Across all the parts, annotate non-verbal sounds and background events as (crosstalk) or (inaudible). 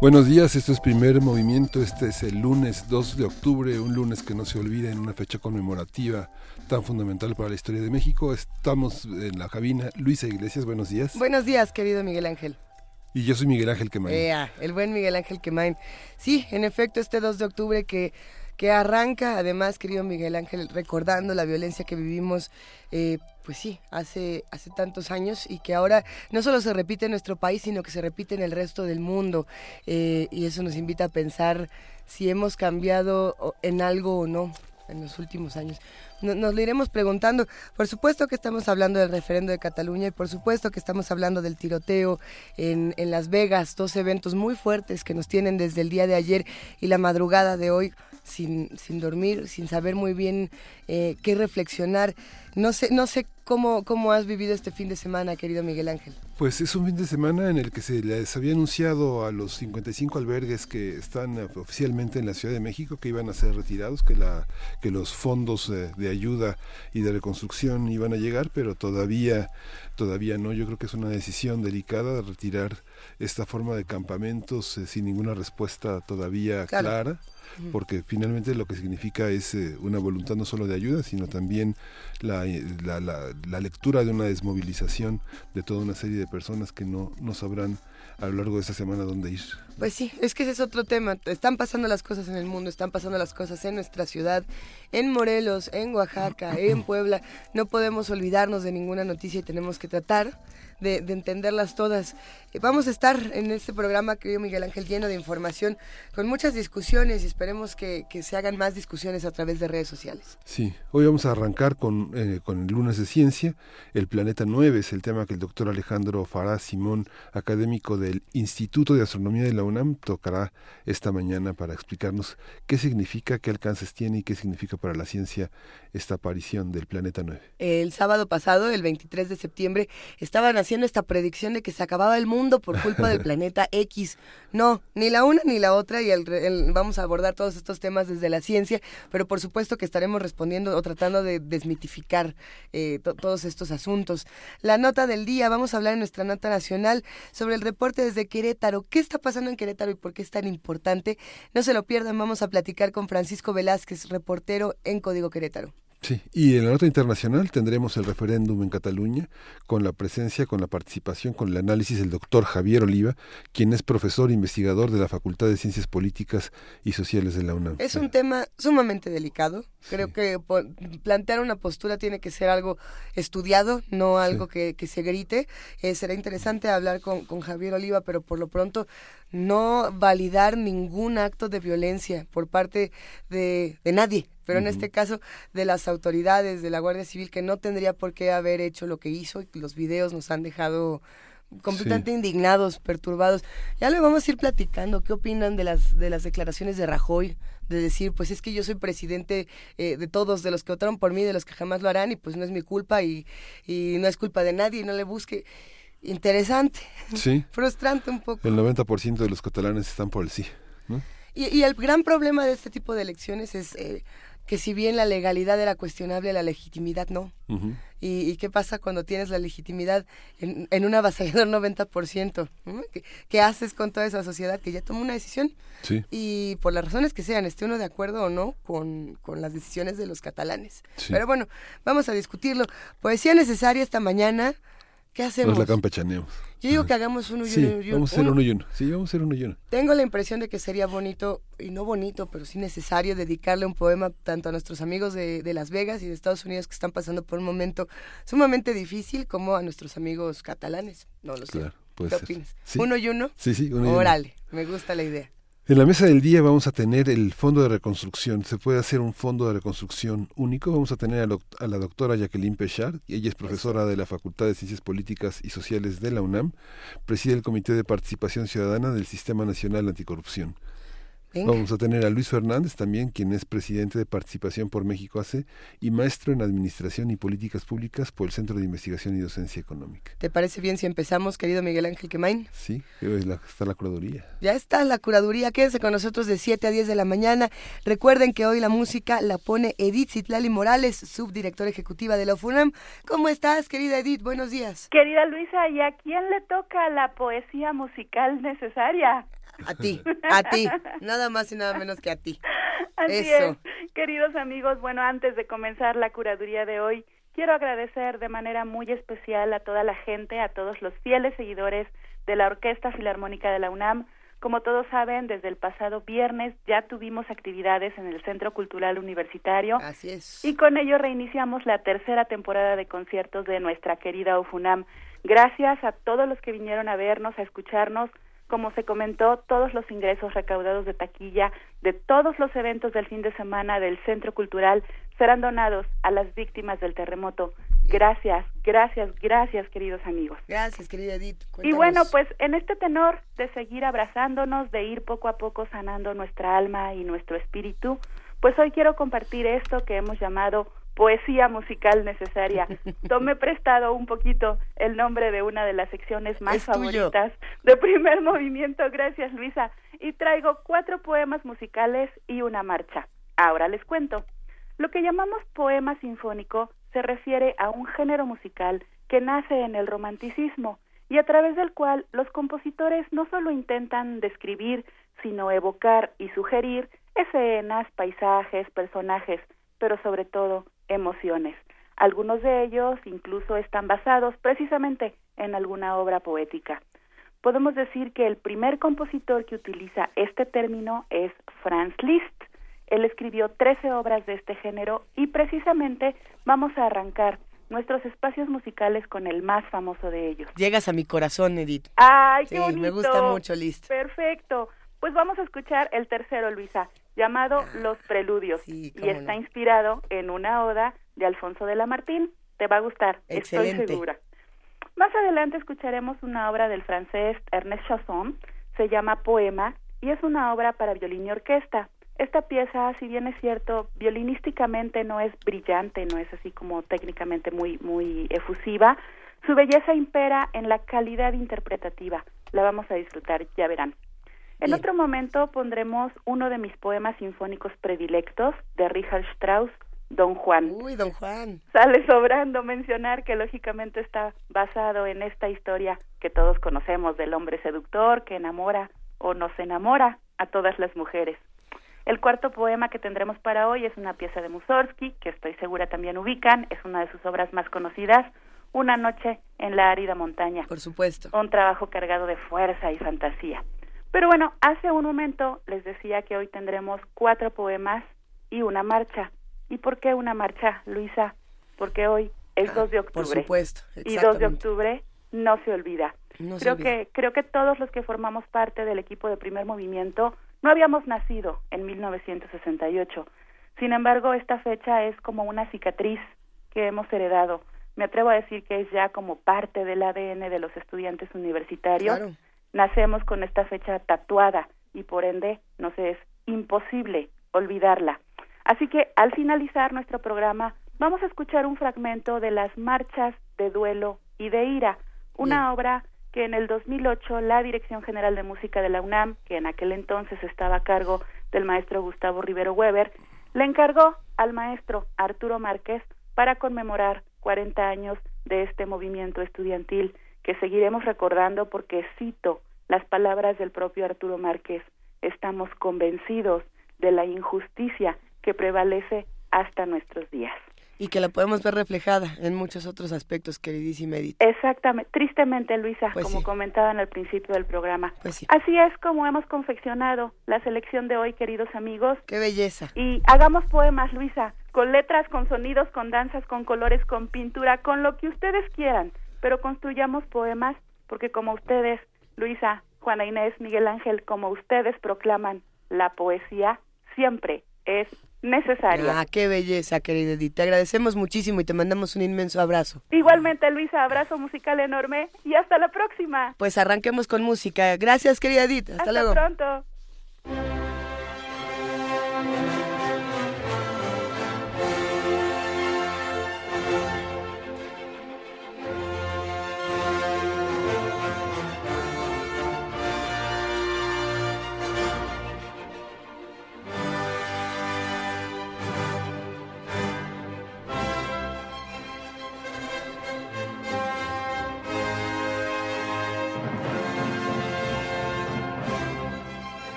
Buenos días, esto es primer movimiento, este es el lunes 2 de octubre, un lunes que no se olvida en una fecha conmemorativa tan fundamental para la historia de México. Estamos en la cabina. Luisa Iglesias, buenos días. Buenos días, querido Miguel Ángel. Y yo soy Miguel Ángel Quemain. el buen Miguel Ángel Quemain. Sí, en efecto, este 2 de octubre que, que arranca, además, querido Miguel Ángel, recordando la violencia que vivimos, eh, pues sí, hace, hace tantos años y que ahora no solo se repite en nuestro país, sino que se repite en el resto del mundo. Eh, y eso nos invita a pensar si hemos cambiado en algo o no en los últimos años nos lo iremos preguntando. Por supuesto que estamos hablando del referendo de Cataluña y por supuesto que estamos hablando del tiroteo en, en Las Vegas, dos eventos muy fuertes que nos tienen desde el día de ayer y la madrugada de hoy sin, sin dormir, sin saber muy bien eh, qué reflexionar. No sé, no sé cómo, cómo has vivido este fin de semana, querido Miguel Ángel. Pues es un fin de semana en el que se les había anunciado a los 55 albergues que están oficialmente en la Ciudad de México que iban a ser retirados, que, la, que los fondos de ayuda y de reconstrucción iban a llegar, pero todavía, todavía no. Yo creo que es una decisión delicada retirar esta forma de campamentos eh, sin ninguna respuesta todavía clara porque finalmente lo que significa es eh, una voluntad no solo de ayuda, sino también la, la, la, lectura de una desmovilización de toda una serie de personas que no, no sabrán a lo largo de esta semana dónde ir. Pues sí, es que ese es otro tema. Están pasando las cosas en el mundo, están pasando las cosas en nuestra ciudad, en Morelos, en Oaxaca, (clears throat) en Puebla. No podemos olvidarnos de ninguna noticia y tenemos que tratar de, entenderlas todas. Eh, vamos a estar en este programa, querido Miguel Ángel, lleno de información, con muchas discusiones y esperemos que, se hagan más discusiones a través de redes sociales. Sí, hoy vamos a arrancar con, eh, con el lunes de ciencia. El planeta 9 es el tema que el doctor Alejandro Fará Simón, académico del Instituto de Astronomía de la UNAM, tocará esta mañana para explicarnos qué significa, qué alcances tiene y qué significa para la ciencia esta aparición del planeta 9. El sábado pasado, el 23 de septiembre, estaban haciendo esta predicción de que se acababa el mundo por culpa del (laughs) planeta X. No, ni la una ni la otra, y vamos a abordar todos estos temas desde la ciencia, pero por supuesto que estaremos respondiendo o tratando de desmitificar eh, todos estos asuntos. La nota del día, vamos a hablar en nuestra nota nacional sobre el reporte desde Querétaro. ¿Qué está pasando en Querétaro y por qué es tan importante? No se lo pierdan, vamos a platicar con Francisco Velázquez, reportero en Código Querétaro. Sí, y en la nota internacional tendremos el referéndum en Cataluña con la presencia, con la participación, con el análisis del doctor Javier Oliva, quien es profesor e investigador de la Facultad de Ciencias Políticas y Sociales de la UNAM. Es un tema sumamente delicado. Creo que plantear una postura tiene que ser algo estudiado, no algo que, se grite. Eh, será interesante hablar con, con Javier Oliva, pero por lo pronto no validar ningún acto de violencia por parte de, de nadie pero en este caso de las autoridades de la Guardia Civil que no tendría por qué haber hecho lo que hizo y los videos nos han dejado completamente indignados, perturbados. Ya le vamos a ir platicando qué opinan de las de las declaraciones de Rajoy, de decir, pues es que yo soy presidente eh, de todos, de los que votaron por mí, de los que jamás lo harán y pues no es mi culpa y, y no es culpa de nadie y no le busque interesante. Sí. (laughs) Frustrante un poco. El 90% de los catalanes están por el sí. Y, y, el gran problema de este tipo de elecciones es eh, que si bien la legalidad era cuestionable, la legitimidad no. ¿Y, qué pasa cuando tienes la legitimidad en, en un avasallador (laughs) 90%? ¿Qué, haces con toda esa sociedad que ya tomó una decisión? Y por las razones que sean, esté uno de acuerdo o no con, con las decisiones de los catalanes. Pero bueno, vamos a discutirlo. Poesía necesaria esta mañana ¿Qué hacemos? Nos la campechaneamos. Yo digo que hagamos uno y sí, uno. Vamos a hacer uno y uno. Sí, vamos a hacer uno y uno. Tengo la impresión de que sería bonito, y no bonito, pero sí necesario dedicarle un poema tanto a nuestros amigos de, de Las Vegas y de Estados Unidos que están pasando por un momento sumamente difícil, como a nuestros amigos catalanes. No lo sé. ¿Qué opinas? ¿Uno y uno? Sí, sí, uno y Órale, me gusta la idea. En la mesa del día vamos a tener el fondo de reconstrucción. Se puede hacer un fondo de reconstrucción único. Vamos a tener a, la doctora Jacqueline Pechard, ella es profesora de la Facultad de Ciencias Políticas y Sociales de la UNAM, preside el Comité de Participación Ciudadana del Sistema Nacional Anticorrupción. Vamos a tener a Luis Fernández también, quien es presidente de Participación por México AC y maestro en Administración y Políticas Públicas por el Centro de Investigación y Docencia Económica. ¿Te parece bien si empezamos, querido Miguel Ángel Quemain? Sí, está la curaduría. Ya está la curaduría. Quédense con nosotros de 7 a 10 de la mañana. Recuerden que hoy la música la pone Edith Zitlali Morales, subdirectora ejecutiva de la FUNAM. ¿Cómo estás, querida Edith? Buenos días. Querida Luisa, ¿y a quién le toca la poesía musical necesaria? A ti, a ti, nada más y nada menos que a ti. Así Eso. es. Queridos amigos, bueno, antes de comenzar la curaduría de hoy, quiero agradecer de manera muy especial a toda la gente, a todos los fieles seguidores de la Orquesta Filarmónica de la UNAM. Como todos saben, desde el pasado viernes ya tuvimos actividades en el Centro Cultural Universitario. Así es. Y con ello reiniciamos la tercera temporada de conciertos de nuestra querida UFUNAM. Gracias a todos los que vinieron a vernos, a escucharnos, como se comentó, todos los ingresos recaudados de taquilla de todos los eventos del fin de semana del Centro Cultural serán donados a las víctimas del terremoto. Gracias, gracias, gracias, queridos amigos. Gracias, querida Edith. Y bueno, pues en este tenor de seguir abrazándonos, de ir poco a poco sanando nuestra alma y nuestro espíritu, pues hoy quiero compartir esto que hemos llamado poesía musical necesaria. (laughs) Tomé prestado un poquito el nombre de una de las secciones más favoritas de primer (laughs) movimiento, gracias Luisa, y traigo cuatro poemas musicales y una marcha. Ahora les cuento. Lo que llamamos poema sinfónico se refiere a un género musical que nace en el romanticismo y a través del cual los compositores no solo intentan describir, sino evocar y sugerir escenas, paisajes, personajes, pero sobre todo emociones. Algunos de ellos incluso están basados precisamente en alguna obra poética. Podemos decir que el primer compositor que utiliza este término es Franz Liszt. Él escribió 13 obras de este género y precisamente vamos a arrancar nuestros espacios musicales con el más famoso de ellos. Llegas a mi corazón, Edith. ¡Ay, qué sí, Me gusta mucho Liszt. Perfecto. Pues vamos a escuchar el tercero, Luisa, llamado Los Preludios. y está inspirado en una oda de Alfonso de Lamartine. Te va a gustar, estoy segura. Más adelante escucharemos una obra del francés Ernest Chasson, se llama Poema y es una obra para violín y orquesta. Esta pieza, si bien es cierto, violinísticamente no es brillante, no es así como técnicamente muy muy efusiva, su belleza impera en la calidad interpretativa. La vamos a disfrutar, ya verán. En otro momento pondremos uno de mis poemas sinfónicos predilectos de Richard Strauss, Don Juan. Uy, Don Juan. Sale sobrando mencionar que lógicamente está basado en esta historia que todos conocemos del hombre seductor que enamora o nos enamora a todas las mujeres. El cuarto poema que tendremos para hoy es una pieza de Mussorgsky, que estoy segura también ubican, es una de sus obras más conocidas, Una noche en la árida montaña. Por supuesto. Un trabajo cargado de fuerza y fantasía. Pero bueno, hace un momento les decía que hoy tendremos cuatro poemas y una marcha. ¿Y por qué una marcha, Luisa? Porque hoy es 2 ah, de octubre. Por supuesto. Y 2 de octubre no se olvida. creo que creo que todos los que formamos parte del equipo de Primer Movimiento no habíamos nacido en 1968. Sin embargo, esta fecha es como una cicatriz que hemos heredado. Me atrevo a decir que es ya como parte del ADN de los estudiantes universitarios. Claro nacemos con esta fecha tatuada y por ende nos es imposible olvidarla. Así que al finalizar nuestro programa vamos a escuchar un fragmento de las marchas de duelo y de ira, una obra que en el 2008 la Dirección General de Música de la UNAM, que en aquel entonces estaba a cargo del maestro Gustavo Rivero Weber, le encargó al maestro Arturo Márquez para conmemorar 40 años de este movimiento estudiantil que seguiremos recordando porque cito las palabras del propio Arturo Márquez, estamos convencidos de la injusticia que prevalece hasta nuestros días. Y que la podemos ver reflejada en muchos otros aspectos, queridísima Edith. Exactamente, tristemente Luisa, pues como comentaba en el principio del programa. Pues Así es como hemos confeccionado la selección de hoy, queridos amigos. Qué belleza. Y hagamos poemas, Luisa, con letras, con sonidos, con danzas, con colores, con pintura, con lo que ustedes quieran pero construyamos poemas porque como ustedes, Luisa, Juana Inés, Miguel Ángel, como ustedes proclaman, la poesía siempre es necesaria. Ah, qué belleza, querida Edith. Te agradecemos muchísimo y te mandamos un inmenso abrazo. Igualmente, Luisa, abrazo musical enorme y hasta la próxima. Pues arranquemos con música. Gracias, querida Edith. Hasta, hasta pronto.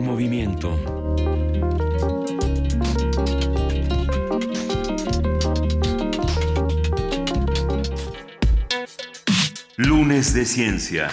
Movimiento. Lunes de Ciencia.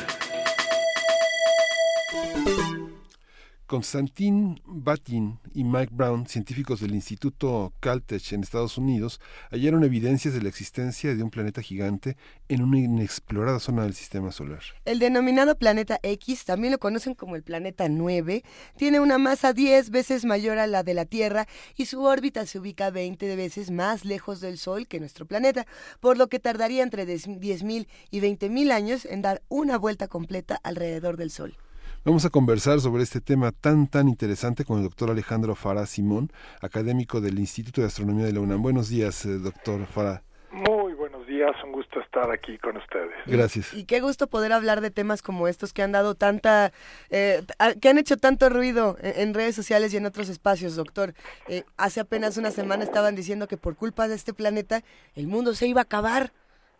Constantin Batin y Mike Brown, científicos del Instituto Caltech en Estados Unidos, hallaron evidencias de la existencia de un planeta gigante en una inexplorada zona del sistema solar. El denominado planeta X, también lo conocen como el planeta 9, tiene una masa 10 veces mayor a la de la Tierra y su órbita se ubica 20 veces más lejos del Sol que nuestro planeta, por lo que tardaría entre 10.000 y 20.000 años en dar una vuelta completa alrededor del Sol. Vamos a conversar sobre este tema tan, tan interesante con el doctor Alejandro Farah Simón, académico del Instituto de Astronomía de la UNAM. Buenos días, eh, doctor Farah. Muy buenos días, un gusto estar aquí con ustedes. Gracias. Y, qué gusto poder hablar de temas como estos que han dado tanta, eh, que han hecho tanto ruido en, redes sociales y en otros espacios, doctor. Eh, hace apenas una semana estaban diciendo que por culpa de este planeta el mundo se iba a acabar.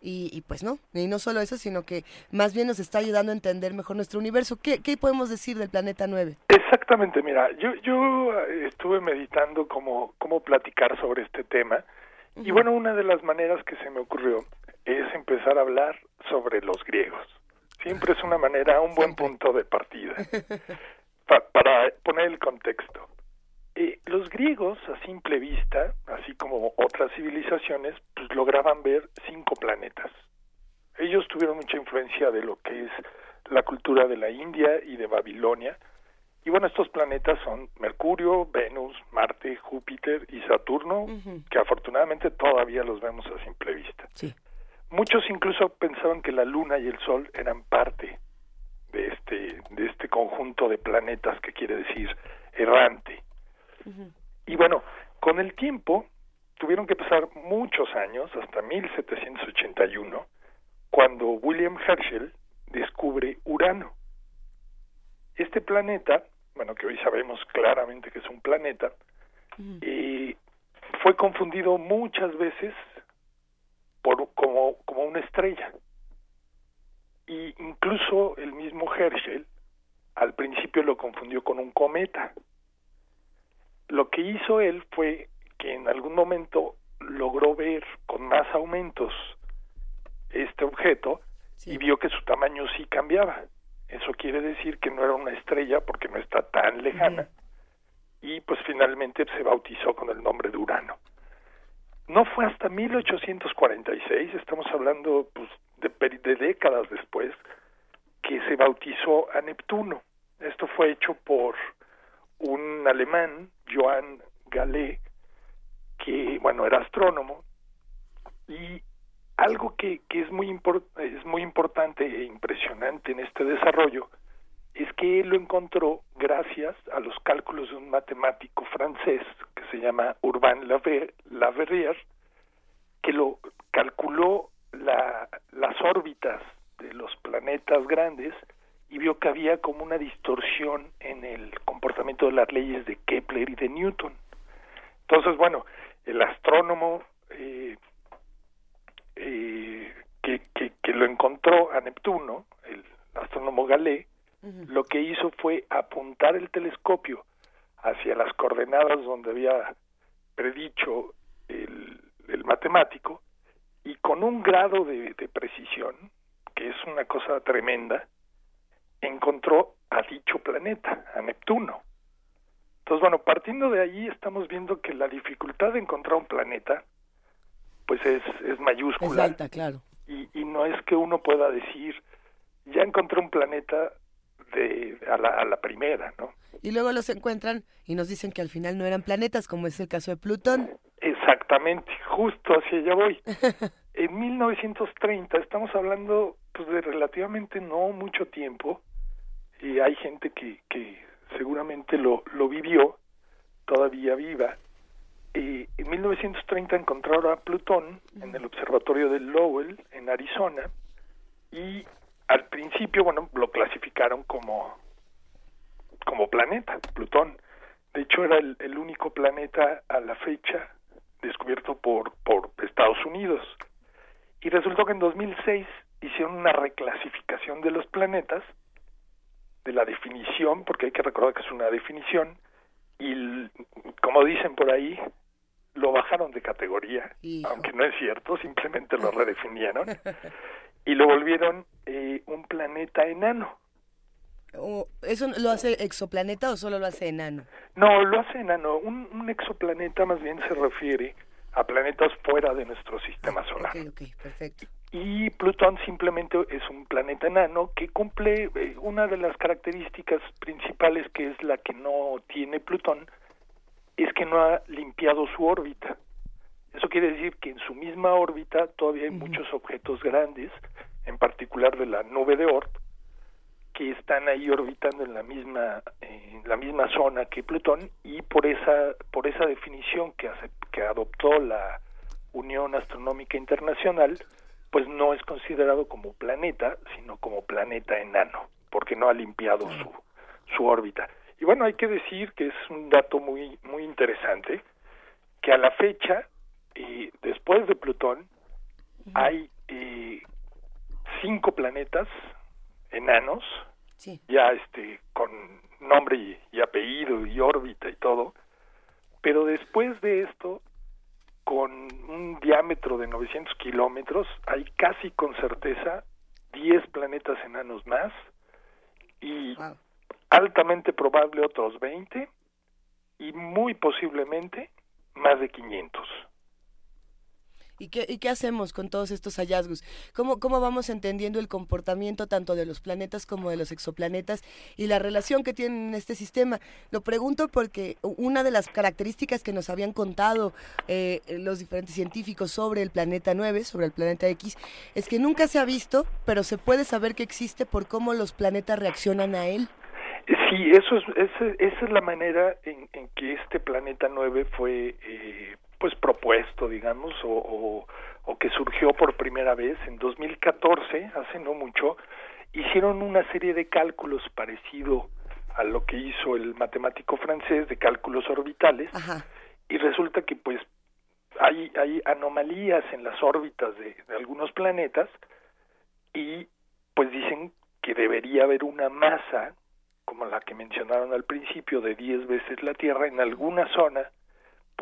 Y, pues no, y no solo eso, sino que más bien nos está ayudando a entender mejor nuestro universo. ¿Qué, podemos decir del planeta 9? Exactamente, mira, yo, yo eh, estuve meditando cómo, cómo platicar sobre este tema y bueno, una de las maneras que se me ocurrió es empezar a hablar sobre los griegos. Siempre es una manera, un buen punto de partida (laughs) para poner el contexto. Eh, los griegos, a simple vista, así como otras civilizaciones, pues lograban ver cinco planetas. Ellos tuvieron mucha influencia de lo que es la cultura de la India y de Babilonia. Y bueno, estos planetas son Mercurio, Venus, Marte, Júpiter y Saturno, que afortunadamente todavía los vemos a simple vista. Muchos incluso pensaban que la Luna y el Sol eran parte de este, de este conjunto de planetas que quiere decir errante. Y bueno, con el tiempo tuvieron que pasar muchos años, hasta 1781, cuando William Herschel descubre Urano. Este planeta, bueno, que hoy sabemos claramente que es un planeta, eh, fue confundido muchas veces por, como, como una estrella. Y incluso el mismo Herschel al principio lo confundió con un cometa. Lo que hizo él fue que en algún momento logró ver con más aumentos este objeto y vio que su tamaño sí cambiaba. Eso quiere decir que no era una estrella porque no está tan lejana. Y pues finalmente se bautizó con el nombre de Urano. No fue hasta 1846, estamos hablando pues, de, de décadas después, que se bautizó a Neptuno. Esto fue hecho por un alemán, Johann Galé, que, bueno, era astrónomo, y algo que, que es, muy es muy importante e impresionante en este desarrollo es que él lo encontró gracias a los cálculos de un matemático francés que se llama Urbain Laverrière, que lo calculó la, las órbitas de los planetas grandes y vio que había como una distorsión en el comportamiento de las leyes de Kepler y de Newton. Entonces, bueno, el astrónomo eh, eh, que, que, lo encontró a Neptuno, el astrónomo Galé, lo que hizo fue apuntar el telescopio hacia las coordenadas donde había predicho el, el matemático y con un grado de, de precisión, que es una cosa tremenda, encontró a dicho planeta, a Neptuno. Entonces, bueno, partiendo de ahí estamos viendo que la dificultad de encontrar un planeta, pues es, es mayúscula. Es claro. Y, y no es que uno pueda decir, ya encontré un planeta de, a, la, a la primera, ¿no? Y luego los encuentran y nos dicen que al final no eran planetas, como es el caso de Plutón. Exactamente, justo hacia allá voy. (laughs) en 1930, estamos hablando pues de relativamente no mucho tiempo, y hay gente que, que seguramente lo, lo vivió, todavía viva. Eh, en 1930 encontraron a Plutón en el observatorio de Lowell, en Arizona, y al principio, bueno, lo clasificaron como, como planeta, Plutón. De hecho, era el, el único planeta a la fecha descubierto por, por Estados Unidos. Y resultó que en 2006 hicieron una reclasificación de los planetas de la definición, porque hay que recordar que es una definición, y como dicen por ahí, lo bajaron de categoría, aunque no es cierto, simplemente lo (laughs) redefinieron, y lo volvieron eh, un planeta enano. ¿Eso lo hace exoplaneta o solo lo hace enano? No, lo hace enano. Un, un exoplaneta más bien se refiere a planetas fuera de nuestro sistema solar. Ok, ok, perfecto. Y Plutón simplemente es un planeta enano que cumple eh, una de las características principales que es la que no tiene Plutón, es que no ha limpiado su órbita. Eso quiere decir que en su misma órbita todavía hay muchos objetos grandes, en particular de la nube de Oort, que están ahí orbitando en la misma en la misma zona que Plutón y por esa por esa definición que hace, que adoptó la Unión Astronómica Internacional pues no es considerado como planeta sino como planeta enano porque no ha limpiado su su órbita. Y bueno hay que decir que es un dato muy muy interesante que a la fecha eh, después de Plutón hay eh, cinco planetas enanos, ya este, con nombre y, apellido y órbita y todo, pero después de esto, con un diámetro de 900 kilómetros, hay casi con certeza 10 planetas enanos más y altamente probable otros 20 y muy posiblemente más de 500. ¿Y qué, ¿Y qué hacemos con todos estos hallazgos? ¿Cómo, ¿Cómo vamos entendiendo el comportamiento tanto de los planetas como de los exoplanetas y la relación que tienen en este sistema? Lo pregunto porque una de las características que nos habían contado eh, los diferentes científicos sobre el planeta 9, sobre el planeta X, es que nunca se ha visto, pero se puede saber que existe por cómo los planetas reaccionan a él. Sí, eso es, esa, es la manera en, que este planeta 9 fue eh, pues propuesto, digamos, o, o, que surgió por primera vez. En 2014, hace no mucho, hicieron una serie de cálculos parecido a lo que hizo el matemático francés de cálculos orbitales y resulta que pues hay, hay anomalías en las órbitas de, de algunos planetas y pues dicen que debería haber una masa como la que mencionaron al principio de 10 veces la Tierra en alguna zona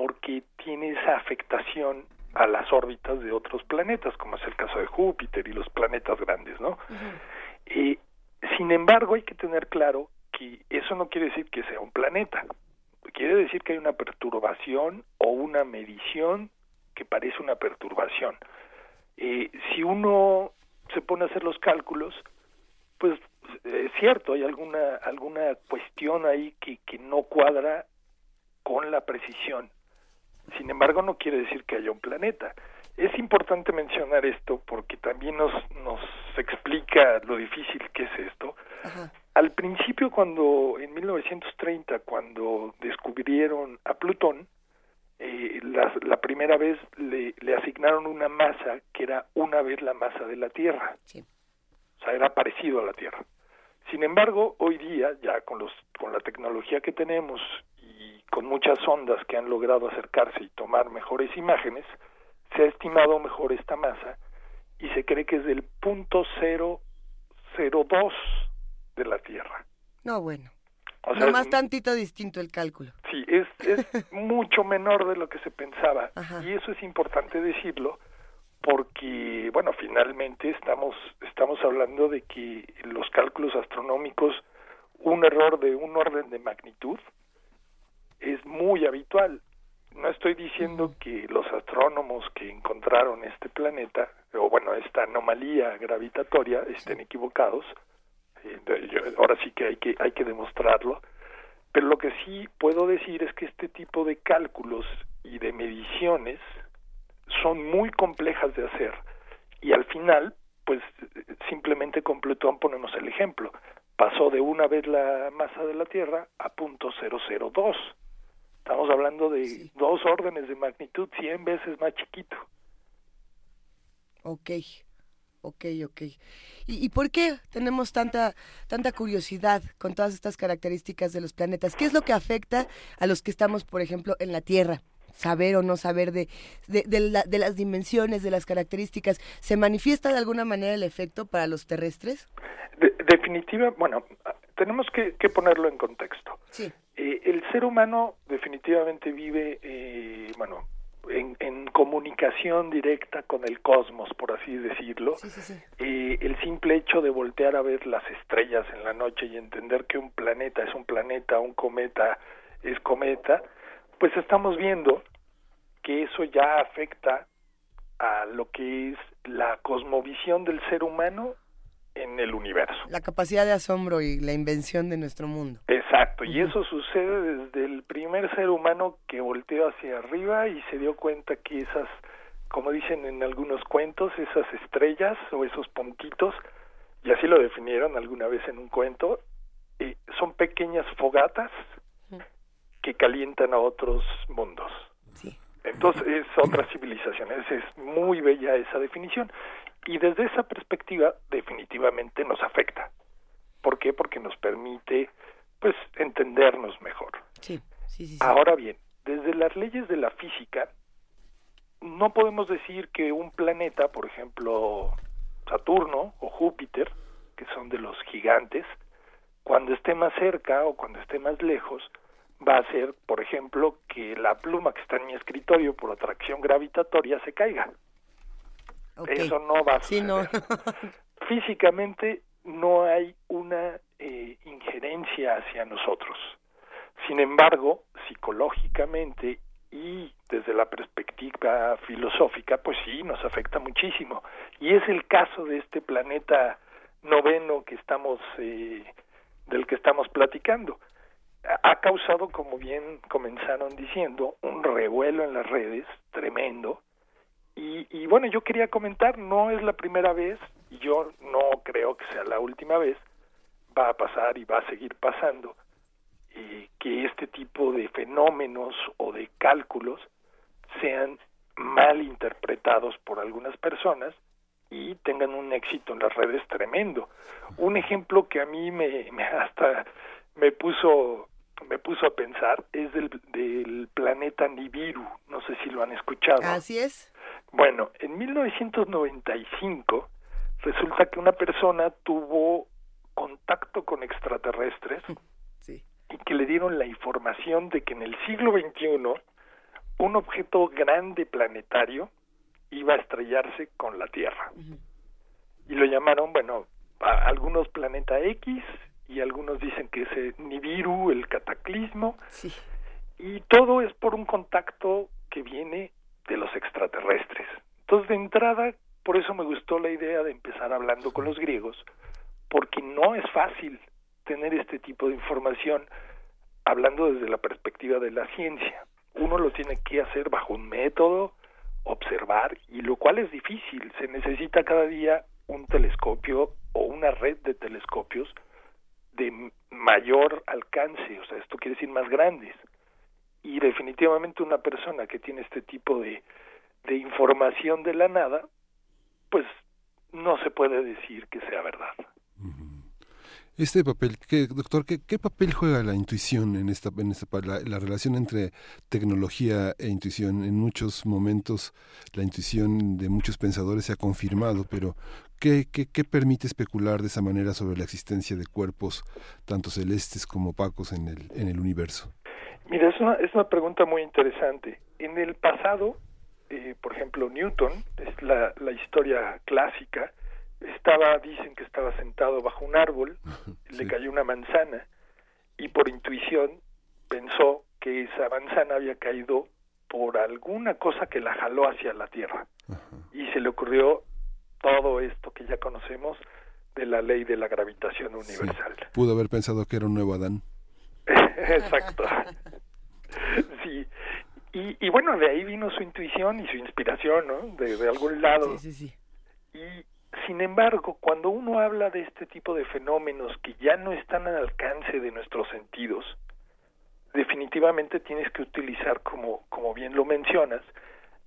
porque tiene esa afectación a las órbitas de otros planetas, como es el caso de Júpiter y los planetas grandes, ¿no? Eh, sin embargo, hay que tener claro que eso no quiere decir que sea un planeta, quiere decir que hay una perturbación o una medición que parece una perturbación. Eh, si uno se pone a hacer los cálculos, pues es cierto, hay alguna alguna cuestión ahí que, que no cuadra con la precisión sin embargo, no quiere decir que haya un planeta. Es importante mencionar esto porque también nos, nos explica lo difícil que es esto. Al principio, cuando en 1930, cuando descubrieron a Plutón, eh, la, la, primera vez le, le, asignaron una masa que era una vez la masa de la Tierra. O sea, era parecido a la Tierra. Sin embargo, hoy día, ya con, los, con la tecnología que tenemos con muchas ondas que han logrado acercarse y tomar mejores imágenes, se ha estimado mejor esta masa y se cree que es del punto cero cero dos de la Tierra. No, bueno. O sea, no más tantito distinto el cálculo. Sí, es, es (laughs) mucho menor de lo que se pensaba. Y eso es importante decirlo porque, bueno, finalmente estamos, estamos hablando de que los cálculos astronómicos, un error de un orden de magnitud, es muy habitual. No estoy diciendo que los astrónomos que encontraron este planeta, o bueno, esta anomalía gravitatoria, estén equivocados. Eh, ahora sí que hay que hay que demostrarlo. Pero lo que sí puedo decir es que este tipo de cálculos y de mediciones son muy complejas de hacer y al final, pues simplemente con Plutón ponemos el ejemplo. Pasó de una vez la masa de la Tierra a punto 002 Estamos hablando de dos órdenes de magnitud, 100 veces más chiquito. Ok, ok, ok. ¿Y, ¿Y, por qué tenemos tanta, tanta curiosidad con todas estas características de los planetas? ¿Qué es lo que afecta a los que estamos, por ejemplo, en la Tierra? saber o no saber de, de, de, las dimensiones, de las características, ¿se manifiesta de alguna manera el efecto para los terrestres? definitiva, bueno, tenemos que, que, ponerlo en contexto. Sí. Eh, el ser humano definitivamente vive, eh, bueno, en, comunicación directa con el cosmos, por así decirlo. Eh, el simple hecho de voltear a ver las estrellas en la noche y entender que un planeta es un planeta, un cometa es cometa, pues estamos viendo que eso ya afecta a lo que es la cosmovisión del ser humano en el universo. La capacidad de asombro y la invención de nuestro mundo. Exacto, y eso sucede desde el primer ser humano que volteó hacia arriba y se dio cuenta que esas, como dicen en algunos cuentos, esas estrellas o esos puntitos, y así lo definieron alguna vez en un cuento, eh, son pequeñas fogatas que calientan a otros mundos. Sí. Entonces es otra civilización, es muy bella esa definición. Y desde esa perspectiva definitivamente nos afecta. ¿Por qué? Porque nos permite pues entendernos mejor. Sí, sí, sí, Ahora bien, desde las leyes de la física no podemos decir que un planeta, por ejemplo, Saturno o Júpiter, que son de los gigantes, cuando esté más cerca o cuando esté más lejos, va a ser, por ejemplo, que la pluma que está en mi escritorio por atracción gravitatoria se caiga. Eso no va a suceder. (laughs) Físicamente no hay una eh, injerencia hacia nosotros. Sin embargo, psicológicamente y desde la perspectiva filosófica, pues sí, nos afecta muchísimo. Y es el caso de este planeta noveno que estamos, eh, del que estamos platicando. Ha causado, como bien comenzaron diciendo, un revuelo en las redes tremendo, y, bueno, yo quería comentar, no es la primera vez, y yo no creo que sea la última vez, va a pasar y va a seguir pasando, eh, que este tipo de fenómenos o de cálculos sean mal interpretados por algunas personas y tengan un éxito en las redes tremendo. Un ejemplo que a mí me, me hasta me puso me puso a pensar es del, del planeta Nibiru, no sé si lo han escuchado. Así es. Bueno, en 1995 resulta que una persona tuvo contacto con extraterrestres (laughs) y que le dieron la información de que en el siglo XXI un objeto grande planetario iba a estrellarse con la Tierra. Y lo llamaron, bueno, a algunos planeta X y algunos dicen que es Nibiru, el cataclismo. Y todo es por un contacto que viene de los extraterrestres. Entonces, de entrada, por eso me gustó la idea de empezar hablando con los griegos, porque no es fácil tener este tipo de información hablando desde la perspectiva de la ciencia. Uno lo tiene que hacer bajo un método, observar, y lo cual es difícil. Se necesita cada día un telescopio o una red de telescopios de mayor alcance, o sea, esto quiere decir más grandes y definitivamente una persona que tiene este tipo de, de información de la nada, pues no se puede decir que sea verdad. Este papel, ¿qué, doctor, ¿qué, ¿qué, papel juega la intuición en esta, en esta la, la, relación entre tecnología e intuición? En muchos momentos la intuición de muchos pensadores se ha confirmado, pero ¿qué, qué, qué permite especular de esa manera sobre la existencia de cuerpos tanto celestes como opacos en el, en el universo? Mira, es una, es una pregunta muy interesante. En el pasado, eh, por ejemplo, Newton, es la, la historia clásica, estaba, dicen que estaba sentado bajo un árbol, le cayó una manzana y por intuición pensó que esa manzana había caído por alguna cosa que la jaló hacia la tierra. Y se le ocurrió todo esto que ya conocemos de la ley de la gravitación universal. Pudo haber pensado que era un nuevo Adán. (laughs) Exacto. (laughs) (laughs) sí. Y, y, bueno, de ahí vino su intuición y su inspiración, ¿no? De, de algún lado. Sí, sí, sí. Y sin embargo, cuando uno habla de este tipo de fenómenos que ya no están al alcance de nuestros sentidos, definitivamente tienes que utilizar, como, como bien lo mencionas,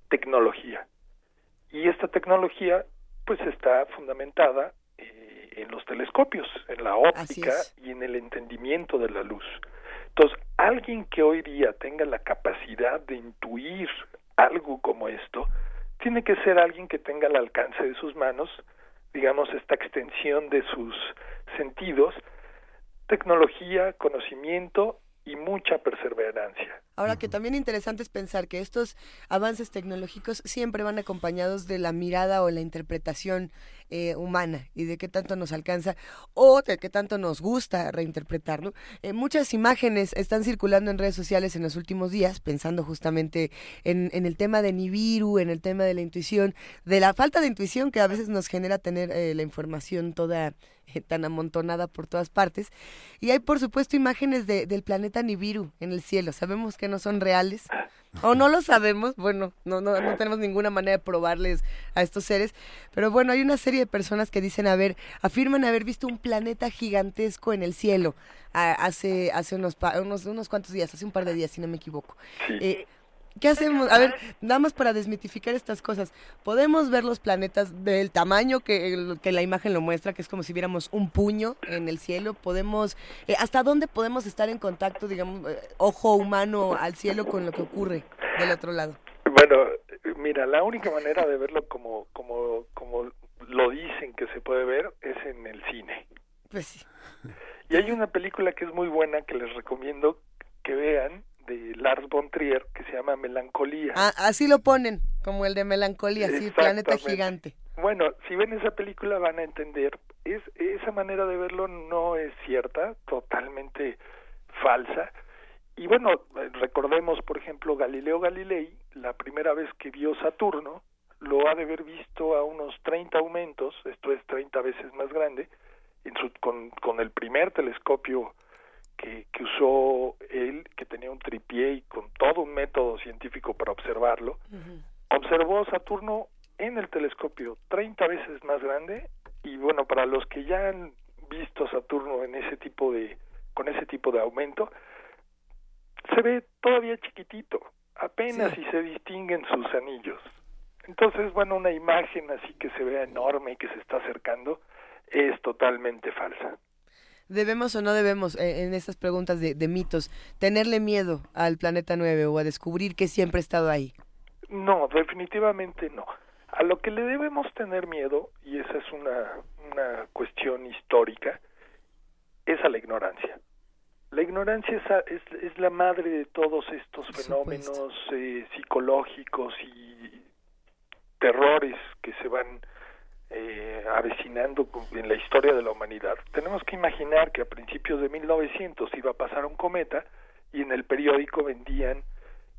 tecnología. Y esta tecnología, pues está fundamentada eh, en los telescopios, en la óptica y en el entendimiento de la luz. Entonces, alguien que hoy día tenga la capacidad de intuir algo como esto, tiene que ser alguien que tenga al alcance de sus manos, digamos, esta extensión de sus sentidos, tecnología, conocimiento y mucha perseverancia. Ahora que también interesante es pensar que estos avances tecnológicos siempre van acompañados de la mirada o la interpretación eh, humana y de qué tanto nos alcanza o de qué tanto nos gusta reinterpretarlo. Eh, muchas imágenes están circulando en redes sociales en los últimos días, pensando justamente en, el tema de Nibiru, en el tema de la intuición, de la falta de intuición que a veces nos genera tener eh, la información toda tan amontonada por todas partes. Y hay, por supuesto, imágenes de, del planeta Nibiru en el cielo. Sabemos que no son reales, o no lo sabemos, bueno, no, no, no tenemos ninguna manera de probarles a estos seres, pero bueno, hay una serie de personas que dicen haber, afirman haber visto un planeta gigantesco en el cielo hace, hace unos, unos, unos cuantos días, hace un par de días, si no me equivoco. Eh, ¿Qué hacemos? A ver, nada más para desmitificar estas cosas. Podemos ver los planetas del tamaño que, que la imagen lo muestra, que es como si viéramos un puño en el cielo. Podemos, eh, ¿hasta dónde podemos estar en contacto, digamos, eh, ojo humano al cielo con lo que ocurre del otro lado? Bueno, mira, la única manera de verlo como, como, como lo dicen que se puede ver es en el cine. Pues sí. Y hay una película que es muy buena que les recomiendo que vean, de Lars von Trier que se llama Melancolía. Ah, así lo ponen, como el de Melancolía, sí, Planeta Gigante. Bueno, si ven esa película van a entender, es esa manera de verlo no es cierta, totalmente falsa. Y bueno, recordemos, por ejemplo, Galileo Galilei, la primera vez que vio Saturno, lo ha de haber visto a unos 30 aumentos, esto es 30 veces más grande, en su, con, con el primer telescopio que, usó él, que tenía un tripié y con todo un método científico para observarlo, observó Saturno en el telescopio 30 veces más grande y bueno, para los que ya han visto Saturno en ese tipo de con ese tipo de aumento, se ve todavía chiquitito, apenas si se distinguen sus anillos. Entonces, bueno, una imagen así que se vea enorme y que se está acercando es totalmente falsa. ¿Debemos o no debemos, eh, en estas preguntas de, mitos, tenerle miedo al planeta 9 o a descubrir que siempre ha estado ahí? No, definitivamente no. A lo que le debemos tener miedo, y esa es una, una cuestión histórica, es a la ignorancia. La ignorancia es, es, la madre de todos estos fenómenos eh, psicológicos y terrores que se van eh, avecinando en la historia de la humanidad. Tenemos que imaginar que a principios de 1900 iba a pasar un cometa y en el periódico vendían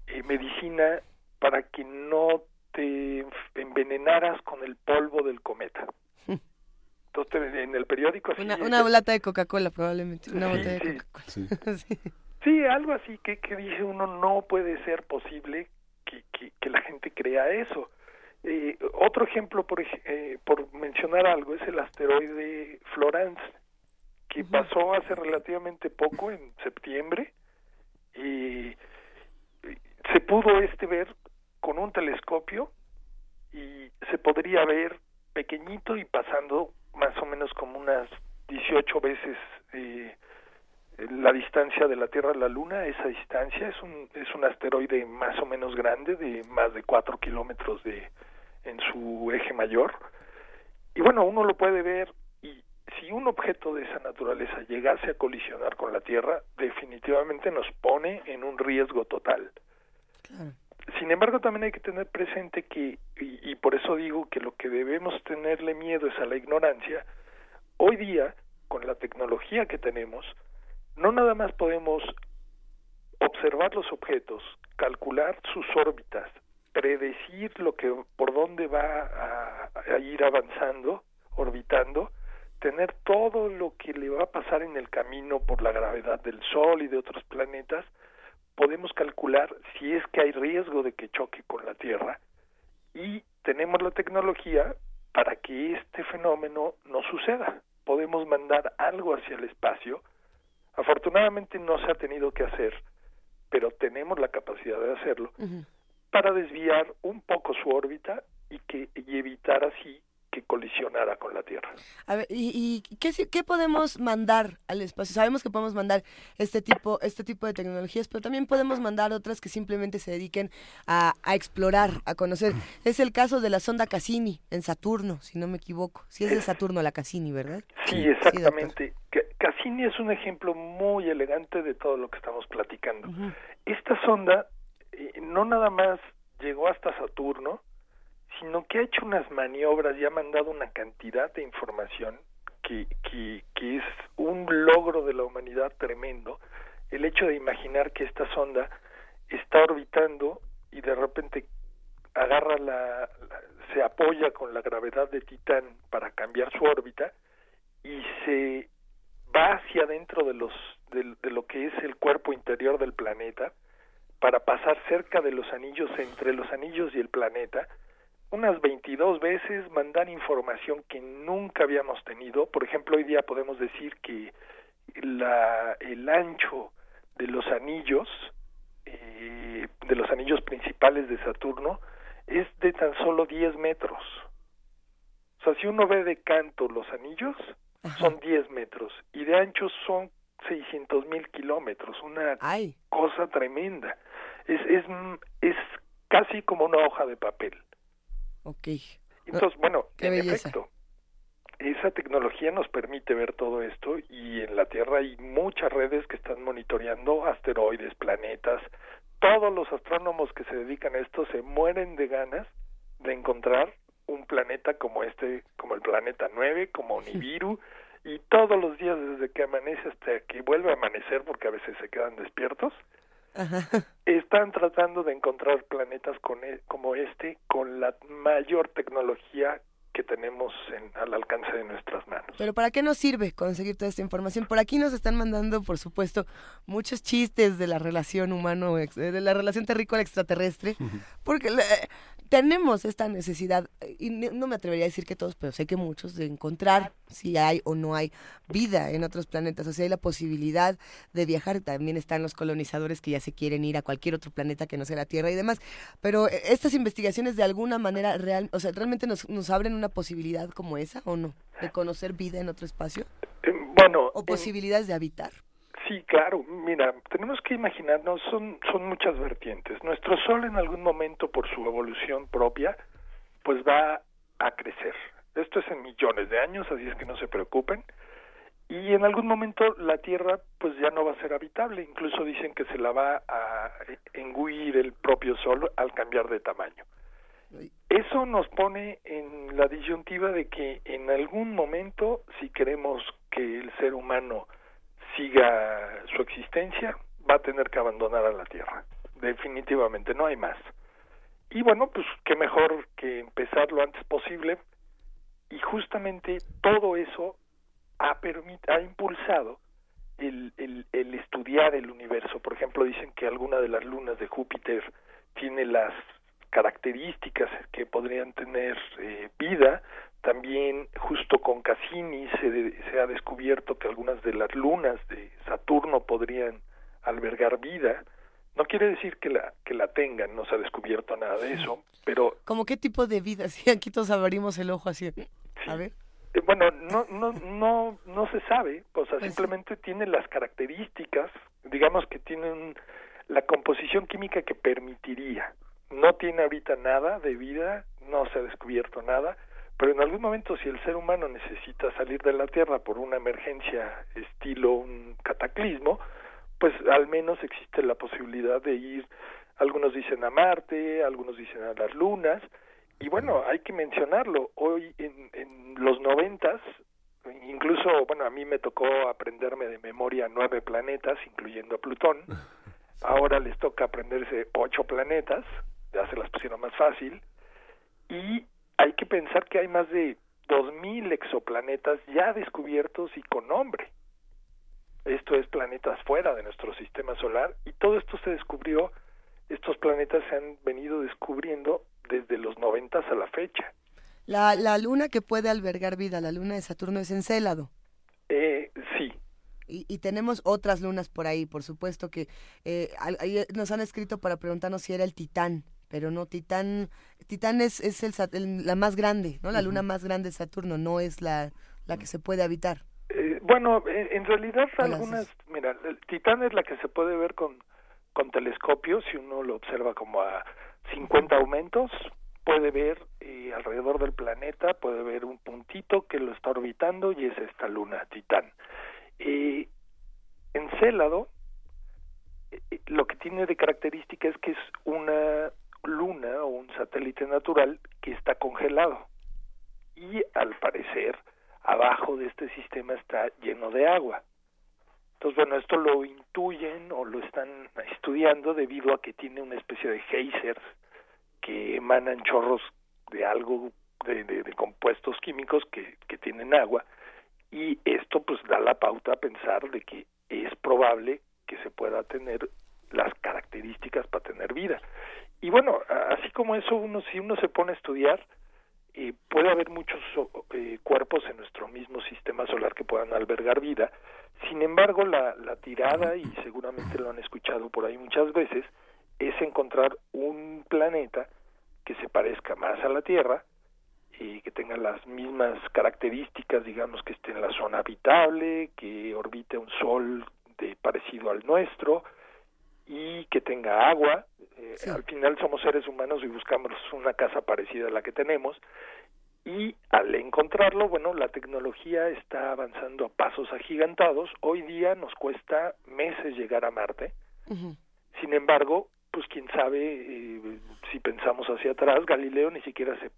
eh, medicina para que no te envenenaras con el polvo del cometa. Entonces en el periódico... Una, una lata de Coca-Cola probablemente, una sí, de Coca-Cola. (laughs) Sí. algo así que, que dice uno, no puede ser posible que, que, que la gente crea eso. Eh, otro ejemplo, por, eh, por mencionar algo, es el asteroide Florence, que pasó hace relativamente poco, en septiembre, y se pudo este ver con un telescopio y se podría ver pequeñito y pasando más o menos como unas 18 veces eh, la distancia de la Tierra a la Luna, esa distancia es un, es un asteroide más o menos grande de más de 4 kilómetros de, en su eje mayor. Y bueno, uno lo puede ver y si un objeto de esa naturaleza llegase a colisionar con la Tierra, definitivamente nos pone en un riesgo total. Sin embargo, también hay que tener presente que, y, y por eso digo que lo que debemos tenerle miedo es a la ignorancia, hoy día, con la tecnología que tenemos, no nada más podemos observar los objetos, calcular sus órbitas, predecir lo que por dónde va a, ir avanzando, orbitando, tener todo lo que le va a pasar en el camino por la gravedad del Sol y de otros planetas, podemos calcular si es que hay riesgo de que choque con la Tierra y tenemos la tecnología para que este fenómeno no suceda. Podemos mandar algo hacia el espacio. Afortunadamente no se ha tenido que hacer, pero tenemos la capacidad de hacerlo para desviar un poco su órbita y que y evitar así que colisionara con la Tierra. A ver, ¿y, qué, qué, podemos mandar al espacio? Sabemos que podemos mandar este tipo, este tipo de tecnologías, pero también podemos mandar otras que simplemente se dediquen a, explorar, a conocer. Es el caso de la sonda Cassini en Saturno, si no me equivoco. Si es de Saturno la Cassini, ¿verdad? Sí, exactamente. Cassini es un ejemplo muy elegante de todo lo que estamos platicando. Esta sonda no nada más llegó hasta Saturno, sino que ha hecho unas maniobras y ha mandado una cantidad de información que, que, que es un logro de la humanidad tremendo. El hecho de imaginar que esta sonda está orbitando y de repente agarra la, se apoya con la gravedad de Titán para cambiar su órbita y se va hacia adentro de los de, lo que es el cuerpo interior del planeta para pasar cerca de los anillos entre los anillos y el planeta unas 22 veces mandar información que nunca habíamos tenido. Por ejemplo, hoy día podemos decir que la, el ancho de los anillos, eh, de los anillos principales de Saturno, es de tan solo 10 metros. O sea, si uno ve de canto los anillos, son 10 metros y de ancho son 600 mil kilómetros, una cosa tremenda. Es, es, es casi como una hoja de papel. Ok. Entonces, bueno, en efecto, esa tecnología nos permite ver todo esto y en la Tierra hay muchas redes que están monitoreando asteroides, planetas. Todos los astrónomos que se dedican a esto se mueren de ganas de encontrar un planeta como este, como el planeta 9, como Nibiru, y todos los días desde que amanece hasta que vuelve a amanecer, porque a veces se quedan despiertos, están tratando de encontrar planetas con, e, como este con la mayor tecnología que tenemos en, al alcance de nuestras manos. Pero ¿para qué nos sirve conseguir toda esta información? Por aquí nos están mandando, por supuesto, muchos chistes de la relación humano, de la relación terrícola extraterrestre, (laughs) porque tenemos esta necesidad, y no me atrevería a decir que todos, pero sé que muchos, de encontrar si hay o no hay vida en otros planetas, o sea, hay la posibilidad de viajar, también están los colonizadores que ya se quieren ir a cualquier otro planeta que no sea la Tierra y demás, pero eh, estas investigaciones de alguna manera real, o sea, realmente nos, nos abren una posibilidad como esa o no, de conocer vida en otro espacio. Eh, bueno, o posibilidades de habitar. Sí, claro. Mira, tenemos que imaginarnos, son, son muchas vertientes. Nuestro Sol en algún momento, por su evolución propia, pues va a crecer. Esto es en millones de años, así es que no se preocupen. Y en algún momento la Tierra pues ya no va a ser habitable. Incluso dicen que se la va a engullir el propio Sol al cambiar de tamaño. Eso nos pone en la disyuntiva de que en algún momento, si queremos que el ser humano siga su existencia, va a tener que abandonar a la Tierra. Definitivamente, no hay más. Y bueno, pues qué mejor que empezar lo antes posible. Y justamente todo eso ha, ha impulsado el, el, el estudiar el universo. Por ejemplo, dicen que alguna de las lunas de Júpiter tiene las características que podrían tener eh, vida, también justo con Cassini se, se ha descubierto que algunas de las lunas de Saturno podrían albergar vida. No quiere decir que la que la tengan, no se ha descubierto nada de eso, pero ¿Cómo qué tipo de vida? (laughs) Si aquí todos abrimos el ojo así. A ver. Eh, bueno, no no no no se sabe, o sea, pues simplemente tiene las características, digamos que tienen la composición química que permitiría. No tiene ahorita nada de vida, no se ha descubierto nada, pero en algún momento si el ser humano necesita salir de la Tierra por una emergencia estilo un cataclismo, pues al menos existe la posibilidad de ir, algunos dicen a Marte, algunos dicen a las lunas, y bueno, hay que mencionarlo, hoy en, en los noventas, incluso, bueno, a mí me tocó aprenderme de memoria nueve planetas, incluyendo a Plutón, (laughs) ahora les toca aprenderse ocho planetas, ya se las pusieron más fácil, y hay que pensar que hay más de 2.000 exoplanetas ya descubiertos y con nombre. Esto es planetas fuera de nuestro sistema solar y todo esto se descubrió, estos planetas se han venido descubriendo desde los 90 a la fecha. La, la luna que puede albergar vida, la luna de Saturno es Encélado. Eh, sí. Y, y, tenemos otras lunas por ahí, por supuesto que eh, nos han escrito para preguntarnos si era el Titán pero no, Titán, Titán es, es el, la más grande, ¿no? La luna más grande de Saturno, no es la, la que se puede habitar. Eh, bueno, en, realidad algunas, mira, el Titán es la que se puede ver con, con telescopio, si uno lo observa como a 50 aumentos, puede ver eh, alrededor del planeta, puede ver un puntito que lo está orbitando y es esta luna, Titán. Eh, Encélado, eh, lo que tiene de característica es que es una luna o un satélite natural que está congelado y al parecer abajo de este sistema está lleno de agua. Entonces, bueno, esto lo intuyen o lo están estudiando debido a que tiene una especie de geysers que emanan chorros de algo, de, de, compuestos químicos que, que tienen agua, y esto pues da la pauta a pensar de que es probable que se pueda tener las características para tener vida. Y bueno, así como eso, uno si uno se pone a estudiar, eh, puede haber muchos eh, cuerpos en nuestro mismo sistema solar que puedan albergar vida. Sin embargo, la, la tirada, y seguramente lo han escuchado por ahí muchas veces, es encontrar un planeta que se parezca más a la Tierra y que tenga las mismas características, digamos que esté en la zona habitable, que orbite un sol de parecido al nuestro y que tenga agua. Eh, al final somos seres humanos y buscamos una casa parecida a la que tenemos y al encontrarlo, bueno, la tecnología está avanzando a pasos agigantados. Hoy día nos cuesta meses llegar a Marte. Sin embargo, pues quién sabe, eh, si pensamos hacia atrás, Galileo ni siquiera se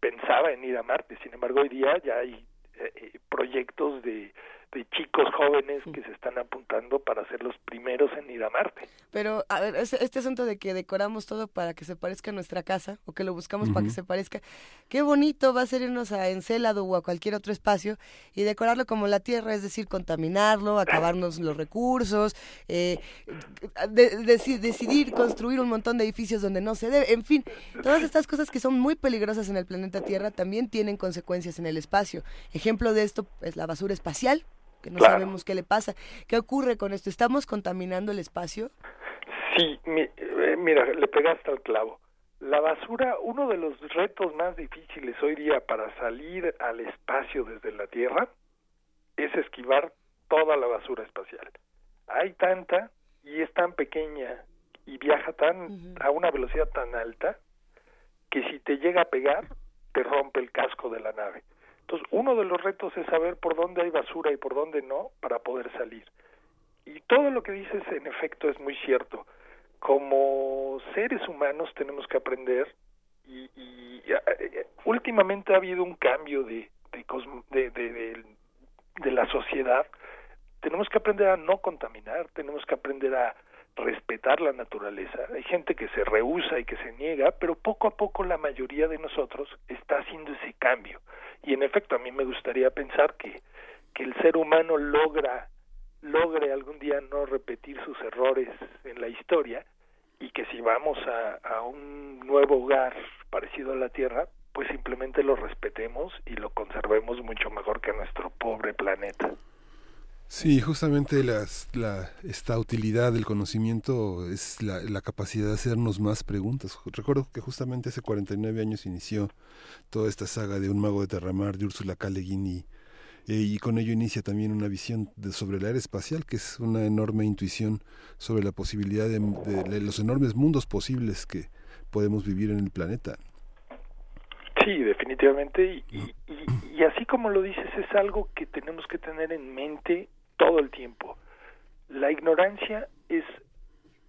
pensaba en ir a Marte, sin embargo hoy día ya hay eh, eh, proyectos de de chicos jóvenes que se están apuntando para ser los primeros en ir a Marte. Pero, a ver, este, asunto de que decoramos todo para que se parezca a nuestra casa, o que lo buscamos para que se parezca, qué bonito va a ser irnos a Encélado o a cualquier otro espacio y decorarlo como la Tierra, es decir, contaminarlo, acabarnos los recursos, eh, decidir construir un montón de edificios donde no se debe, en fin, todas estas cosas que son muy peligrosas en el planeta Tierra también tienen consecuencias en el espacio. Ejemplo de esto es la basura espacial, que no sabemos qué le pasa. ¿Qué ocurre con esto? ¿Estamos contaminando el espacio? Sí, eh, mira, le pegaste al clavo. La basura, uno de los retos más difíciles hoy día para salir al espacio desde la Tierra es esquivar toda la basura espacial. Hay tanta y es tan pequeña y viaja tan a una velocidad tan alta que si te llega a pegar te rompe el casco de la nave. Entonces, uno de los retos es saber por dónde hay basura y por dónde no para poder salir. Y todo lo que dices, en efecto, es muy cierto. Como seres humanos tenemos que aprender y, eh, últimamente ha habido un cambio de de, de, de la sociedad. Tenemos que aprender a no contaminar, tenemos que aprender a respetar la naturaleza. Hay gente que se rehúsa y que se niega, pero poco a poco la mayoría de nosotros está haciendo ese cambio. Y en efecto, a mí me gustaría pensar que, que el ser humano logra logre algún día no repetir sus errores en la historia y que si vamos a, a un nuevo hogar parecido a la Tierra, pues simplemente lo respetemos y lo conservemos mucho mejor que nuestro pobre planeta. Sí, justamente las, la, esta utilidad del conocimiento es la, la, capacidad de hacernos más preguntas. Recuerdo que justamente hace 49 años inició toda esta saga de Un mago de Terramar de Úrsula K. Y, eh, y, con ello inicia también una visión de, sobre la era espacial, que es una enorme intuición sobre la posibilidad de, de los enormes mundos posibles que podemos vivir en el planeta. Sí, definitivamente. Y, y, y, así como lo dices, es algo que tenemos que tener en mente todo el tiempo. La ignorancia es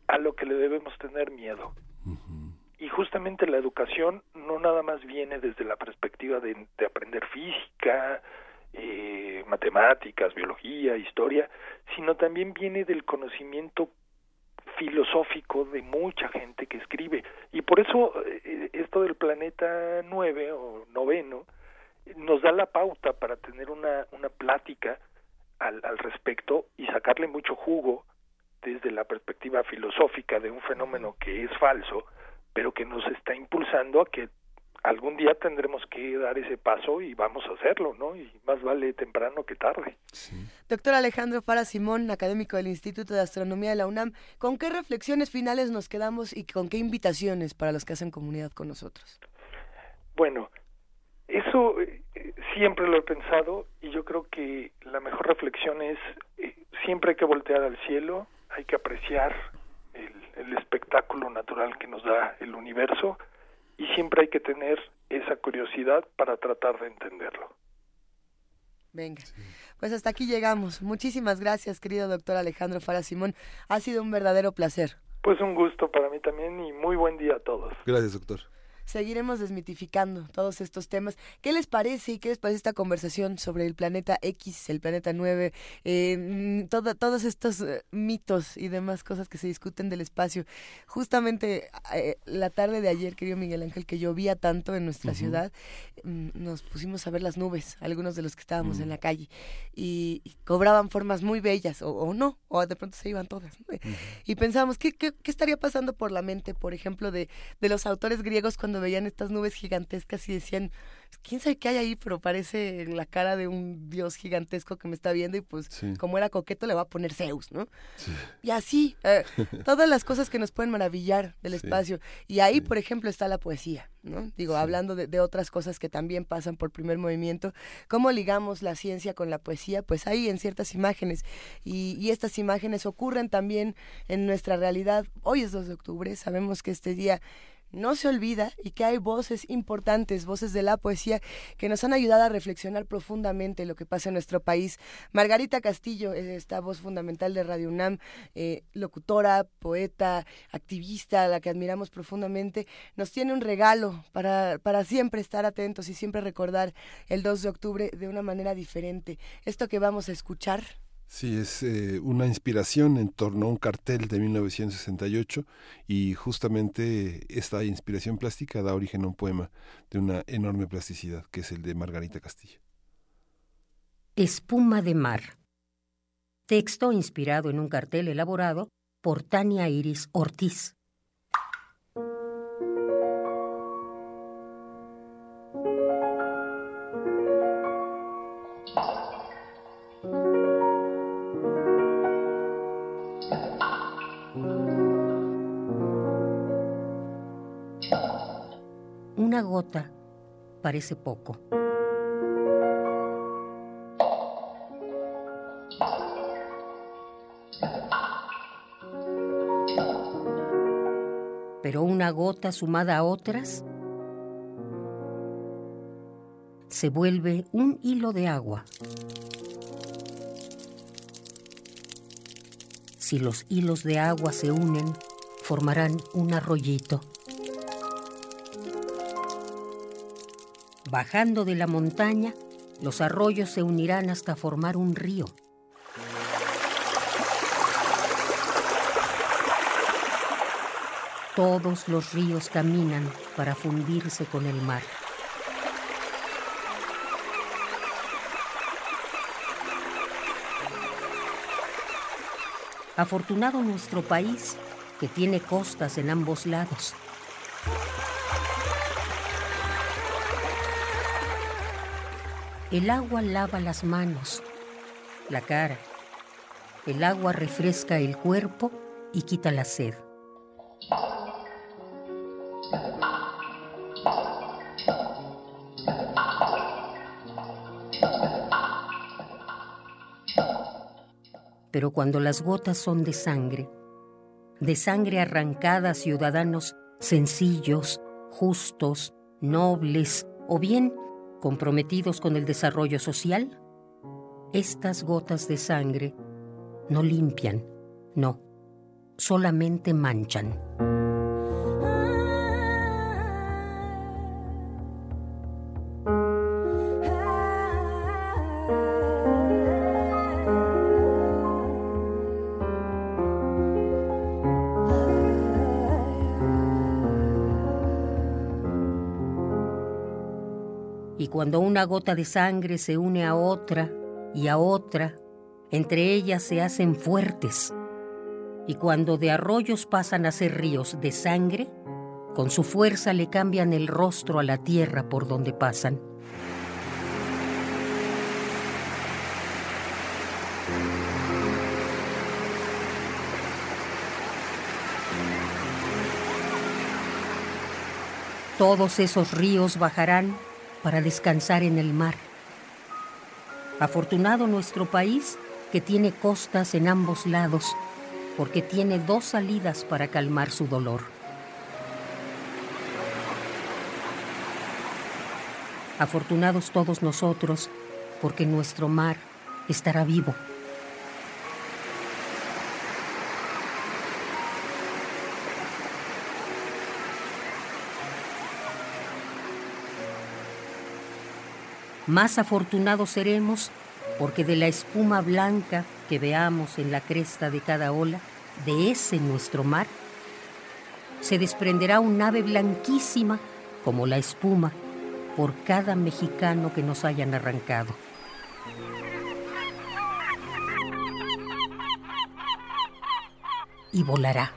a lo que le debemos tener miedo. Y justamente la educación no nada más viene desde la perspectiva de, aprender física, eh, matemáticas, biología, historia, sino también viene del conocimiento filosófico de mucha gente que escribe. Y por eso eh, esto del planeta nueve o noveno nos da la pauta para tener una, una plática al, al respecto y sacarle mucho jugo desde la perspectiva filosófica de un fenómeno que es falso, pero que nos está impulsando a que algún día tendremos que dar ese paso y vamos a hacerlo, ¿no? Y más vale temprano que tarde. Doctor Alejandro Fara Simón, académico del Instituto de Astronomía de la UNAM, ¿con qué reflexiones finales nos quedamos y con qué invitaciones para los que hacen comunidad con nosotros? Bueno, eso eh, siempre lo he pensado y yo creo que la mejor reflexión es eh, siempre hay que voltear al cielo, hay que apreciar el espectáculo natural que nos da el universo y siempre hay que tener esa curiosidad para tratar de entenderlo. Venga, pues hasta aquí llegamos. Muchísimas gracias, querido doctor Alejandro Fara Simón. Ha sido un verdadero placer. Pues un gusto para mí también y muy buen día a todos. Gracias, doctor seguiremos desmitificando todos estos temas. ¿Qué les parece y qué les parece esta conversación sobre el planeta X, el planeta 9, eh, mm, todos estos eh, mitos y demás cosas que se discuten del espacio? Justamente eh, la tarde de ayer, querido Miguel Ángel, que llovía tanto en nuestra ciudad, mm, nos pusimos a ver las nubes, algunos de los que estábamos en mm. la calle, y, cobraban formas muy bellas, o, no, o de pronto se iban todas. Y pensábamos, ¿qué, ¿qué, qué, estaría pasando por la mente, por ejemplo, de, de los autores griegos cuando veían estas nubes gigantescas y decían, quién sabe qué hay ahí, pero parece la cara de un dios gigantesco que me está viendo y pues como era coqueto le va a poner Zeus, ¿no? Y así, eh, (laughs) todas las cosas que nos pueden maravillar del espacio. Y ahí, por ejemplo, está la poesía, ¿no? Digo, hablando de, otras cosas que también pasan por primer movimiento, ¿cómo ligamos la ciencia con la poesía? Pues ahí en ciertas imágenes. Y, y estas imágenes ocurren también en nuestra realidad. Hoy es 2 de octubre, sabemos que este día no se olvida y que hay voces importantes, voces de la poesía que nos han ayudado a reflexionar profundamente lo que pasa en nuestro país. Margarita Castillo, esta voz fundamental de Radio UNAM, eh, locutora, poeta, activista, a la que admiramos profundamente, nos tiene un regalo para, para siempre estar atentos y siempre recordar el 2 de octubre de una manera diferente. Esto que vamos a escuchar Sí, es eh, una inspiración en torno a un cartel de 1968 y justamente esta inspiración plástica da origen a un poema de una enorme plasticidad, que es el de Margarita Castillo. Espuma de mar. Texto inspirado en un cartel elaborado por Tania Iris Ortiz. Gota parece poco. Pero una gota sumada a otras se vuelve un hilo de agua. Si los hilos de agua se unen, formarán un arroyito. Bajando de la montaña, los arroyos se unirán hasta formar un río. Todos los ríos caminan para fundirse con el mar. Afortunado nuestro país, que tiene costas en ambos lados. El agua lava las manos, la cara. El agua refresca el cuerpo y quita la sed. Pero cuando las gotas son de sangre, de sangre arrancada ciudadanos sencillos, justos, nobles o bien comprometidos con el desarrollo social, estas gotas de sangre no limpian, no, solamente manchan. Cuando una gota de sangre se une a otra y a otra, entre ellas se hacen fuertes. Y cuando de arroyos pasan a ser ríos de sangre, Con su fuerza le cambian el rostro a la tierra por donde pasan. Todos esos ríos bajarán para descansar en el mar. Afortunado nuestro país que tiene costas en ambos lados, porque tiene dos salidas para calmar su dolor. Afortunados todos nosotros, porque nuestro mar estará vivo. Más afortunados seremos porque de la espuma blanca que veamos en la cresta de cada ola, de ese nuestro mar, se desprenderá un ave blanquísima como la espuma por cada mexicano que nos hayan arrancado. Y volará.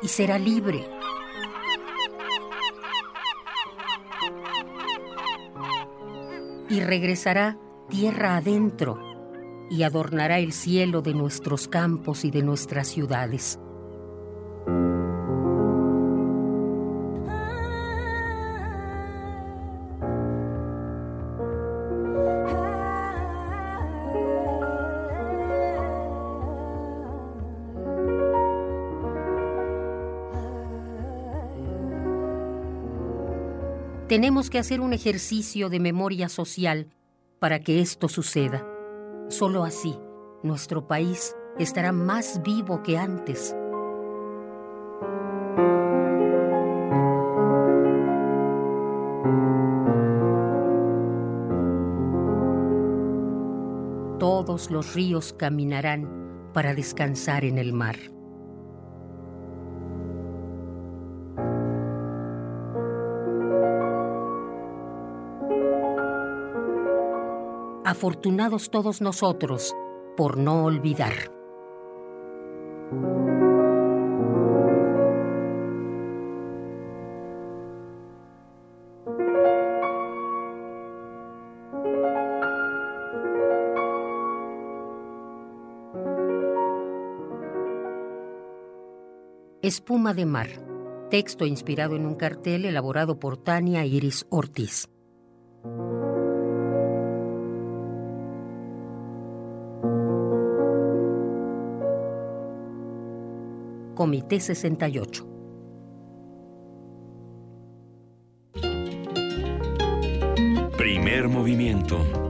Y será libre y regresará tierra adentro y adornará el cielo de nuestros campos y de nuestras ciudades. Tenemos que hacer un ejercicio de memoria social para que esto suceda. Solo así, nuestro país estará más vivo que antes. Todos los ríos caminarán para descansar en el mar. Afortunados todos nosotros por no olvidar. Espuma de mar. Texto inspirado en un cartel elaborado por Tania Iris Ortiz. Comité 68. Primer movimiento.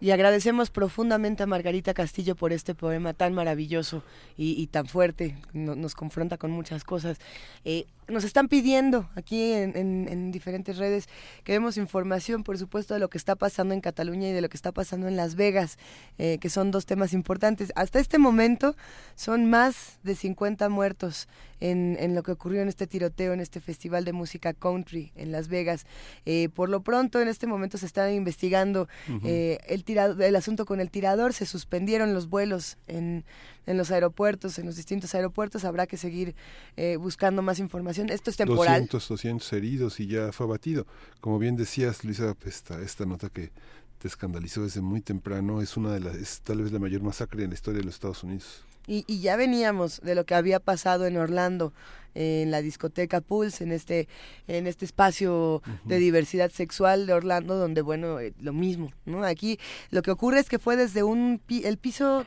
Y agradecemos profundamente a Margarita Castillo por este poema tan maravilloso y, tan fuerte, nos confronta con muchas cosas. Eh, nos están pidiendo aquí en, diferentes redes que demos información, por supuesto, de lo que está pasando en Cataluña y de lo que está pasando en Las Vegas, eh, que son dos temas importantes. Hasta este momento son más de 50 muertos en, lo que ocurrió en este tiroteo, en este festival de música country en Las Vegas. Eh, por lo pronto, en este momento se está investigando eh, el, el asunto con el tirador, se suspendieron los vuelos en en los aeropuertos, en los distintos aeropuertos. Habrá que seguir eh, buscando más información. Esto es temporal. 200, 200 heridos y ya fue abatido. Como bien decías, Luisa, esta, esta nota que te escandalizó desde muy temprano es una de las, es tal vez la mayor masacre en la historia de los Estados Unidos. Y, y, ya veníamos de lo que había pasado en Orlando, en la discoteca Pulse, en este, en este espacio de diversidad sexual de Orlando, donde, bueno, eh, lo mismo, ¿no? Aquí lo que ocurre es que fue desde un el piso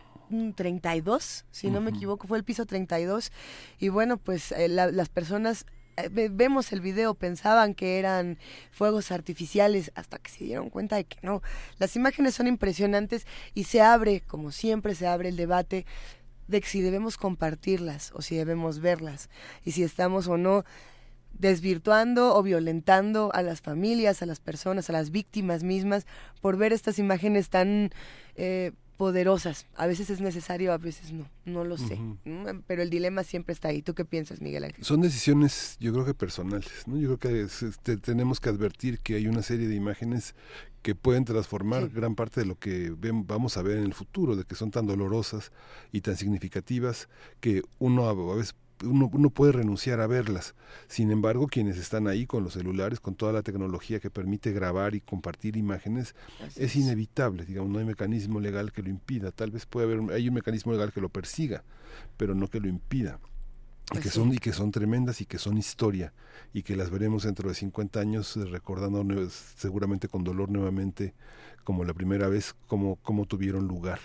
32, si no me equivoco, fue el piso 32. Y bueno, pues eh, las personas eh, vemos el video, pensaban que eran fuegos artificiales hasta que se dieron cuenta de que no. Las imágenes son impresionantes y se abre, como siempre se abre el debate de si debemos compartirlas o si debemos verlas y si estamos o no desvirtuando o violentando a las familias, a las personas, a las víctimas mismas por ver estas imágenes tan eh, poderosas. A veces es necesario, a veces no, no lo sé. Pero el dilema siempre está ahí. ¿Tú qué piensas, Miguel Ángel? Son decisiones, yo creo que personales. ¿no? Yo creo que este, tenemos que advertir que hay una serie de imágenes que pueden transformar gran parte de lo que vamos a ver en el futuro, de que son tan dolorosas y tan significativas que uno a veces uno, uno, puede renunciar a verlas. Sin embargo, quienes están ahí con los celulares, con toda la tecnología que permite grabar y compartir imágenes, es, inevitable, digamos, no hay mecanismo legal que lo impida. Tal vez puede haber, hay un mecanismo legal que lo persiga, pero no que lo impida. Y que, son, y que son tremendas y que son historia y que las veremos dentro de 50 años eh, recordando seguramente con dolor nuevamente como la primera vez como, como tuvieron lugar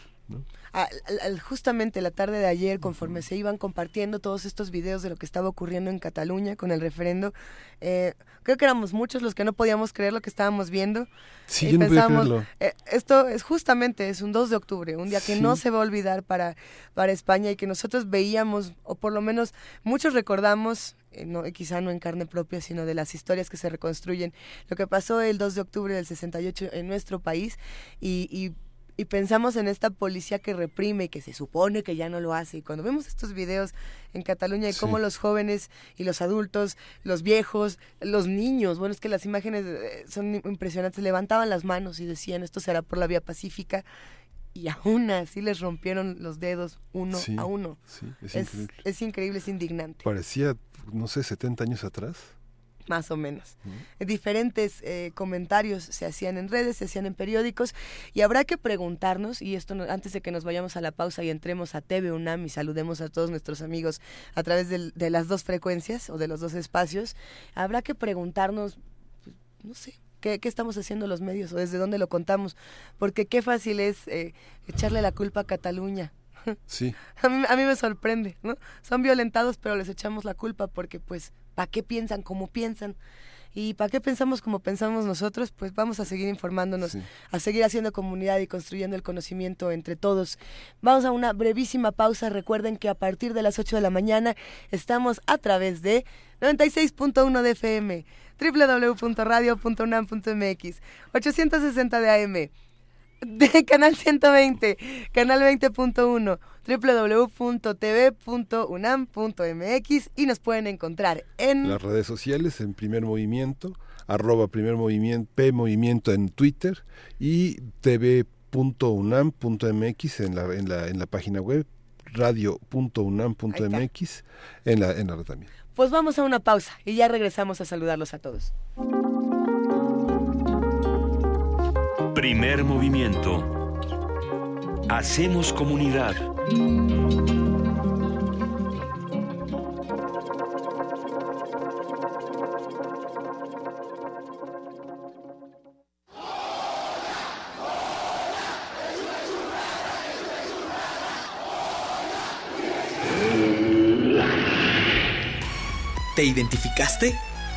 justamente la tarde de ayer, conforme se iban compartiendo todos estos videos de lo que estaba ocurriendo en Cataluña con el referendo, eh, creo que éramos muchos los que no podíamos creer lo que estábamos viendo. Sí, y pensamos, eh, esto es justamente, es un 2 de octubre, un día que no se va a olvidar para, para España y que nosotros veíamos, o por lo menos muchos recordamos, eh, no, quizá no en carne propia, sino de las historias que se reconstruyen, lo que pasó el 2 de octubre del 68 en nuestro país y, y y pensamos en esta policía que reprime que se supone que ya no lo hace. Y cuando vemos estos videos en Cataluña y cómo los jóvenes y los adultos, los viejos, los niños, bueno, es que las imágenes eh, son impresionantes, levantaban las manos y decían, esto será por la vía pacífica. Y aún así les rompieron los dedos uno a uno. es, increíble. es increíble, es indignante. Parecía, no sé, 70 años atrás más o menos. Diferentes eh, comentarios se hacían en redes, se hacían en periódicos y habrá que preguntarnos, y esto antes de que nos vayamos a la pausa y entremos a TV UNAM y saludemos a todos nuestros amigos a través de, las dos frecuencias o de los dos espacios, habrá que preguntarnos, pues, no sé, ¿Qué, estamos haciendo los medios o desde dónde lo contamos? Porque qué fácil es eh, echarle la culpa a Cataluña. Sí. (laughs) A mí, a mí me sorprende, ¿no? Son violentados, pero les echamos la culpa porque pues ¿Para qué piensan como piensan? ¿Y para qué pensamos como pensamos nosotros? Pues vamos a seguir informándonos, a seguir haciendo comunidad y construyendo el conocimiento entre todos. Vamos a una brevísima pausa. Recuerden que a partir de las 8 de la mañana estamos a través de 96.1 de FM, www.radio.unam.mx, 860 de AM de Canal 120, Canal 20.1, www.tv.unam.mx y nos pueden encontrar en las redes sociales en Primer Movimiento, arroba Primer Movimiento, P Movimiento en Twitter y tv.unam.mx en la, en, la, en la página web, radio.unam.mx en la, en la red también. Pues vamos a una pausa y ya regresamos a saludarlos a todos. Primer movimiento. Hacemos comunidad. ¿Te identificaste?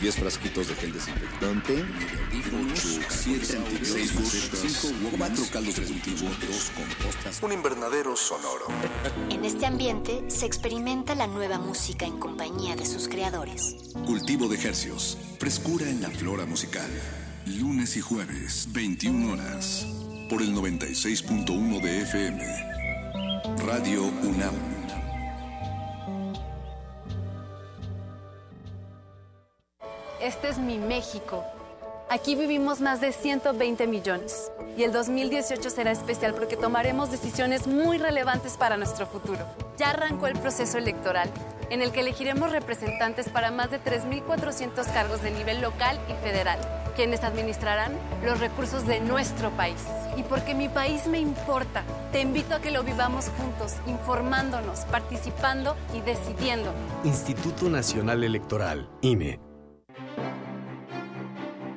10 frasquitos de gel desinfectante, 8, 7 antibioticos, 4 caldos de cultivo, 2 compostas, un invernadero sonoro. En este ambiente se experimenta la nueva música en compañía de sus creadores. Cultivo de ejercios, frescura en la flora musical. Lunes y jueves, 21 horas, por el 96.1 de FM. Radio UNAM. Este es mi México. Aquí vivimos más de 120 millones y el 2018 será especial porque tomaremos decisiones muy relevantes para nuestro futuro. Ya arrancó el proceso electoral en el que elegiremos representantes para más de 3.400 cargos de nivel local y federal, quienes administrarán los recursos de nuestro país. Y porque mi país me importa, te invito a que lo vivamos juntos, informándonos, participando y decidiendo. Instituto Nacional Electoral, INE.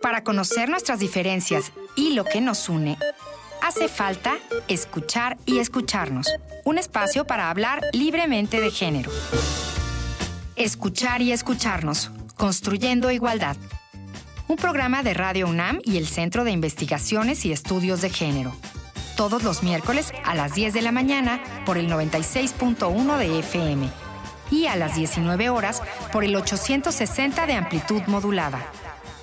Para conocer nuestras diferencias y lo que nos une, hace falta escuchar y escucharnos. Un espacio para hablar libremente de género. Escuchar y escucharnos, construyendo igualdad un programa de Radio UNAM y el Centro de Investigaciones y Estudios de Género. Todos los miércoles a las 10 de la mañana por el 96.1 de FM y a las 19 horas por el 860 de amplitud modulada.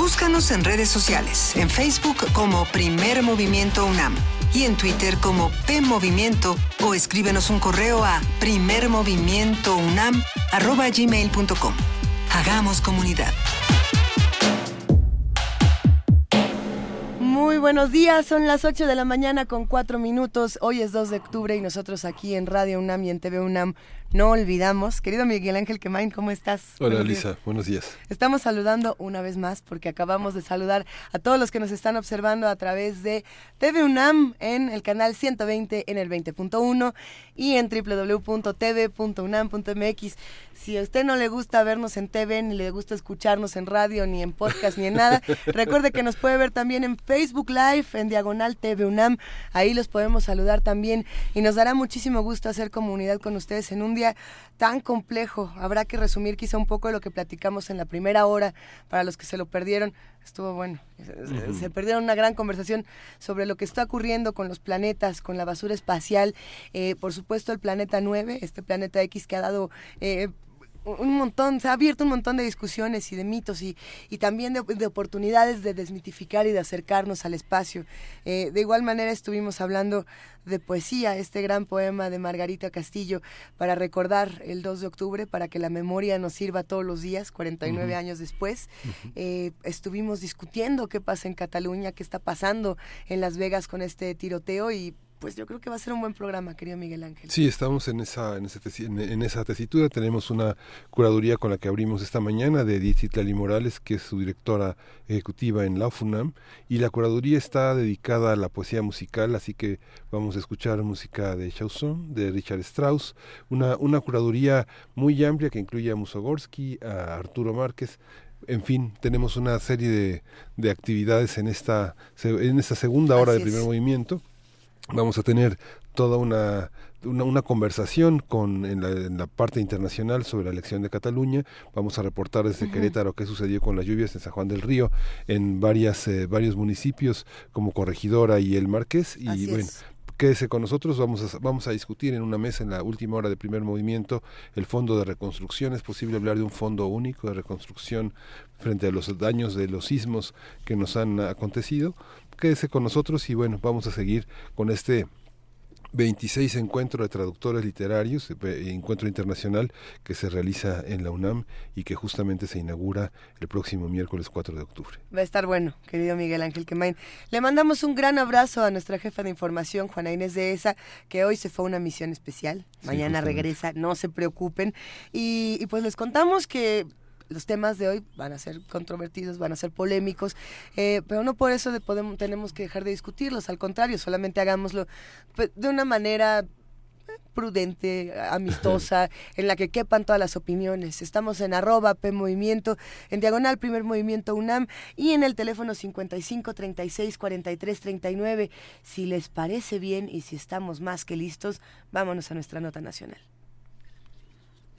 Búscanos en redes sociales, en Facebook como Primer Movimiento UNAM y en Twitter como P Movimiento o escríbenos un correo a primermovimientounam@gmail.com. Hagamos comunidad. Muy buenos días, son las 8 de la mañana con 4 minutos. Hoy es 2 de octubre y nosotros aquí en Radio UNAM y en TV UNAM no olvidamos. Querido Miguel Ángel Quemain, ¿cómo estás? Hola Lisa, buenos días. Estamos saludando una vez más porque acabamos de saludar a todos los que nos están observando a través de TV UNAM en el canal 120 en el 20.1 y en www.tv.unam.mx. Si a usted no le gusta vernos en TV, ni le gusta escucharnos en radio, ni en podcast, ni en nada, (laughs) recuerde que nos puede ver también en Facebook Live, en Diagonal TV UNAM. Ahí los podemos saludar también y nos dará muchísimo gusto hacer comunidad con ustedes en un día tan complejo. Habrá que resumir quizá un poco de lo que platicamos en la primera hora para los que se lo perdieron. Estuvo bueno. Se, perdieron una gran conversación sobre lo que está ocurriendo con los planetas, con la basura espacial. Eh, por supuesto, el planeta 9, este planeta X que ha dado... Eh, un montón, se ha abierto un montón de discusiones y de mitos y, y también de, oportunidades de desmitificar y de acercarnos al espacio. Eh, de igual manera estuvimos hablando de poesía, este gran poema de Margarita Castillo, para recordar el 2 de octubre, para que la memoria nos sirva todos los días, 49 años después. Eh, estuvimos discutiendo qué pasa en Cataluña, qué está pasando en Las Vegas con este tiroteo y pues yo creo que va a ser un buen programa, querido Miguel Ángel. Sí, estamos en esa, en, en, esa tesitura. Tenemos una curaduría con la que abrimos esta mañana de Edith Itlali Morales, que es su directora ejecutiva en la FUNAM. Y la curaduría está dedicada a la poesía musical, así que vamos a escuchar música de Chausson, de Richard Strauss. Una, una curaduría muy amplia que incluye a Musogorsky, a Arturo Márquez en fin, tenemos una serie de, de actividades en esta, en esta segunda hora del primer movimiento vamos a tener toda una, una, conversación con, en, la, parte internacional sobre la elección de Cataluña. Vamos a reportar desde Querétaro qué sucedió con las lluvias en San Juan del Río, en varias, eh, varios municipios como Corregidora y El Marqués. Y bueno, quédese con nosotros, vamos a, vamos a discutir en una mesa en la última hora del primer movimiento el fondo de reconstrucción. Es posible hablar de un fondo único de reconstrucción frente a los daños de los sismos que nos han acontecido quédese con nosotros y bueno, vamos a seguir con este 26 encuentro de traductores literarios, eh, encuentro internacional que se realiza en la UNAM y que justamente se inaugura el próximo miércoles 4 de octubre. Va a estar bueno, querido Miguel Ángel Quemain. Le mandamos un gran abrazo a nuestra jefa de información, Juana Inés de ESA, que hoy se fue a una misión especial. Mañana regresa, no se preocupen. Y, y pues les contamos que los temas de hoy van a ser controvertidos, van a ser polémicos, eh, pero no por eso podemos, tenemos que dejar de discutirlos, al contrario, solamente hagámoslo pues, de una manera prudente, amistosa, (laughs) en la que quepan todas las opiniones. Estamos en arroba P Movimiento, en diagonal Primer Movimiento UNAM y en el teléfono 55 36 43 39. Si les parece bien y si estamos más que listos, vámonos a nuestra nota nacional.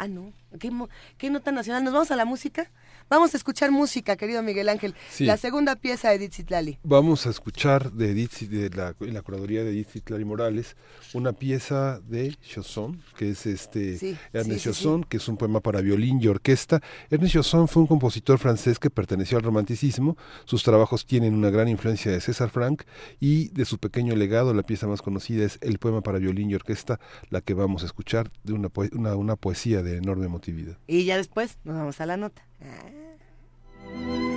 Ah, no. ¿Qué, ¿Qué, nota nacional? ¿Nos vamos a la música? Vamos a escuchar música, querido Miguel Ángel. La segunda pieza de Edith Zitlali. Vamos a escuchar de Edith, de la, la curaduría de Edith Zitlali Morales, una pieza de Chausson, que es este Ernest Chausson, que es un poema para violín y orquesta. Ernest Chausson fue un compositor francés que perteneció al romanticismo. Sus trabajos tienen una gran influencia de César Franck y de su pequeño legado, la pieza más conocida es el poema para violín y orquesta, la que vamos a escuchar de una, una, una poesía de enorme emotividad. Y ya después nos vamos a la nota. Movimiento.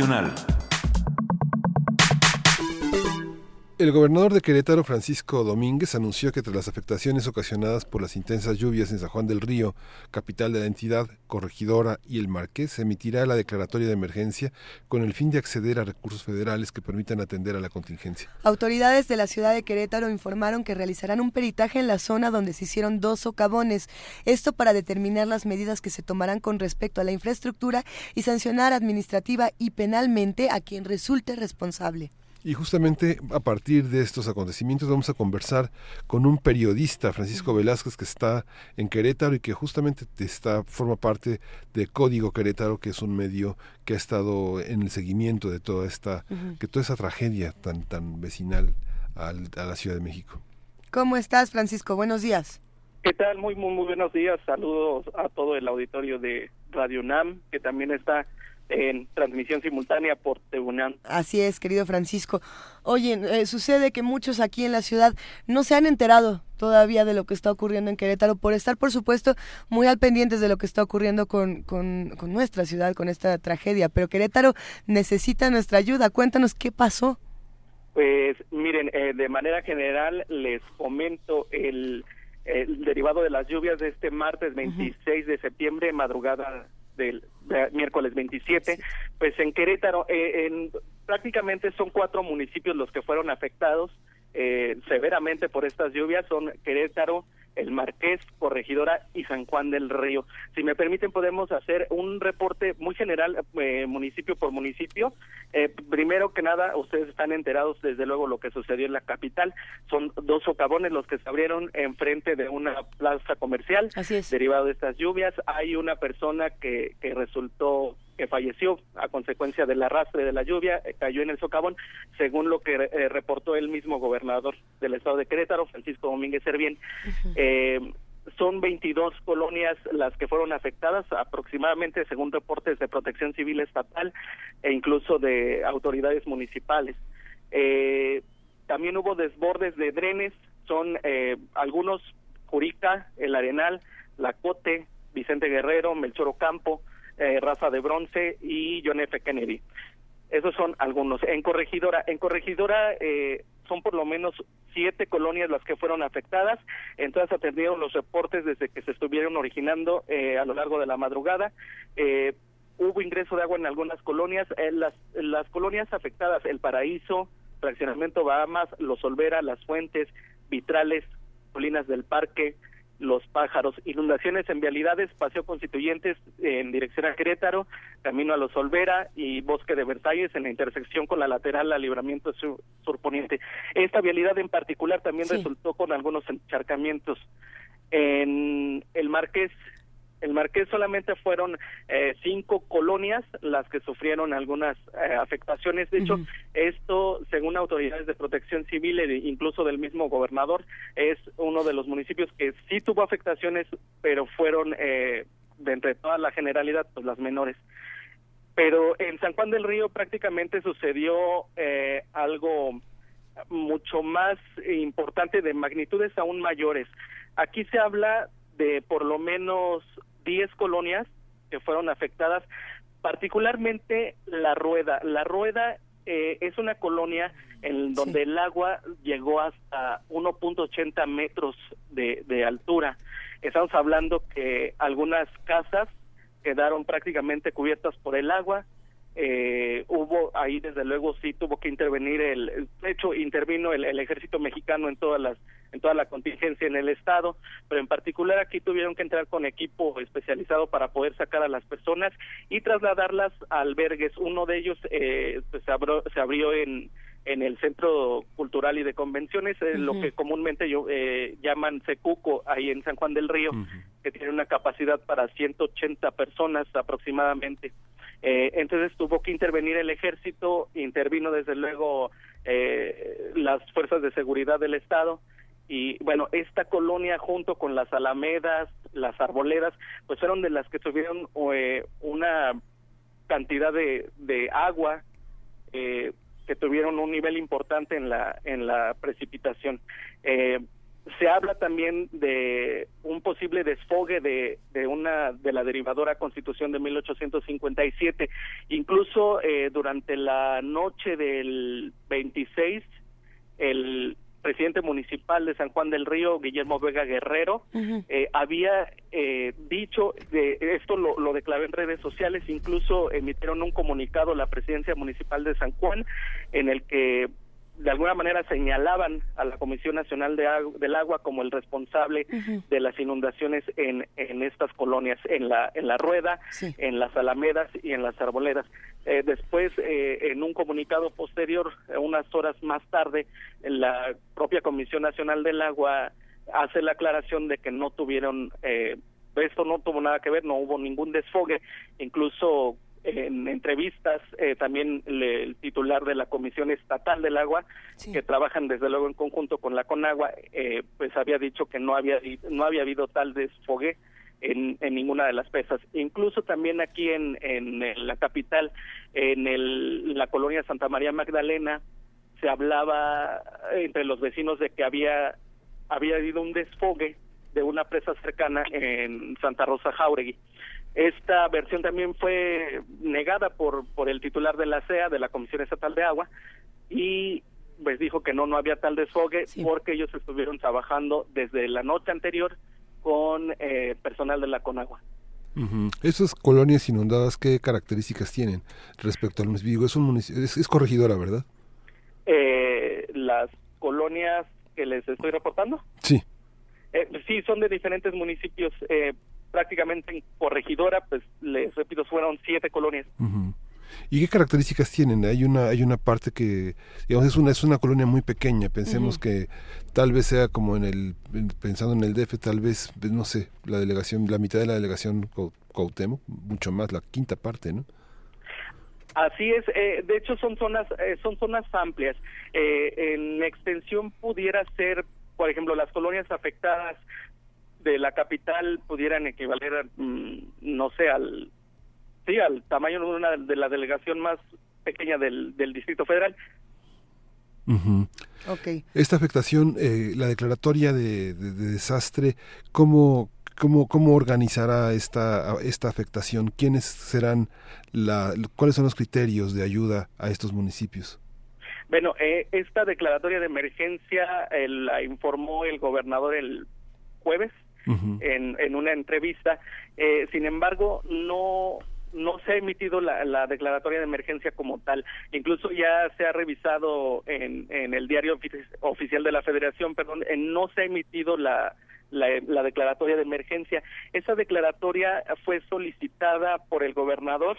Nacional. El gobernador de Querétaro, Francisco Domínguez, anunció que tras las afectaciones ocasionadas por las intensas lluvias en San Juan del Río, capital de la entidad, Corregidora y el Marqués, se emitirá la declaratoria de emergencia con el fin de acceder a recursos federales que permitan atender a la contingencia. Autoridades de la ciudad de Querétaro informaron que realizarán un peritaje en la zona donde se hicieron dos socavones, esto para determinar las medidas que se tomarán con respecto a la infraestructura y sancionar administrativa y penalmente a quien resulte responsable. Y justamente a partir de estos acontecimientos vamos a conversar con un periodista, Francisco Velázquez, que está en Querétaro y que justamente está, forma parte de Código Querétaro, que es un medio que ha estado en el seguimiento de toda esta, que toda esa tragedia tan, tan vecinal a la Ciudad de México. ¿Cómo estás, Francisco? Buenos días. ¿Qué tal? Muy, muy, muy buenos días. Saludos a todo el auditorio de Radio UNAM, que también está en transmisión simultánea por TVUNAM. Así es, querido Francisco. Oye, eh, sucede que muchos aquí en la ciudad no se han enterado todavía de lo que está ocurriendo en Querétaro, por estar, por supuesto, muy al pendientes de lo que está ocurriendo con, con, nuestra ciudad, con esta tragedia. Pero Querétaro necesita nuestra ayuda. Cuéntanos qué pasó. Pues miren, eh, de manera general les comento el, derivado de las lluvias de este martes 26 de septiembre, madrugada del miércoles 27, pues en Querétaro, eh, en, prácticamente son cuatro municipios los que fueron afectados eh, severamente por estas lluvias, son Querétaro, el Marqués, Corregidora y San Juan del Río. Si me permiten, podemos hacer un reporte muy general, eh, municipio por municipio. Eh, primero que nada, ustedes están enterados desde luego lo que sucedió en la capital. Son dos socavones los que se abrieron enfrente de una plaza comercial. Así es. Derivado de estas lluvias, hay una persona que, que resultó que falleció a consecuencia del arrastre de la lluvia, eh, cayó en el socavón, según lo que eh, reportó el mismo gobernador del estado de Querétaro, Francisco Domínguez Servién. eh, son 22 colonias las que fueron afectadas, aproximadamente según reportes de protección civil estatal e incluso de autoridades municipales. Eh, también hubo desbordes de drenes, son eh, algunos Curica, El Arenal, La Cote, Vicente Guerrero, Melchor Ocampo, eh, Raza de Bronce y John F. Kennedy. Esos son algunos. En Corregidora, en Corregidora eh, son por lo menos siete colonias las que fueron afectadas. Entonces atendieron los reportes desde que se estuvieron originando eh, a lo largo de la madrugada. Eh, hubo ingreso de agua en algunas colonias. Eh, las, las colonias afectadas, El Paraíso, Fraccionamiento Bahamas, Los Olvera, Las Fuentes, Vitrales, Colinas del Parque, los pájaros, inundaciones en vialidades, paseo constituyentes en dirección a Querétaro, camino a los Olvera y bosque de Versalles en la intersección con la lateral al libramiento sur, surponiente. Esta vialidad en particular también Sí. resultó con algunos encharcamientos. En el Marqués, el Marqués solamente fueron eh, cinco colonias las que sufrieron algunas eh, afectaciones. De hecho, esto, según autoridades de protección civil e incluso del mismo gobernador, es uno de los municipios que sí tuvo afectaciones, pero fueron, eh, de entre toda la generalidad, pues las menores. Pero en San Juan del Río prácticamente sucedió eh, algo mucho más importante, de magnitudes aún mayores. Aquí se habla de por lo menos 10 colonias que fueron afectadas, particularmente La Rueda. La Rueda eh, es una colonia en donde el agua llegó hasta 1.80 metros de, de altura. Estamos hablando que algunas casas quedaron prácticamente cubiertas por el agua. Eh, hubo ahí desde luego sí tuvo que intervenir el, el- de hecho intervino el, el ejército mexicano en todas las en toda la contingencia en el estado pero en particular aquí tuvieron que entrar con equipo especializado para poder sacar a las personas y trasladarlas a albergues. Uno de ellos eh, pues, se abrió, se abrió en en el Centro Cultural y de Convenciones, eh, lo que comúnmente yo, eh, llaman Secuco, ahí en San Juan del Río, que tiene una capacidad para 180 personas aproximadamente. Eh, entonces tuvo que intervenir el ejército, intervino desde luego eh, las fuerzas de seguridad del Estado y bueno, esta colonia junto con las alamedas, las arboledas, pues fueron de las que tuvieron eh, una cantidad de, de agua eh, que tuvieron un nivel importante en la en la precipitación. Eh, se habla también de un posible desfogue de, de una de la derivadora Constitución de 1857. Incluso eh, durante la noche del 26, el presidente municipal de San Juan del Río, Guillermo Vega Guerrero, eh, había eh, dicho, de, esto lo, lo declaró en redes sociales, incluso emitieron un comunicado la presidencia municipal de San Juan en el que de alguna manera señalaban a la Comisión Nacional de Agu- del Agua como el responsable de las inundaciones en, en estas colonias, en la, en la Rueda, en las Alamedas y en las Arboledas. Eh, después, eh, en un comunicado posterior, eh, unas horas más tarde, la propia Comisión Nacional del Agua hace la aclaración de que no tuvieron, eh, esto no tuvo nada que ver, no hubo ningún desfogue, incluso en entrevistas eh, también le- el titular de la Comisión Estatal del Agua, que trabajan desde luego en conjunto con la Conagua, eh, pues había dicho que no había no había habido tal desfogue en, en ninguna de las pesas. Incluso también aquí en, en, en la capital, en el, la colonia Santa María Magdalena, se hablaba entre los vecinos de que había había habido un desfogue de una presa cercana en Santa Rosa Jauregui. Esta versión también fue negada por por el titular de la CEA, de la Comisión Estatal de Agua, y pues dijo que no no había tal desfogue porque ellos estuvieron trabajando desde la noche anterior con eh, personal de la Conagua. Ujú. Esas colonias inundadas, ¿qué características tienen respecto al municipio? Es un municipio, es, es corregidora, ¿verdad? Eh, las colonias que les estoy reportando, Sí. eh, sí, son de diferentes municipios, eh, prácticamente en corregidora, pues les repito, fueron siete colonias. ¿Y qué características tienen? Hay una hay una parte que digamos es una es una colonia muy pequeña. Pensemos que tal vez sea como en el en- pensando en el DF, tal vez pues, no sé, la delegación la mitad de la delegación Cuauhtémoc, mucho más la quinta parte, ¿no? Así es, eh, de hecho son zonas eh, son zonas amplias. Eh, en extensión pudiera ser, por ejemplo, las colonias afectadas de la capital pudieran equivaler, a, mm, no sé, al sí, al tamaño de una de la delegación más pequeña del, del Distrito Federal. Esta afectación, eh, la declaratoria de, desastre, ¿cómo, cómo, cómo organizará esta, esta afectación? ¿Quiénes serán la, cuáles son los criterios de ayuda a estos municipios? Bueno, eh, esta declaratoria de emergencia eh, la informó el gobernador el jueves en, en una entrevista. sin embargo, no no se ha emitido la, declaratoria de emergencia como tal. Incluso ya se ha revisado en, en el diario oficial de la Federación, perdón, no se ha emitido la, la, declaratoria de emergencia. Esa declaratoria fue solicitada por el gobernador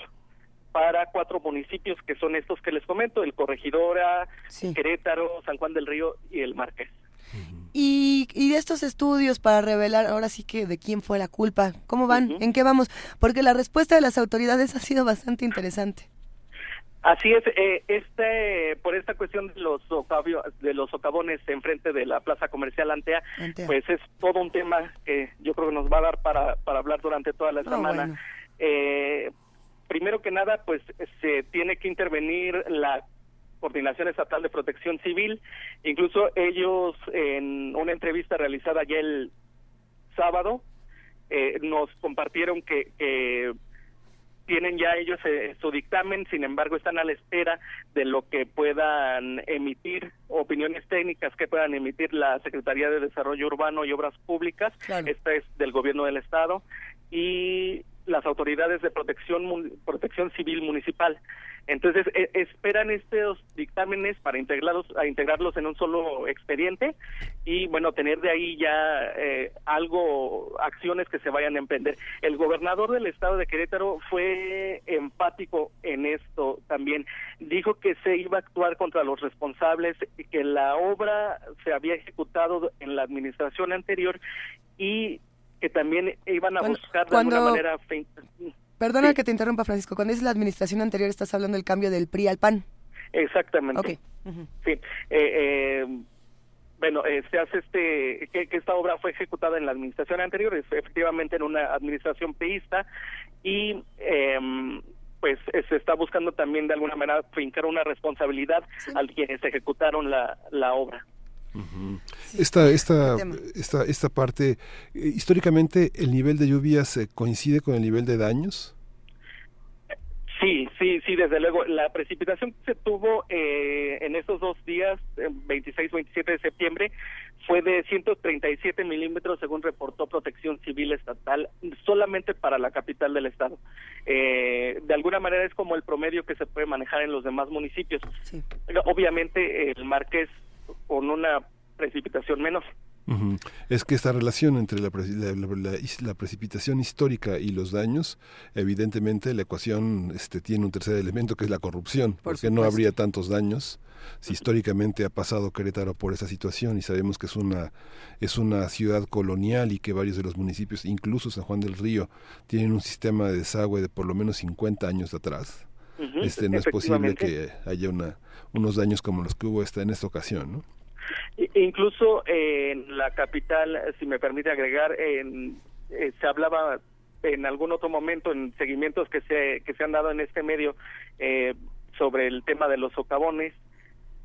para cuatro municipios que son estos que les comento, el Corregidora, Querétaro, San Juan del Río y el Marqués. Y, y, de estos estudios para revelar ahora sí que de quién fue la culpa, ¿cómo van? ¿En qué vamos? Porque la respuesta de las autoridades (laughs) ha sido bastante interesante. Así es, eh, este, por esta cuestión de los, de los socavones enfrente de la plaza comercial Antea, pues es todo un tema que yo creo que nos va a dar para, para hablar durante toda la semana. eh, primero que nada, pues se tiene que intervenir la Coordinación Estatal de Protección Civil. Incluso ellos, en una entrevista realizada ya el sábado, eh, nos compartieron que, tienen ya ellos eh, su dictamen, sin embargo están a la espera de lo que puedan emitir, opiniones técnicas que puedan emitir la Secretaría de Desarrollo Urbano y Obras Públicas, esta es del Gobierno del Estado, y las autoridades de protección protección civil municipal. Entonces e, esperan estos dictámenes para integrarlos a integrarlos en un solo expediente y bueno tener de ahí ya eh, algo acciones que se vayan a emprender. El gobernador del estado de Querétaro fue empático en esto también. Dijo que se iba a actuar contra los responsables y que la obra se había ejecutado en la administración anterior y que también iban a buscar de alguna manera... Perdona que te interrumpa, Francisco. Cuando es la administración anterior, estás hablando del cambio del PRI al PAN. Exactamente. Sí. Eh, eh, bueno, eh, se hace este, que, esta obra fue ejecutada en la administración anterior, efectivamente en una administración peísta, y em, pues se está buscando también de alguna manera fincar una responsabilidad a quienes ejecutaron la, la obra esta, esta, esta, esta parte, eh, históricamente, ¿el nivel de lluvias coincide con el nivel de daños? Sí, sí, sí, desde luego. La precipitación que se tuvo eh, en esos dos días, 26-27 de septiembre, fue de 137 milímetros, según reportó Protección Civil Estatal, solamente para la capital del estado. Eh, de alguna manera es como el promedio que se puede manejar en los demás municipios. Obviamente, el Marqués con una precipitación menos. Es que esta relación entre la, la, precipitación histórica y los daños, evidentemente la ecuación este, tiene un tercer elemento que es la corrupción, porque no habría tantos daños si históricamente ha pasado Querétaro por esa situación y sabemos que es una es una ciudad colonial y que varios de los municipios, incluso San Juan del Río, tienen un sistema de desagüe de por lo menos 50 años atrás. Este no es posible que haya una unos daños como los que hubo esta en esta ocasión, ¿no? Incluso en la capital, si me permite agregar, en, eh, se hablaba en algún otro momento en seguimientos que se que se han dado en este medio eh, sobre el tema de los socavones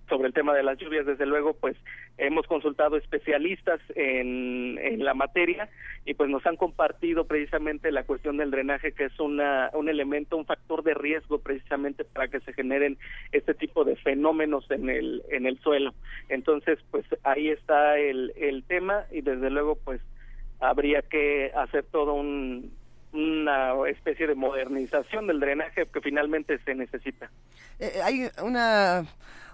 sobre el tema de las lluvias, desde luego, pues hemos consultado especialistas en, en la materia y pues nos han compartido precisamente la cuestión del drenaje, que es una, un elemento, un factor de riesgo precisamente para que se generen este tipo de fenómenos en el, en el suelo. Entonces, pues ahí está el, el tema y desde luego, pues habría que hacer todo un, una especie de modernización del drenaje que finalmente se necesita. Eh, hay una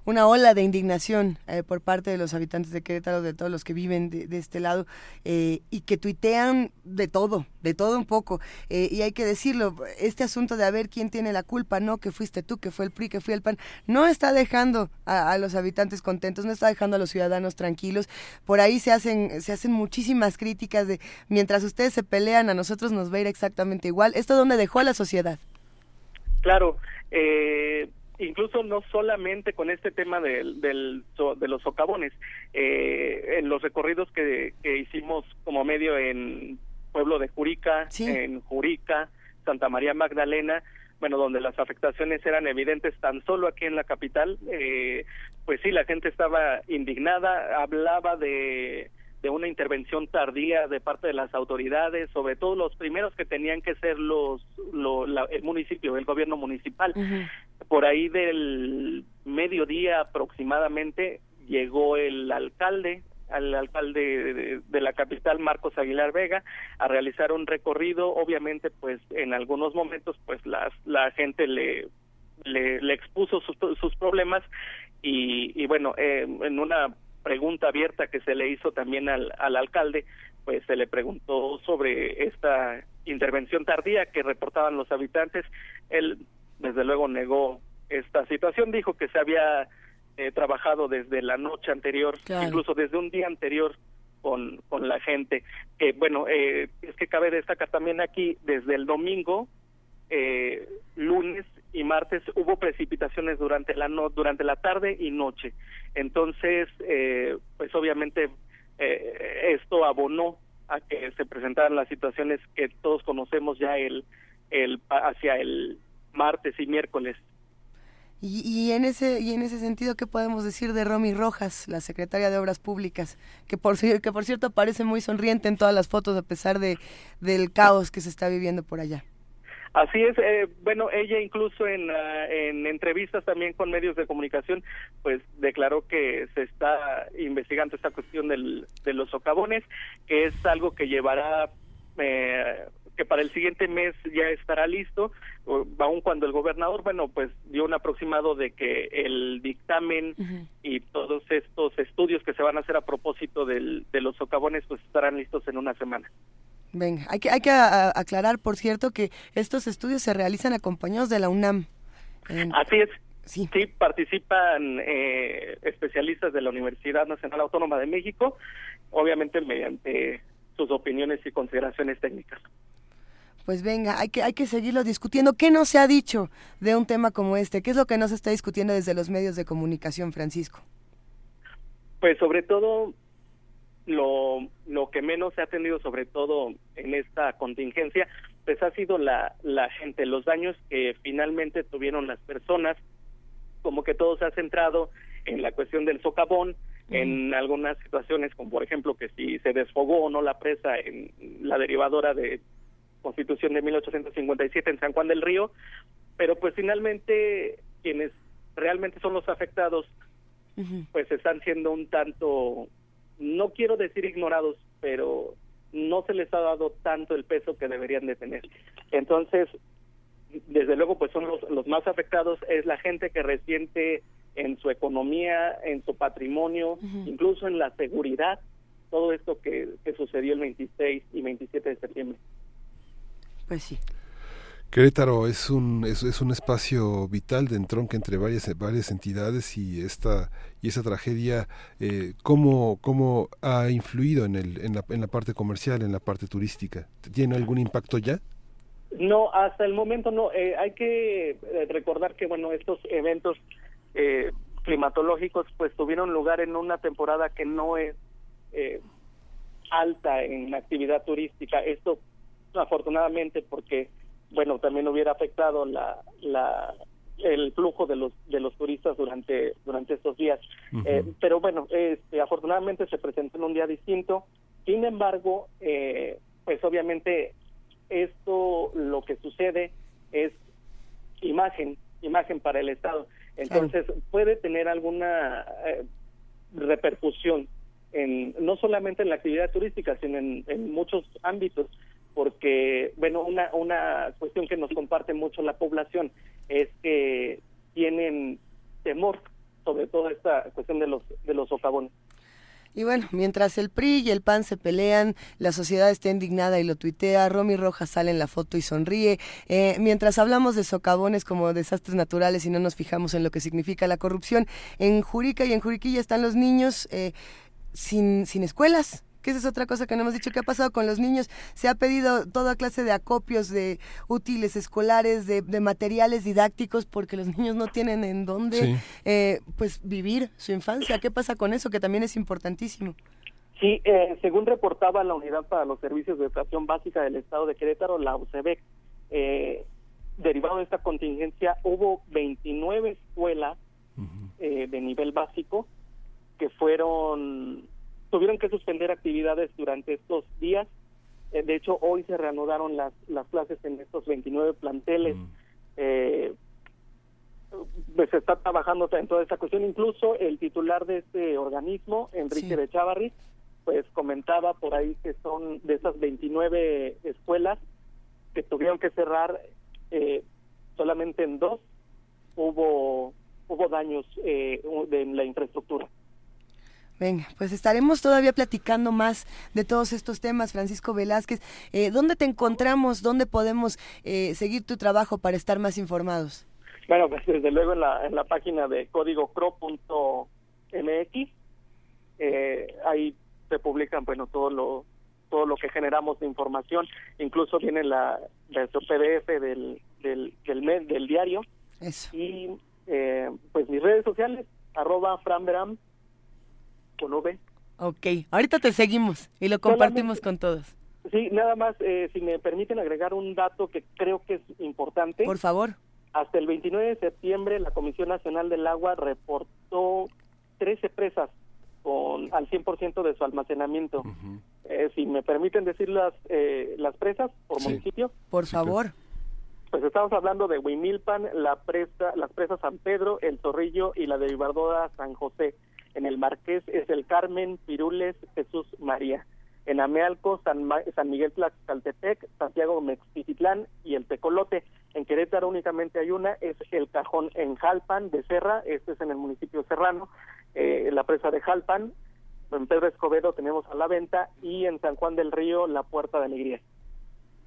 una ola de indignación eh, por parte de los habitantes de Querétaro, de todos los que viven de, este lado, eh, y que tuitean de todo, de todo un poco. Eh, y hay que decirlo, este asunto de a ver quién tiene la culpa, no, que fuiste tú, que fue el PRI, que fue el PAN, no está dejando a, los habitantes contentos, no está dejando a los ciudadanos tranquilos. Por ahí se hacen, se hacen muchísimas críticas de mientras ustedes se pelean, a nosotros nos va a ir exactamente igual. ¿Esto dónde dejó a la sociedad? Claro, eh, incluso no solamente con este tema del, del de los socavones, eh, en los recorridos que, que, hicimos como medio en Pueblo de Jurica, en Jurica, Santa María Magdalena, bueno, donde las afectaciones eran evidentes tan solo aquí en la capital, eh, pues sí, la gente estaba indignada, hablaba de, de una intervención tardía de parte de las autoridades, sobre todo los primeros que tenían que ser los, el municipio, el gobierno municipal. Por ahí del mediodía aproximadamente llegó el alcalde al alcalde de, la capital Marcos Aguilar Vega a realizar un recorrido. Obviamente pues en algunos momentos pues las, la gente le le, expuso sus, sus problemas y, y bueno eh, en una pregunta abierta que se le hizo también al, al alcalde pues se le preguntó sobre esta intervención tardía que reportaban los habitantes. Él desde luego negó esta situación dijo que se había he trabajado desde la noche anterior, incluso desde un día anterior con, con la gente. que bueno, eh, es que cabe destacar también aquí, desde el domingo, eh, lunes y martes hubo precipitaciones durante la no, durante la tarde y noche. Entonces, eh, pues obviamente eh, esto abonó a que se presentaran las situaciones que todos conocemos ya el, el hacia el martes y miércoles y, en ese y en ese sentido, ¿qué podemos decir de Romy Rojas, la secretaria de Obras Públicas, que por que por cierto parece muy sonriente en todas las fotos a pesar de del caos que se está viviendo por allá? Así es, eh, bueno, ella incluso en, ah, en entrevistas también con medios de comunicación, pues declaró que se está investigando esta cuestión del, de los socavones, que es algo que llevará eh, que para el siguiente mes ya estará listo, aun cuando el gobernador, bueno, pues dio un aproximado de que el dictamen y todos estos estudios que se van a hacer a propósito del, de los socavones, pues estarán listos en una semana. Venga, hay que, hay que aclarar, por cierto, que estos estudios se realizan acompañados de la UNAM. Así es. Sí. sí, participan eh, especialistas de la Universidad Nacional Autónoma de México, obviamente mediante sus opiniones y consideraciones técnicas pues venga, hay que, hay que seguirlo discutiendo. ¿Qué no se ha dicho de un tema como este? ¿Qué es lo que no se está discutiendo desde los medios de comunicación, Francisco? Pues sobre todo, lo, lo que menos se ha atendido, sobre todo en esta contingencia, pues ha sido la, la gente, los daños que finalmente tuvieron las personas, como que todo se ha centrado en la cuestión del socavón, en algunas situaciones, como por ejemplo que si se desfogó o no la presa en la derivadora de Constitución de 1857 en San Juan del Río, pero pues finalmente quienes realmente son los afectados pues están siendo un tanto, no quiero decir ignorados, pero no se les ha dado tanto el peso que deberían de tener. Entonces, desde luego, pues son los, los más afectados, es la gente que resiente en su economía, en su patrimonio, incluso en la seguridad, todo esto que, que sucedió el 26 y 27 de septiembre. Pues sí. Querétaro es un, es, es, un espacio vital de entronque entre varias, varias entidades y esta y esa tragedia, eh, ¿cómo, ¿cómo, ha influido en, el, en, la, en la parte comercial, en la parte turística? ¿Tiene algún impacto ya? No, hasta el momento no. Eh, hay que eh, recordar que bueno estos eventos eh, climatológicos pues tuvieron lugar en una temporada que no es alta en actividad turística. Esto afortunadamente porque bueno también hubiera afectado la, la el flujo de los de los turistas durante durante estos días. Eh, pero bueno este, afortunadamente se presentó en un día distinto. Sin embargo eh, pues obviamente esto lo que sucede es imagen imagen para el estado. Entonces puede tener alguna eh, repercusión en no solamente en la actividad turística sino en, en muchos ámbitos porque, bueno, una, una cuestión que nos comparte mucho la población es que tienen temor sobre toda esta cuestión de los, de los socavones. Y bueno, mientras el PRI y el PAN se pelean, la sociedad está indignada y lo tuitea, Romy Rojas sale en la foto y sonríe. Eh, mientras hablamos de socavones como desastres naturales y no nos fijamos en lo que significa la corrupción, en Jurica y en Juriquilla están los niños eh, sin, sin escuelas, que esa es otra cosa que no hemos dicho, ¿qué ha pasado con los niños? Se ha pedido toda clase de acopios de útiles escolares, de, materiales didácticos, porque los niños no tienen en dónde eh, pues vivir su infancia. ¿Qué pasa con eso? Que también es importantísimo. Sí, eh, según reportaba la Unidad para los Servicios de Educación Básica del Estado de Querétaro, la UCEBEC, eh, derivado de esta contingencia, hubo 29 escuelas eh, de nivel básico que fueron, tuvieron que suspender actividades durante estos días. Eh, de hecho, hoy se reanudaron las, las clases en estos 29 planteles. Eh, pues se está trabajando en toda esta cuestión. Incluso el titular de este organismo, Enrique de Chavarri, pues comentaba por ahí que son de esas 29 escuelas que tuvieron que cerrar, eh, solamente en dos hubo hubo daños eh, de la infraestructura. Venga, pues estaremos todavía platicando más de todos estos temas, Francisco Velázquez. Eh, ¿Dónde te encontramos? ¿Dónde podemos eh, seguir tu trabajo para estar más informados? Bueno, pues desde luego en la, en la página de códigocro.mx, eh, ahí se publican bueno todo lo todo lo que generamos de información, incluso viene la, la PDF del del del, mes, del diario Eso. y eh, pues mis redes sociales arroba franbram con V. Ok, ahorita te seguimos y lo compartimos con todos. Sí, nada más, eh, si me permiten agregar un dato que creo que es importante. Por favor. Hasta el 29 de septiembre, la Comisión Nacional del Agua reportó 13 presas con al 100% de su almacenamiento. eh, si me permiten decir las, eh, las presas por Sí. municipio. Por favor. Pues estamos hablando de Huimilpan, la presa, las presas San Pedro, El Zorrillo y la de Vivardora San José. En el Marqués es el Carmen, Pirules, Jesús María. En Amealco, San, Ma- San Miguel Tlaxcaltepec, Santiago Mexticitlán y el Tecolote. En Querétaro únicamente hay una, es el Cajón en Jalpan de Serra, este es en el municipio serrano, eh, la presa de Jalpan. En Pedro Escobedo tenemos a la venta y en San Juan del Río la Puerta de Alegría.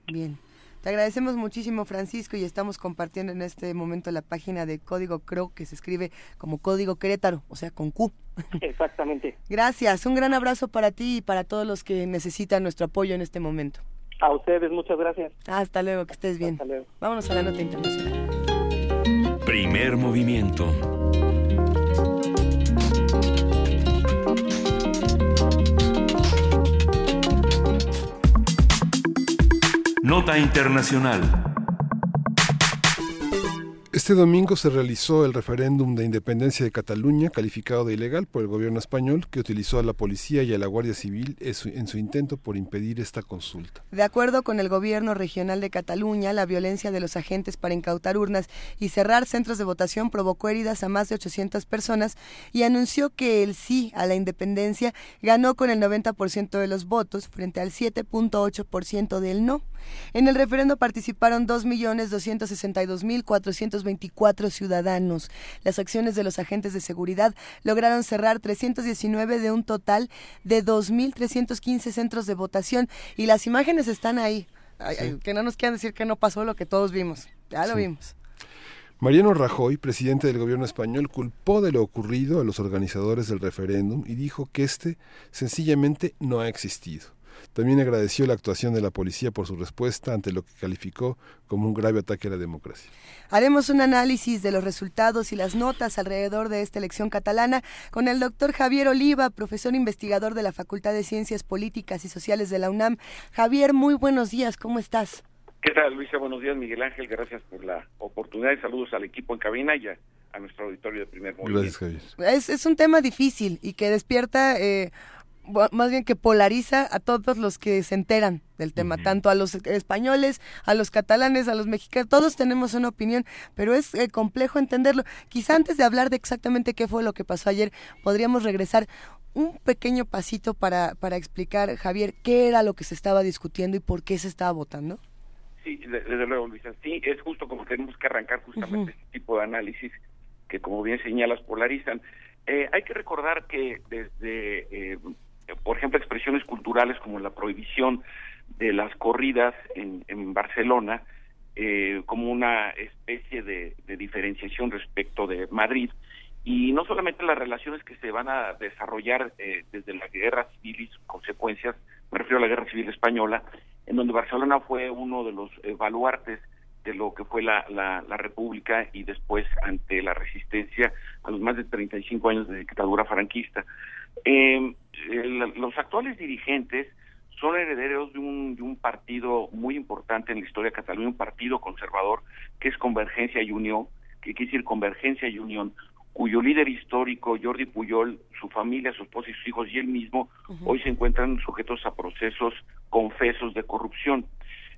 Bien. Te agradecemos muchísimo, Francisco, y estamos compartiendo en este momento la página de Código CRO, que se escribe como Código Querétaro, o sea, con Q. Exactamente. (laughs) Gracias, un gran abrazo para ti y para todos los que necesitan nuestro apoyo en este momento. A ustedes, muchas gracias. Hasta luego, que estés bien. Hasta luego. Vámonos a la nota internacional. Primer movimiento. Nota internacional. Este domingo se realizó el referéndum de independencia de Cataluña, calificado de ilegal por el gobierno español, que utilizó a la policía y a la Guardia Civil en su, en su intento por impedir esta consulta. De acuerdo con el gobierno regional de Cataluña, la violencia de los agentes para incautar urnas y cerrar centros de votación provocó heridas a más de 800 personas y anunció que el sí a la independencia ganó con el 90% de los votos frente al 7.8% del no. En el referendo participaron 2.262.424 ciudadanos. Las acciones de los agentes de seguridad lograron cerrar 319 de un total de 2.315 centros de votación y las imágenes están ahí. Ay, ay, que no nos quieran decir que no pasó lo que todos vimos. Ya lo Sí. vimos. Mariano Rajoy, presidente del gobierno español, culpó de lo ocurrido a los organizadores del referéndum y dijo que este sencillamente no ha existido. También agradeció la actuación de la policía por su respuesta ante lo que calificó como un grave ataque a la democracia. Haremos un análisis de los resultados y las notas alrededor de esta elección catalana con el doctor Javier Oliva, profesor investigador de la Facultad de Ciencias Políticas y Sociales de la UNAM. Javier, muy buenos días, ¿cómo estás? ¿Qué tal, Luisa? Buenos días, Miguel Ángel. Gracias por la oportunidad y saludos al equipo en cabina y a, a nuestro auditorio de primer movimiento. Gracias, Javier. Es, es un tema difícil y que despierta, eh, más bien que polariza a todos los que se enteran del tema, tanto a los españoles, a los catalanes, a los mexicanos, todos tenemos una opinión, pero es eh, complejo entenderlo. Quizá antes de hablar de exactamente qué fue lo que pasó ayer, podríamos regresar un pequeño pasito para, para explicar, Javier, qué era lo que se estaba discutiendo y por qué se estaba votando. Sí, de- desde luego, Luisa. Sí, es justo como tenemos que arrancar justamente este tipo de análisis que, como bien señalas, polarizan. Eh, hay que recordar que desde, eh, por ejemplo, expresiones culturales como la prohibición de las corridas en, en Barcelona, eh, como una especie de, diferenciación respecto de Madrid, y no solamente las relaciones que se van a desarrollar eh, desde la guerra civil y sus consecuencias, me refiero a la guerra civil española, en donde Barcelona fue uno de los eh, baluartes de lo que fue la, la, la República y después ante la resistencia a los más de 35 años de dictadura franquista. Eh, el- los actuales dirigentes son herederos de un, de un partido muy importante en la historia de Cataluña, un partido conservador que es Convergencia y Unión, que quiere decir Convergencia y Unión, cuyo líder histórico, Jordi Puyol, su familia, su esposa y sus hijos y él mismo, hoy se encuentran sujetos a procesos confesos de corrupción.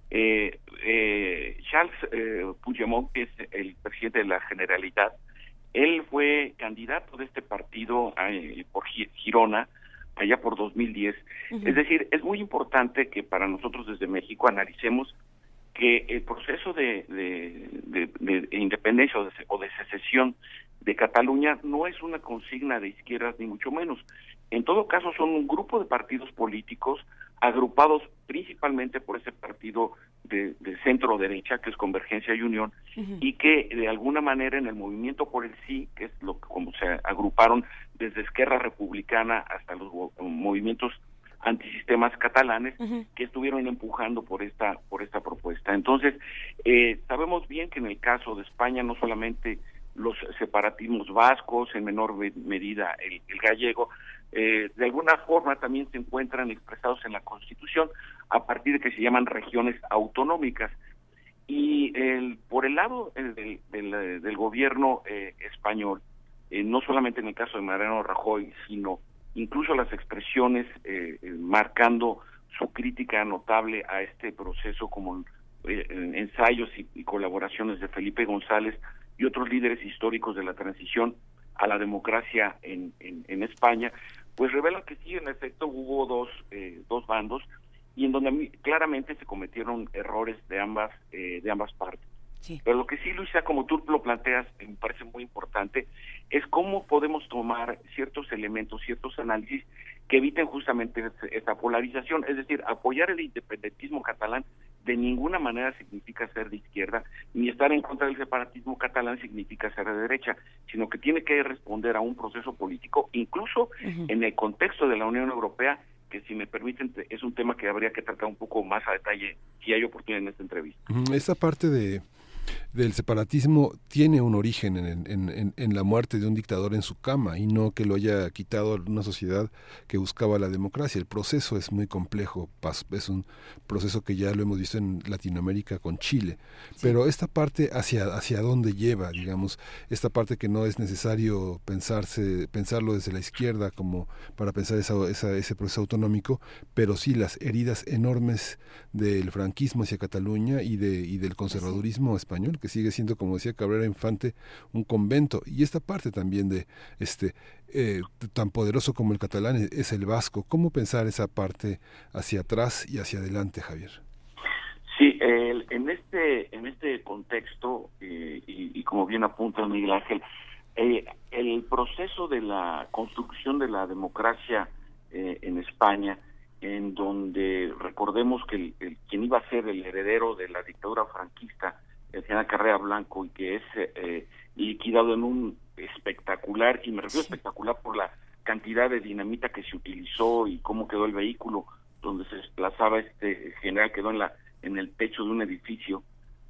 Eh, eh, Charles eh, Puigdemont, que es el presidente de la Generalitat, él fue candidato de este partido eh, por Girona allá por 2010. Es decir, es muy importante que para nosotros desde México analicemos que el proceso de, de, independencia o de, secesión de Cataluña no es una consigna de izquierdas ni mucho menos. En todo caso son un grupo de partidos políticos agrupados principalmente por ese partido de, centro derecha que es Convergencia y Unión y que de alguna manera en el movimiento por el sí que es lo como se agruparon desde Esquerra Republicana hasta los movimientos antisistemas catalanes que estuvieron empujando por esta por esta propuesta. Entonces eh, sabemos bien que en el caso de España no solamente los separatismos vascos en menor medida el, gallego eh, de alguna forma también se encuentran expresados en la Constitución a partir de que se llaman regiones autonómicas. Y el, por el lado del, del, gobierno eh, español no solamente en el caso de Mariano Rajoy sino incluso las expresiones eh, eh, marcando su crítica notable a este proceso como eh, ensayos y, colaboraciones de Felipe González y otros líderes históricos de la transición a la democracia en, en, España, pues revela que sí, en efecto, hubo dos, dos bandos y en donde claramente se cometieron errores de ambas, de ambas partes. Pero lo que sí, Luisa, como tú lo planteas, me parece muy importante, es cómo podemos tomar ciertos elementos, ciertos análisis que eviten justamente esta polarización. Es decir, apoyar el independentismo catalán de ninguna manera significa ser de izquierda, ni estar en contra del separatismo catalán significa ser de derecha, sino que tiene que responder a un proceso político, incluso en el contexto de la Unión Europea, que si me permiten es un tema que habría que tratar un poco más a detalle si hay oportunidad en esta entrevista. Esta parte de del separatismo tiene un origen en, la muerte de un dictador en su cama y no que lo haya quitado una sociedad que buscaba la democracia. El proceso es muy complejo, es un proceso que ya lo hemos visto en Latinoamérica con Chile, pero esta parte hacia, hacia dónde lleva, digamos, esta parte que no es necesario pensarse, pensarlo desde la izquierda como para pensar ese proceso autonómico, pero sí las heridas enormes del franquismo hacia Cataluña y, de, y del conservadurismo español que sigue siendo, como decía Cabrera Infante, un convento. Y esta parte también de este eh, tan poderoso como el catalán es el vasco. ¿Cómo pensar esa parte hacia atrás y hacia adelante, Javier? Sí, en este en este contexto eh, y, como bien apunta Miguel Ángel, eh, el proceso de la construcción de la democracia en España en donde recordemos que el, quien iba a ser el heredero de la dictadura franquista el general Carrera Blanco y que es eh, liquidado en un espectacular, y me refiero espectacular por la cantidad de dinamita que se utilizó y cómo quedó el vehículo donde se desplazaba este general, quedó en, la, en el techo de un edificio,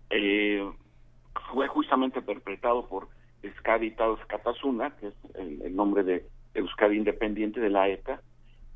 eh, fue justamente perpetrado por Euskadi Taos Katasuna, que es el, nombre de Euskadi Independiente de la ETA,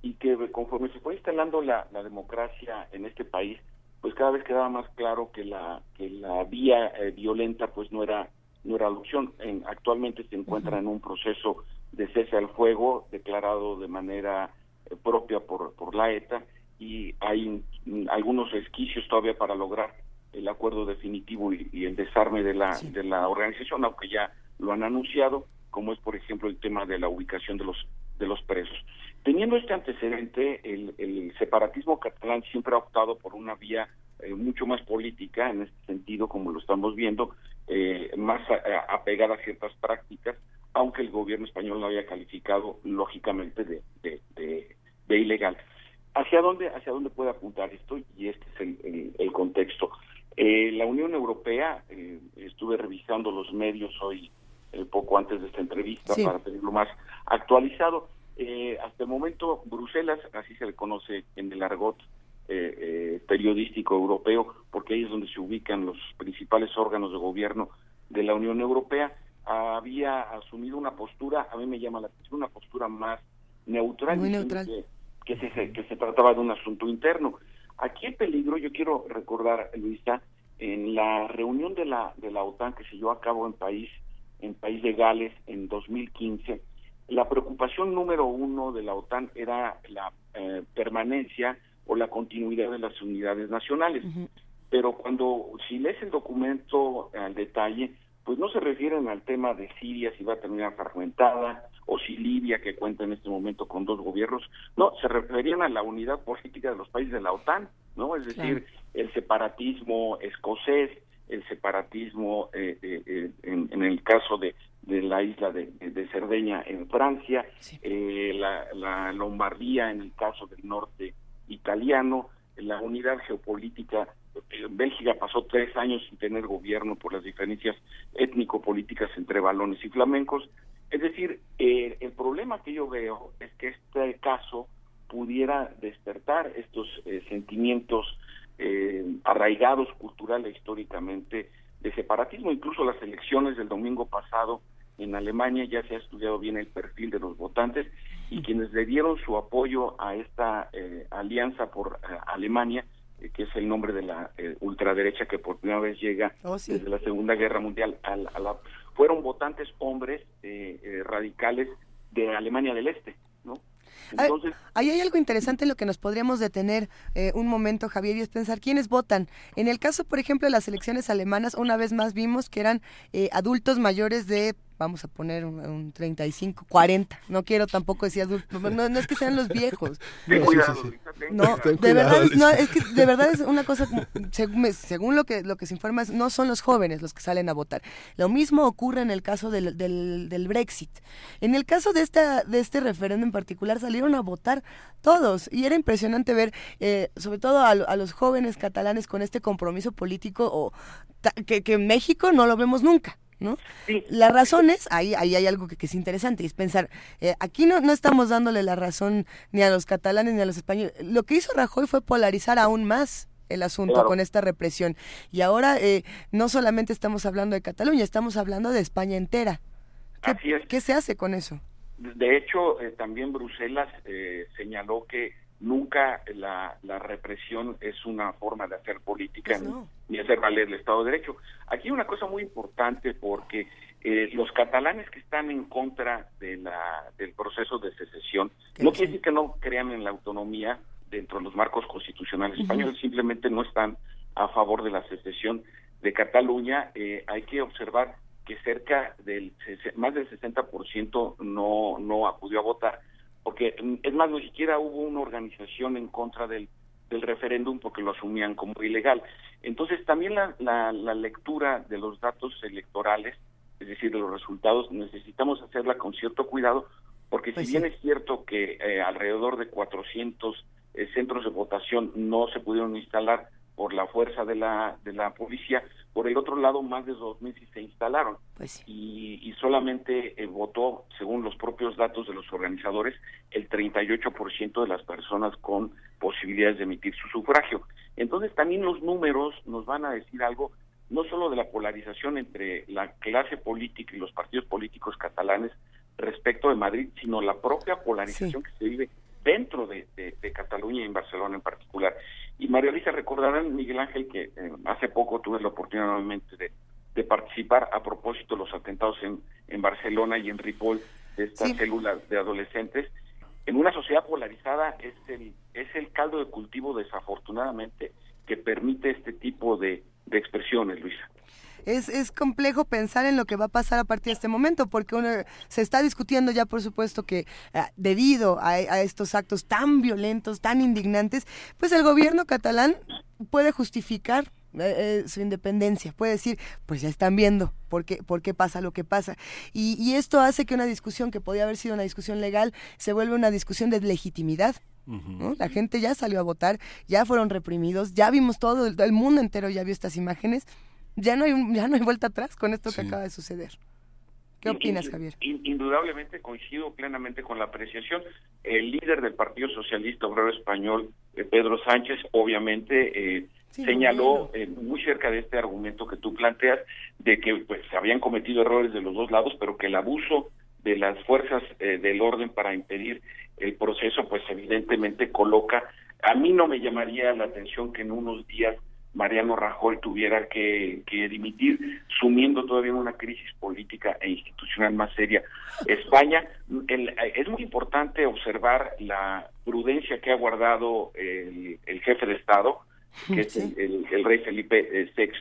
y que conforme se fue instalando la democracia en este país, pues cada vez quedaba más claro que la que la vía eh, violenta pues no era no era la opción. En, actualmente se encuentra en un proceso de cese al fuego declarado de manera eh, propia por por la ETA y hay algunos resquicios todavía para lograr el acuerdo definitivo y, el desarme de la de la organización, aunque ya lo han anunciado, como es por ejemplo el tema de la ubicación de los de los presos. Teniendo este antecedente, el, separatismo catalán siempre ha optado por una vía eh, mucho más política, en este sentido, como lo estamos viendo, eh, más apegada a ciertas prácticas, aunque el gobierno español lo haya calificado, lógicamente, de, de, ilegal. ¿Hacia dónde, ¿Hacia dónde puede apuntar esto? Y este es el, contexto. Eh, la Unión Europea, estuve revisando los medios hoy, poco antes de esta entrevista, para tenerlo más actualizado eh, hasta el momento, Bruselas, así se le conoce en el argot eh, eh, periodístico europeo, porque ahí es donde se ubican los principales órganos de gobierno de la Unión Europea, había asumido una postura, a mí me llama la atención, una postura más neutral. Muy neutral. que se, que se trataba de un asunto interno. Aquí el peligro, yo quiero recordar, Luisa, en la reunión de la de la OTAN que se llevó a cabo en país en país de Gales en 2015, la preocupación número uno de la OTAN era la eh, permanencia o la continuidad de las unidades nacionales. Pero cuando, si lees el documento al detalle, pues no se refieren al tema de Siria, si va a terminar fragmentada, o si Libia, que cuenta en este momento con dos gobiernos, no, se referían a la unidad política de los países de la OTAN, ¿no? Es decir, el separatismo escocés, el separatismo eh, eh, eh, en, el caso de, de la isla de, de Cerdeña en Francia, la, la Lombardía en el caso del norte italiano, la unidad geopolítica Bélgica pasó tres años sin tener gobierno por las diferencias étnico-políticas entre balones y flamencos. Es decir, eh, el problema que yo veo es que este caso pudiera despertar estos eh, sentimientos eh, arraigados cultural e históricamente de separatismo. Incluso las elecciones del domingo pasado en Alemania ya se ha estudiado bien el perfil de los votantes y quienes le dieron su apoyo a esta alianza por Alemania que es el nombre de la eh, ultraderecha que por primera vez llega oh, desde la Segunda Guerra Mundial a, la, fueron votantes hombres eh, eh, radicales de Alemania del Este, ahí hay algo interesante en lo que nos podríamos detener un momento, Javier, y es pensar quiénes votan. En el caso, por ejemplo, de las elecciones alemanas, una vez más vimos que eran adultos mayores de vamos a poner un, 35, 40. No quiero tampoco decir adultos, no, es que sean los viejos. (laughs) no, de verdad, no, es que de verdad es una cosa, según, lo que lo que se informa, no son los jóvenes los que salen a votar. Lo mismo ocurre en el caso del, del, Brexit. En el caso de, esta, de este referéndum en particular, salieron a votar todos y era impresionante ver, eh, sobre todo a, los jóvenes catalanes con este compromiso político o que, que en México no lo vemos nunca. ¿No? La razón es, ahí, ahí hay algo que, es interesante, es pensar, eh, aquí no, no estamos dándole la razón ni a los catalanes ni a los españoles. Lo que hizo Rajoy fue polarizar aún más el asunto con esta represión. Y ahora eh, no solamente estamos hablando de Cataluña, estamos hablando de España entera. ¿Qué, ¿qué se hace con eso? De hecho, eh, también Bruselas señaló que nunca la, la, represión es una forma de hacer política pues ni, hacer valer el Estado de Derecho. Aquí hay una cosa muy importante porque eh, los catalanes que están en contra de la, del proceso de secesión no quiere decir que no crean en la autonomía dentro de los marcos constitucionales españoles, simplemente no están a favor de la secesión de Cataluña. Eh, hay que observar que cerca del más del 60% no no acudió a votar porque mm, es más, ni siquiera hubo una organización en contra del, del referéndum porque lo asumían como ilegal. Entonces, también la, la, lectura de los datos electorales, es decir, de los resultados, necesitamos hacerla con cierto cuidado, porque si pues bien es cierto que eh, alrededor de 400 eh, centros de votación no se pudieron instalar por la fuerza de la, de la policía, por el otro lado, más de 2.000 sí se instalaron. Pues y, y, solamente eh, votó, según los propios datos de los organizadores, el 38% de las personas con posibilidades de emitir su sufragio. Entonces también los números nos van a decir algo, no solo de la polarización entre la clase política y los partidos políticos catalanes respecto de Madrid, sino la propia polarización que se vive dentro de, de, Cataluña y en Barcelona en particular. Y María Luisa, recordarán, Miguel Ángel, que eh, hace poco tuve la oportunidad nuevamente de, de, participar a propósito de los atentados en, en Barcelona y en Ripoll de estas células de adolescentes. En una sociedad polarizada es el, es el caldo de cultivo, desafortunadamente, que permite este tipo de, de expresiones, Luisa es, es complejo pensar en lo que va a pasar a partir de este momento, porque uno, se está discutiendo ya, por supuesto, que ah, debido a, estos actos tan violentos, tan indignantes, pues el gobierno catalán puede justificar eh, eh, su independencia, puede decir, pues ya están viendo por qué, por qué pasa lo que pasa. Y, y, esto hace que una discusión que podía haber sido una discusión legal se vuelva una discusión de legitimidad. La gente ya salió a votar, ya fueron reprimidos, ya vimos todo, el mundo entero ya vio estas imágenes ya no hay, ya no hay vuelta atrás con esto que acaba de suceder. ¿Qué opinas, Javier? Indudablemente coincido plenamente con la apreciación. El líder del Partido Socialista Obrero Español, eh, Pedro Sánchez, obviamente eh, señaló eh, muy cerca de este argumento que tú planteas de que pues se habían cometido errores de los dos lados, pero que el abuso de las fuerzas eh, del orden para impedir el proceso, pues evidentemente coloca, a mí no me llamaría la atención que en unos días Mariano Rajoy tuviera que, dimitir, sumiendo todavía una crisis política e institucional más seria. España, es muy importante observar la prudencia que ha guardado el, jefe de Estado, que es el, rey Felipe VI.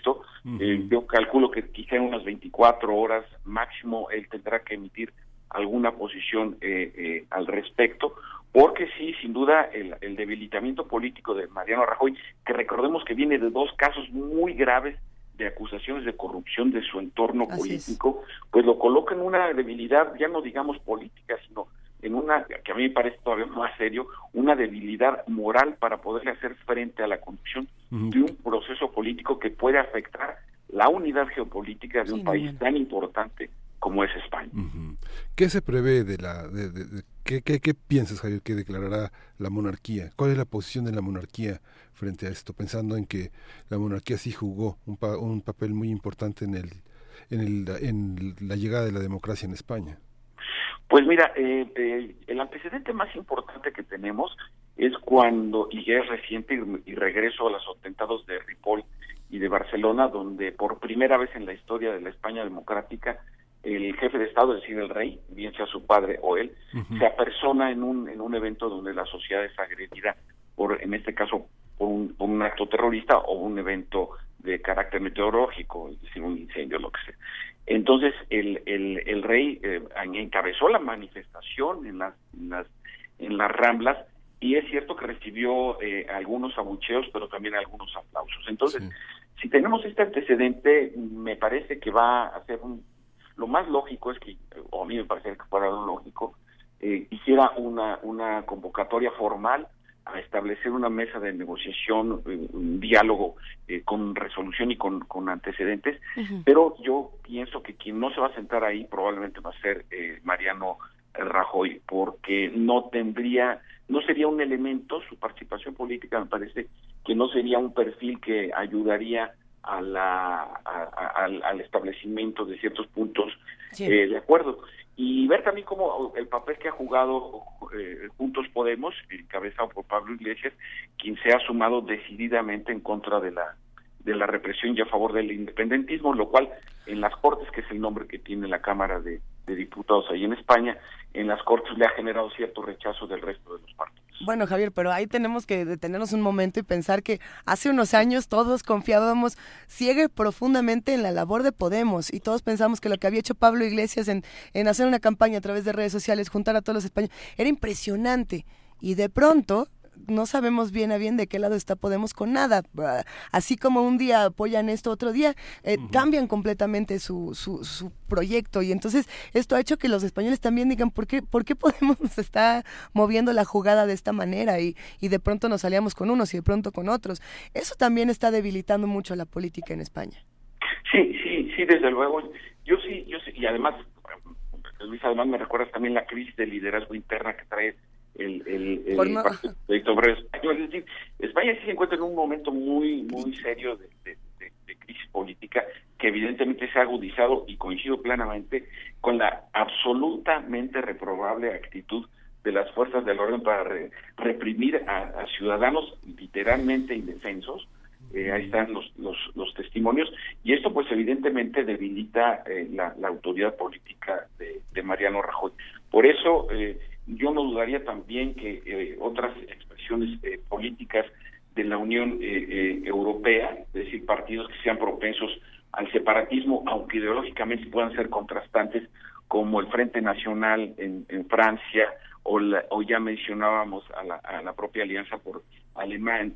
Eh, yo calculo que quizá en unas 24 horas máximo él tendrá que emitir alguna posición eh, eh, al respecto, porque sí, sin duda, el, debilitamiento político de Mariano Rajoy, que recordemos que viene de dos casos muy graves de acusaciones de corrupción de su entorno político, pues lo coloca en una debilidad, ya no digamos política, sino en una, que a mí me parece todavía más serio, una debilidad moral para poderle hacer frente a la conducción de un proceso político que puede afectar la unidad geopolítica de un país tan importante como es España. ¿Qué se prevé de la... De, ¿qué, qué, piensas, Javier, que declarará la monarquía? ¿Cuál es la posición de la monarquía frente a esto? Pensando en que la monarquía sí jugó un, un papel muy importante en, el, en, el, en la llegada de la democracia en España. Pues mira, eh, eh, el antecedente más importante que tenemos es cuando, y ya es reciente, y, regreso a los atentados de Ripoll y de Barcelona, donde por primera vez en la historia de la España democrática el jefe de Estado, es decir, el rey, bien sea su padre o él, se apersona en un, en un evento donde la sociedad es agredida, por, en este caso, por un, acto terrorista o un evento de carácter meteorológico, es decir, un incendio, lo que sea. Entonces, el, el, el rey eh, encabezó la manifestación en las, en las, en las Ramblas y es cierto que recibió eh, algunos abucheos, pero también algunos aplausos. Entonces, si tenemos este antecedente, me parece que va a ser un lo más lógico es que, o a mí me parece que fuera lo lógico, eh, hiciera una, una convocatoria formal a establecer una mesa de negociación, eh, un diálogo eh, con resolución y con, con antecedentes, pero yo pienso que quien no se va a sentar ahí probablemente va a ser eh, Mariano Rajoy, porque no tendría, no sería un elemento, su participación política me parece que no sería un perfil que ayudaría a la, al, establecimiento de ciertos puntos eh, de acuerdo. Y ver también cómo el papel que ha jugado eh, Juntos Podemos, encabezado por Pablo Iglesias, quien se ha sumado decididamente en contra de la de la represión y a favor del independentismo, lo cual en las Cortes, que es el nombre que tiene la Cámara de, de Diputados ahí en España, en las Cortes le ha generado cierto rechazo del resto de los partidos. Bueno, Javier, pero ahí tenemos que detenernos un momento y pensar que hace unos años todos confiábamos ciegue profundamente en la labor de Podemos y todos pensamos que lo que había hecho Pablo Iglesias en, en hacer una campaña a través de redes sociales, juntar a todos los españoles, era impresionante. Y de pronto no sabemos bien a bien de qué lado está Podemos con nada. Así como un día apoyan esto, otro día eh, cambian completamente su, su, su, proyecto. Y entonces esto ha hecho que los españoles también digan, ¿por qué, por qué Podemos (laughs) está moviendo la jugada de esta manera? Y, y de pronto nos salíamos con unos y de pronto con otros. Eso también está debilitando mucho la política en España. Sí, sí, sí, desde luego. Yo sí, yo sí, y además, Luis, además me recuerdas también la crisis de liderazgo interna que trae el, el, el. Es decir, España sí se encuentra en un momento muy, muy serio de, crisis política que evidentemente se ha agudizado y coincido plenamente con la absolutamente reprobable actitud de las fuerzas del orden para reprimir a, ciudadanos literalmente indefensos. Eh, ahí están los, los, los, testimonios y esto pues evidentemente debilita eh, la, la, autoridad política de, de Mariano Rajoy. Por eso eh, yo no dudaría también que eh, otras expresiones eh, políticas de la Unión eh, Europea, es decir, partidos que sean propensos al separatismo, aunque ideológicamente puedan ser contrastantes, como el Frente Nacional en, Francia, o, o ya mencionábamos a la, a la propia Alianza por, Alemán,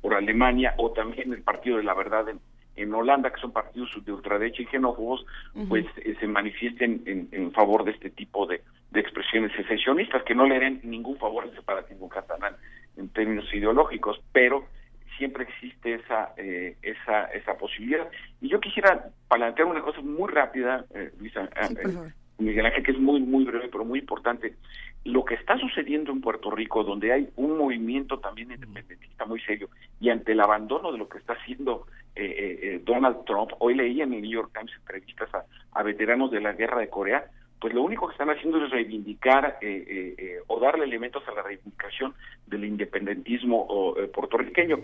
por Alemania, o también el Partido de la Verdad en, en Holanda, que son partidos de ultraderecha y xenófobos, pues eh, se manifiesten en, favor de este tipo de, expresiones secesionistas, que no le den ningún favor al separatismo catalán en términos ideológicos, pero siempre existe esa eh, esa esa posibilidad. Y yo quisiera plantear una cosa muy rápida, eh, Luisa, eh, Miguel Ángel, que es muy, muy breve, pero muy importante. Lo que está sucediendo en Puerto Rico, donde hay un movimiento también independentista muy serio, y ante el abandono de lo que está haciendo eh, eh, eh, Donald Trump, hoy leí en el New York Times entrevistas a, veteranos de la guerra de Corea, pues lo único que están haciendo es reivindicar o darle elementos a la reivindicación del independentismo puertorriqueño.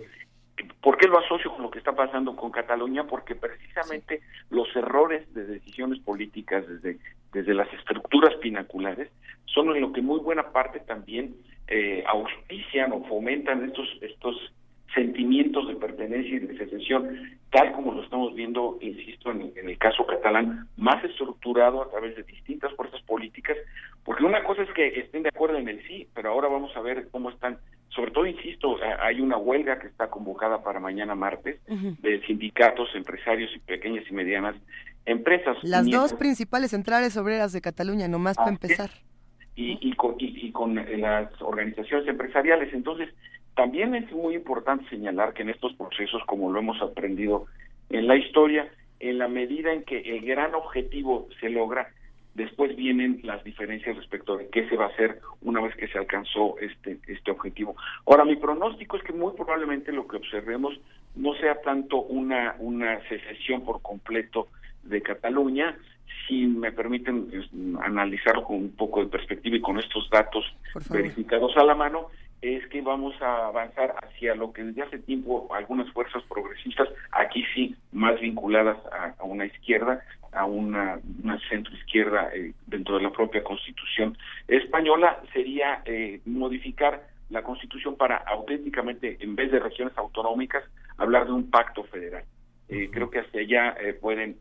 ¿Por qué lo asocio con lo que está pasando con Cataluña? Porque precisamente los errores de decisiones políticas desde, desde las estructuras pinaculares son en lo que muy buena parte también eh, auspician o fomentan estos, estos sentimientos de pertenencia y de secesión, tal como lo estamos viendo, insisto, en, en, el caso catalán, más estructurado a través de distintas fuerzas políticas, porque una cosa es que estén de acuerdo en el sí, pero ahora vamos a ver cómo están sobre todo, insisto, hay una huelga que está convocada para mañana martes de sindicatos, empresarios y pequeñas y medianas empresas. Las dos principales centrales obreras de Cataluña, nomás para empezar. Y, y, con, y, con las organizaciones empresariales. Entonces, también es muy importante señalar que en estos procesos, como lo hemos aprendido en la historia, en la medida en que el gran objetivo se logra, Después vienen las diferencias respecto de qué se va a hacer una vez que se alcanzó este, este objetivo. Ahora, mi pronóstico es que muy probablemente lo que observemos no sea tanto una, una secesión por completo de Cataluña, si me permiten pues, analizarlo con un poco de perspectiva y con estos datos verificados a la mano, es que vamos a avanzar hacia lo que desde hace tiempo algunas fuerzas progresistas, aquí sí más vinculadas a, a una izquierda, a una, una centro izquierda eh, dentro de la propia constitución española sería eh, modificar la constitución para auténticamente en vez de regiones autonómicas hablar de un pacto federal eh, creo que hacia allá pueden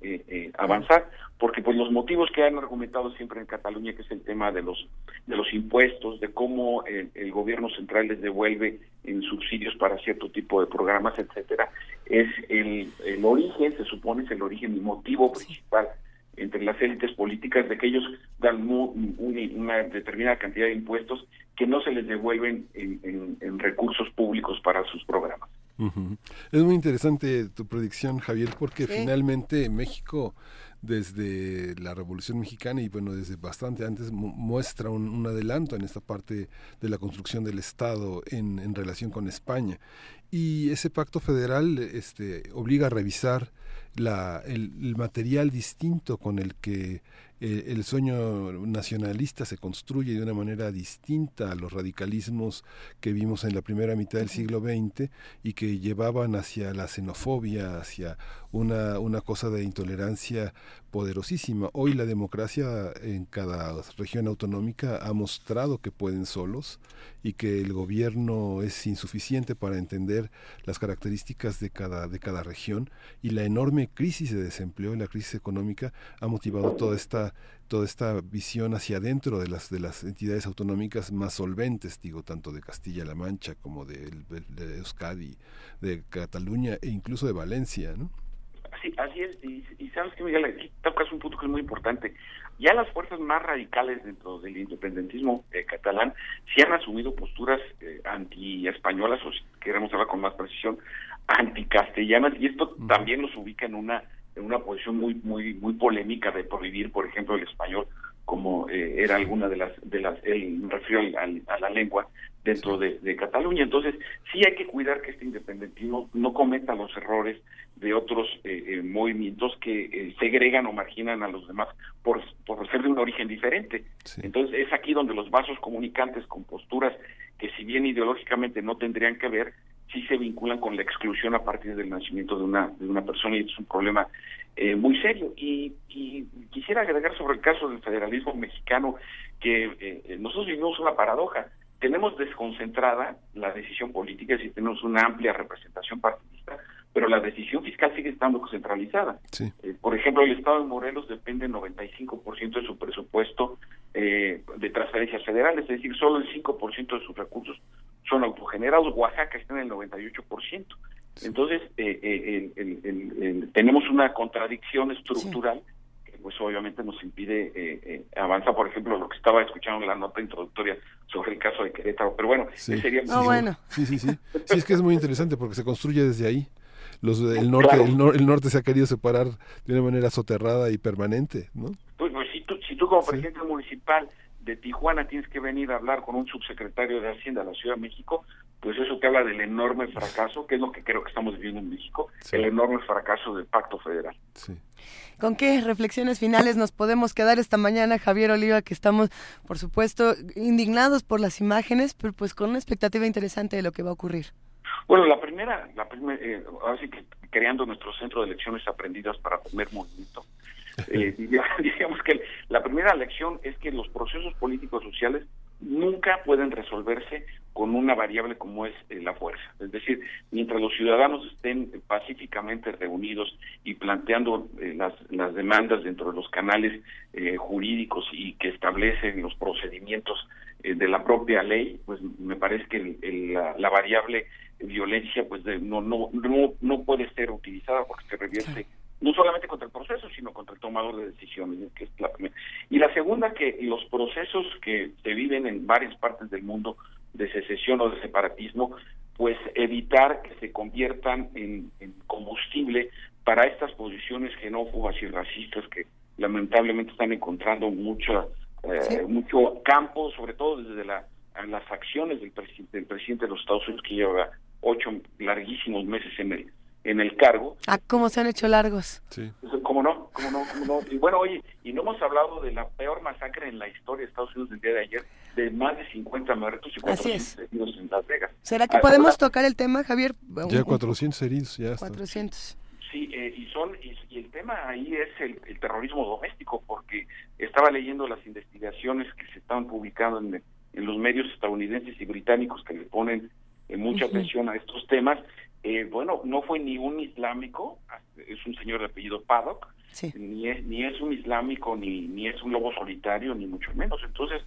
avanzar porque pues los motivos que han argumentado siempre en Cataluña que es el tema de los de los impuestos de cómo el gobierno central les devuelve en subsidios para cierto tipo de programas etcétera es el, el origen, se supone es el origen y motivo principal entre las élites políticas de que ellos dan una determinada cantidad de impuestos que no se les devuelven en, en, recursos públicos para sus programas. Es muy interesante tu predicción, Javier, porque finalmente México desde la Revolución Mexicana y bueno, desde bastante antes muestra un, adelanto en esta parte de la construcción del Estado en, en relación con España. Y ese pacto federal este, obliga a revisar la, el, material distinto con el que eh, el sueño nacionalista se construye de una manera distinta a los radicalismos que vimos en la primera mitad del siglo XX y que llevaban hacia la xenofobia, hacia una, una cosa de intolerancia poderosísima. Hoy la democracia en cada región autonómica ha mostrado que pueden solos y que el gobierno es insuficiente para entender las características de cada, de cada región y la enorme crisis de desempleo y la crisis económica ha motivado toda esta toda esta visión hacia adentro de las de las entidades autonómicas más solventes, digo, tanto de Castilla-La Mancha como de, de, Euskadi, de Cataluña e incluso de Valencia, ¿no? Sí, así es, y, sabes que Miguel, aquí tocas un punto que es muy importante. Ya las fuerzas más radicales dentro del independentismo eh, catalán sí han asumido posturas eh, anti-españolas, o si queremos hablar con más precisión, anticastellanas, y esto también nos ubica en una en una posición muy muy muy polémica de prohibir, por ejemplo, el español como eh, era alguna de las de las él me refiero a, la lengua dentro de, Cataluña entonces sí hay que cuidar que este independentismo no cometa los errores de otros eh, eh, movimientos que segregan o marginan a los demás por, por ser de un origen diferente entonces es aquí donde los vasos comunicantes con posturas que si bien ideológicamente no tendrían que ver sí se vinculan con la exclusión a partir del nacimiento de una de una persona y es un problema eh, muy serio. Y, quisiera agregar sobre el caso del federalismo mexicano que eh, nosotros vivimos una paradoja. Tenemos desconcentrada la decisión política, es decir, tenemos una amplia representación partidista, pero la decisión fiscal sigue estando centralizada. Eh, por ejemplo, el Estado de Morelos depende 95% de su presupuesto de transferencias federales, es decir, solo el 5% de sus recursos son autogenerados. Oaxaca está en el 98%. Entonces, eh, eh, tenemos una contradicción estructural pues obviamente nos impide eh, avanzar, por ejemplo, lo que estaba escuchando en la nota introductoria sobre el caso de Querétaro, pero bueno, sería... bueno. Sí, sí, sí. Sí, es que es muy interesante porque se construye desde ahí. Los, el, norte, el, norte se ha querido separar de una manera soterrada y permanente, ¿no? Pues, pues si, tú, si tú como presidente municipal de Tijuana tienes que venir a hablar con un subsecretario de Hacienda de la Ciudad de México, pues eso te habla del enorme fracaso, que es lo que creo que estamos viviendo en México, el enorme fracaso del pacto federal. ¿Con qué reflexiones finales nos podemos quedar esta mañana, Javier Oliva, que estamos, por supuesto, indignados por las imágenes, pero pues con una expectativa interesante de lo que va a ocurrir? Bueno, la primera, la primera eh, así que creando nuestro centro de lecciones aprendidas para primer movimiento, (laughs) eh, (laughs) digamos que la primera lección es que los procesos políticos sociales nunca pueden resolverse con una variable como es eh, la fuerza. Es decir, mientras los ciudadanos estén pacíficamente reunidos y planteando eh, las, las, demandas dentro de los canales eh, jurídicos y que establecen los procedimientos de la propia ley, pues me parece que la, variable violencia pues no, no, no, no puede ser utilizada porque se revierte no solamente contra el proceso, sino contra el tomador de decisiones. Que es la Y la segunda, que los procesos que se viven en varias partes del mundo de secesión o de separatismo, pues evitar que se conviertan en, combustible para estas posiciones xenófobas y racistas que lamentablemente están encontrando mucho, eh, mucho campo, sobre todo desde la, las acciones del, presidente del presidente de los Estados Unidos que lleva ocho larguísimos meses en el en el cargo. Ah, ¿cómo se han hecho largos? Sí. ¿Cómo no? ¿Cómo no? ¿Cómo no? Y bueno, oye, y no hemos hablado de la peor masacre en la historia de Estados Unidos del día de ayer, de más de 50 muertos y 400 heridos en Las Vegas. ¿Será que podemos tocar el tema, Javier? Ya 400 heridos, ya 400. Sí, eh, y, son, y, el tema ahí es el, terrorismo doméstico, porque estaba leyendo las investigaciones que se estaban publicando en, en los medios estadounidenses y británicos que le ponen eh, mucha atención a estos temas eh, bueno, no fue ni un islámico, es un señor de apellido Paddock, ni, es, ni es un islámico, ni, ni es un lobo solitario, ni mucho menos. Entonces,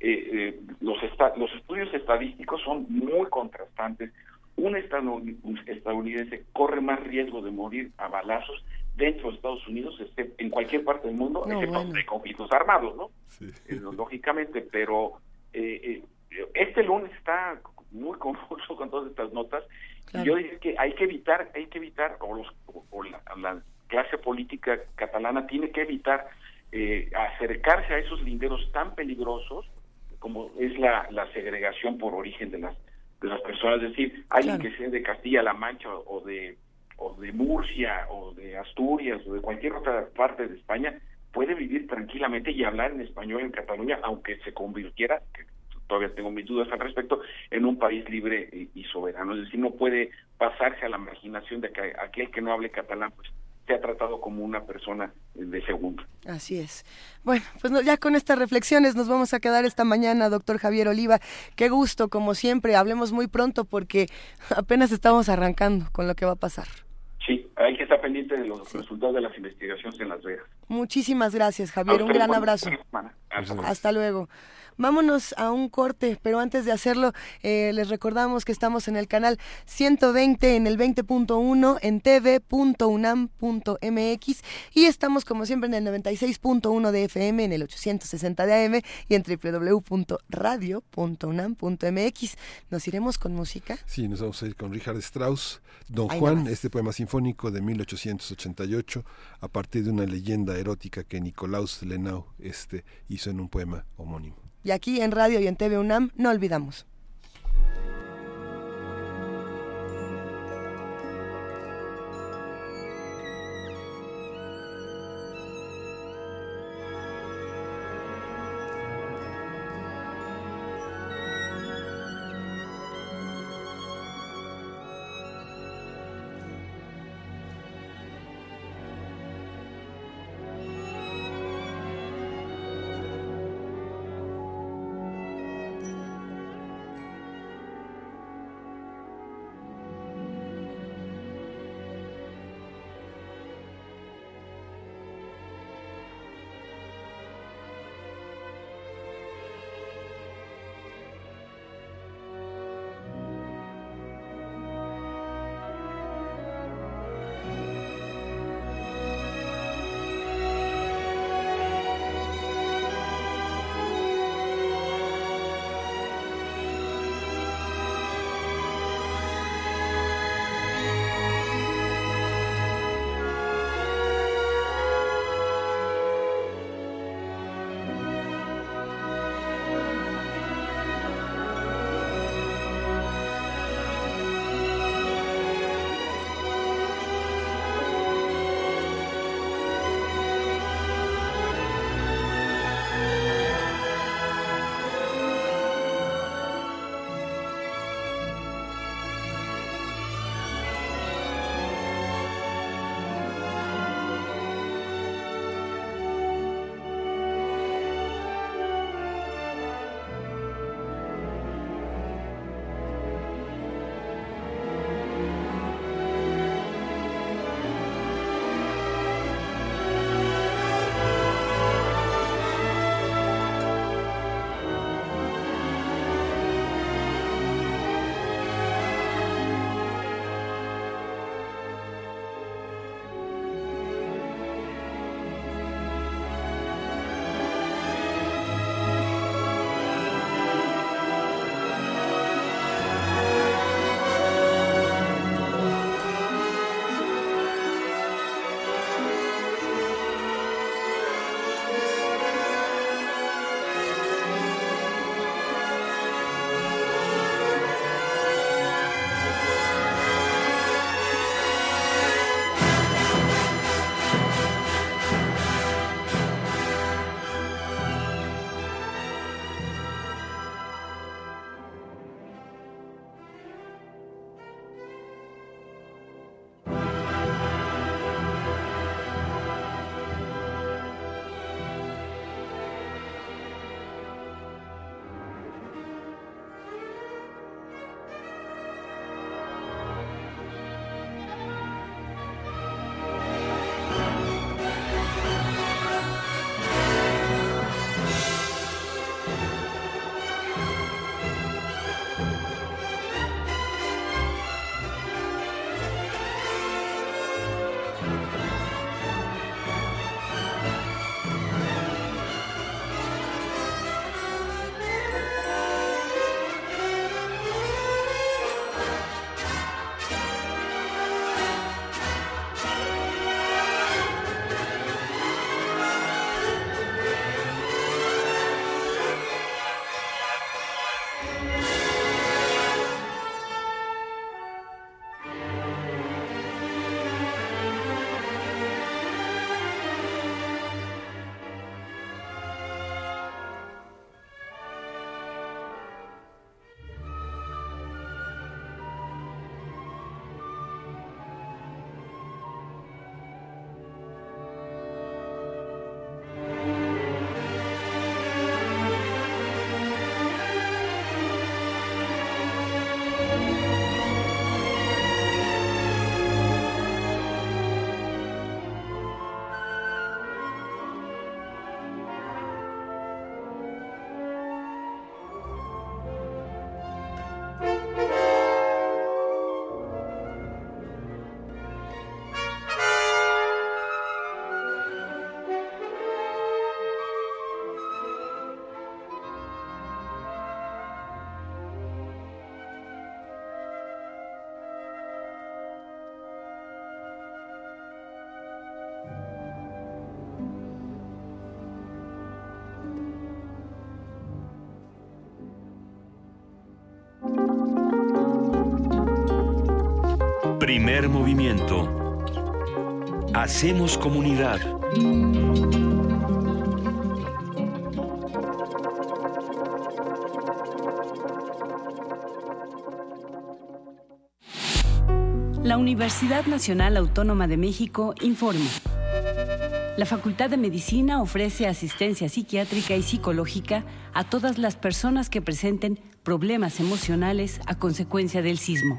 eh, eh, los, los estudios estadísticos son muy contrastantes. Un, estadounidense corre más riesgo de morir a balazos dentro de Estados Unidos, este, en cualquier parte del mundo, no, excepto de conflictos armados, ¿no? lógicamente, pero este lunes está muy confuso con todas estas notas. Yo diría que hay que evitar, hay que evitar, o, los, o la, clase política catalana tiene que evitar eh, acercarse a esos linderos tan peligrosos como es la, la segregación por origen de las de las personas, es decir, alguien que sea de Castilla-La Mancha o de o de Murcia o de Asturias o de cualquier otra parte de España puede vivir tranquilamente y hablar en español en Cataluña, aunque se convirtiera, todavía tengo mis dudas al respecto, en un país libre y, soberano. Es decir, no puede pasarse a la marginación de que aquel que no hable catalán, pues se ha tratado como una persona de segundo. Así es. Bueno, pues ya con estas reflexiones nos vamos a quedar esta mañana, doctor Javier Oliva. Qué gusto, como siempre. Hablemos muy pronto porque (laughs) apenas estamos arrancando con lo que va a pasar. Sí, hay que estar pendiente de los resultados de las investigaciones en Las Vegas. Muchísimas gracias, Javier. Un gran abrazo. Hasta luego. Vámonos a un corte, pero antes de hacerlo, eh, les recordamos que estamos en el canal 120 en el 20.1 en tv.unam.mx y estamos como siempre en el 96.1 de FM, en el 860 de AM y en www.radio.unam.mx. ¿Nos iremos con música? Sí, nos vamos a ir con Richard Strauss, Don Juan, este poema sinfónico de 1888, a partir de una leyenda erótica que Nicolaus Lenau este, hizo en un poema homónimo. Y aquí en Radio y en TV UNAM no olvidamos. Primer movimiento. Hacemos comunidad. La Universidad Nacional Autónoma de México informa. La Facultad de Medicina ofrece asistencia psiquiátrica y psicológica a todas las personas que presenten problemas emocionales a consecuencia del sismo.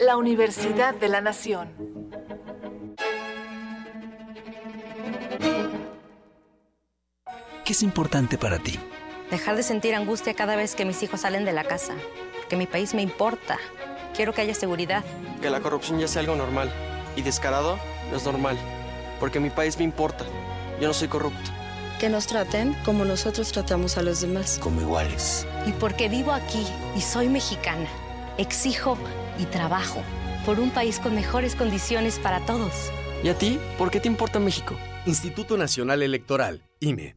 La Universidad de la Nación. ¿Qué es importante para ti? Dejar de sentir angustia cada vez que mis hijos salen de la casa. Que mi país me importa. Quiero que haya seguridad. Que la corrupción ya sea algo normal. Y descarado no es normal. Porque mi país me importa. Yo no soy corrupto. Que nos traten como nosotros tratamos a los demás. Como iguales. Y porque vivo aquí y soy mexicana, exijo y trabajo por un país con mejores condiciones para todos. ¿Y a ti? ¿Por qué te importa México? Instituto Nacional Electoral, INE.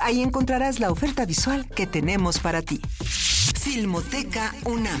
Ahí encontrarás la oferta visual que tenemos para ti. Filmoteca UNAM.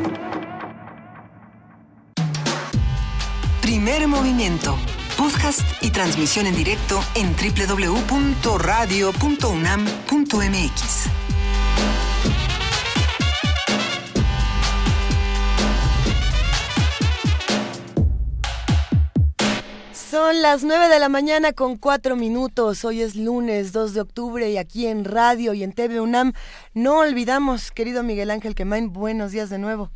Primer movimiento. Podcast y transmisión en directo en www.radio.unam.mx. Son las 9 de la mañana con 4 minutos. Hoy es lunes 2 de octubre y aquí en radio y en TV UNAM no olvidamos, querido Miguel Ángel Quemain, buenos días de nuevo.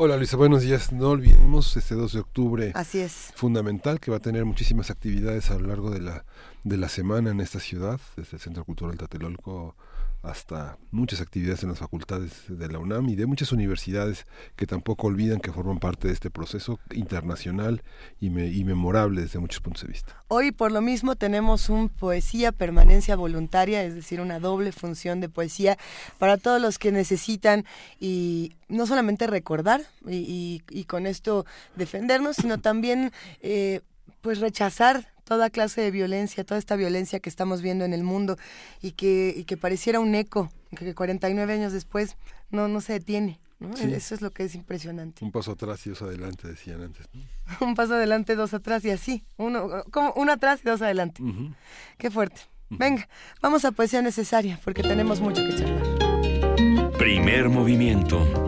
Hola Luisa, buenos días. No olvidemos este 2 de octubre. Así es. Fundamental que va a tener muchísimas actividades a lo largo de la, de la semana en esta ciudad, desde el Centro Cultural Tlatelolco hasta muchas actividades en las facultades de la UNAM y de muchas universidades que tampoco olvidan que forman parte de este proceso internacional y, me, y memorable desde muchos puntos de vista. Hoy por lo mismo tenemos un poesía permanencia voluntaria, es decir, una doble función de poesía para todos los que necesitan y no solamente recordar y, con esto defendernos, sino también eh, pues rechazar toda clase de violencia, toda esta violencia que estamos viendo en el mundo y que, y que pareciera un eco, que 49 años después no, no se detiene. ¿no? Sí. Eso es lo que es impresionante. Un paso atrás y dos adelante, decían antes. ¿no? (laughs) un paso adelante, dos atrás y así. Uno, como uno atrás y dos adelante. Uh -huh. Qué fuerte. Uh -huh. Venga, vamos a poesía necesaria porque tenemos mucho que charlar. Primer movimiento.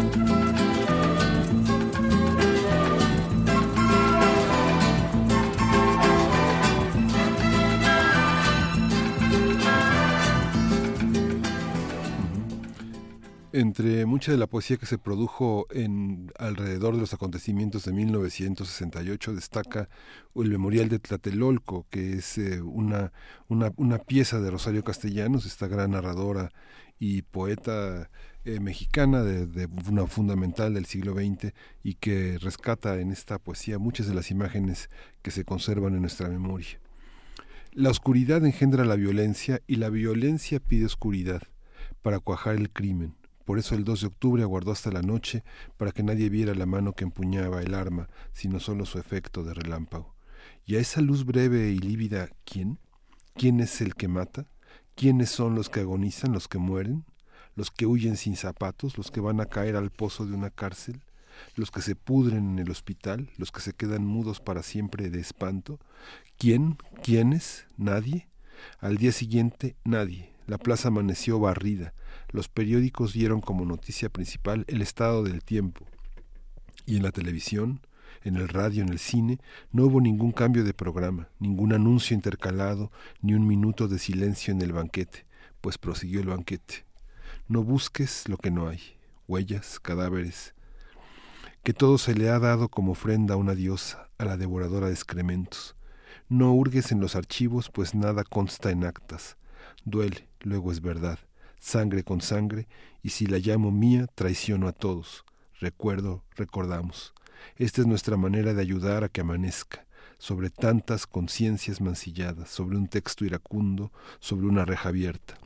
Entre mucha de la poesía que se produjo en alrededor de los acontecimientos de 1968 destaca el Memorial de Tlatelolco, que es eh, una, una, pieza de Rosario Castellanos, esta gran narradora y poeta eh, mexicana de, de, una fundamental del siglo XX y que rescata en esta poesía muchas de las imágenes que se conservan en nuestra memoria. La oscuridad engendra la violencia y la violencia pide oscuridad para cuajar el crimen por eso el 2 de octubre aguardó hasta la noche para que nadie viera la mano que empuñaba el arma, sino solo su efecto de relámpago. Y a esa luz breve y lívida, ¿quién? ¿Quién es el que mata? ¿Quiénes son los que agonizan, los que mueren? ¿Los que huyen sin zapatos, los que van a caer al pozo de una cárcel? ¿Los que se pudren en el hospital, los que se quedan mudos para siempre de espanto? ¿Quién? ¿Quiénes? ¿Nadie? Al día siguiente, nadie. La plaza amaneció barrida, los periódicos dieron como noticia principal el estado del tiempo. Y en la televisión, en el radio, en el cine, no hubo ningún cambio de programa, ningún anuncio intercalado, ni un minuto de silencio en el banquete, pues prosiguió el banquete. No busques lo que no hay, huellas, cadáveres, que todo se le ha dado como ofrenda a una diosa, a la devoradora de excrementos. No hurgues en los archivos, pues nada consta en actas. Duele, luego es verdad sangre con sangre, y si la llamo mía, traiciono a todos. Recuerdo, recordamos. Esta es nuestra manera de ayudar a que amanezca, sobre tantas conciencias mancilladas, sobre un texto iracundo, sobre una reja abierta,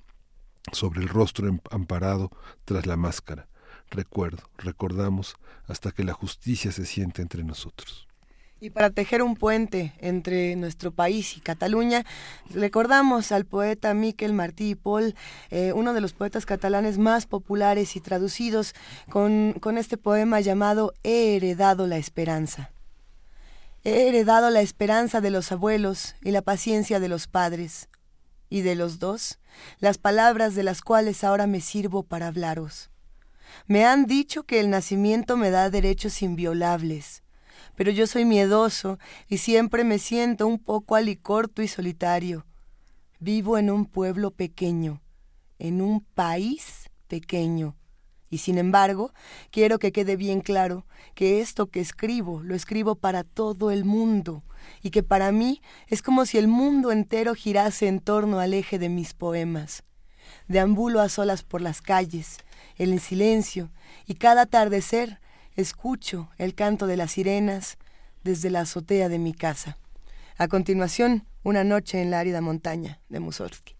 sobre el rostro em-, amparado tras la máscara. Recuerdo, recordamos, hasta que la justicia se siente entre nosotros. Y para tejer un puente entre nuestro país y Cataluña, recordamos al poeta Miquel Martí y Paul, eh, uno de los poetas catalanes más populares y traducidos, con, con este poema llamado He heredado la esperanza. He heredado la esperanza de los abuelos y la paciencia de los padres, y de los dos, las palabras de las cuales ahora me sirvo para hablaros. Me han dicho que el nacimiento me da derechos inviolables pero yo soy miedoso y siempre me siento un poco alicorto y solitario. Vivo en un pueblo pequeño, en un país pequeño. Y sin embargo, quiero que quede bien claro que esto que escribo lo escribo para todo el mundo y que para mí es como si el mundo entero girase en torno al eje de mis poemas. Deambulo a solas por las calles, en silencio, y cada atardecer escucho el canto de las sirenas desde la azotea de mi casa. A continuación, una noche en la árida montaña de Mussorgsky.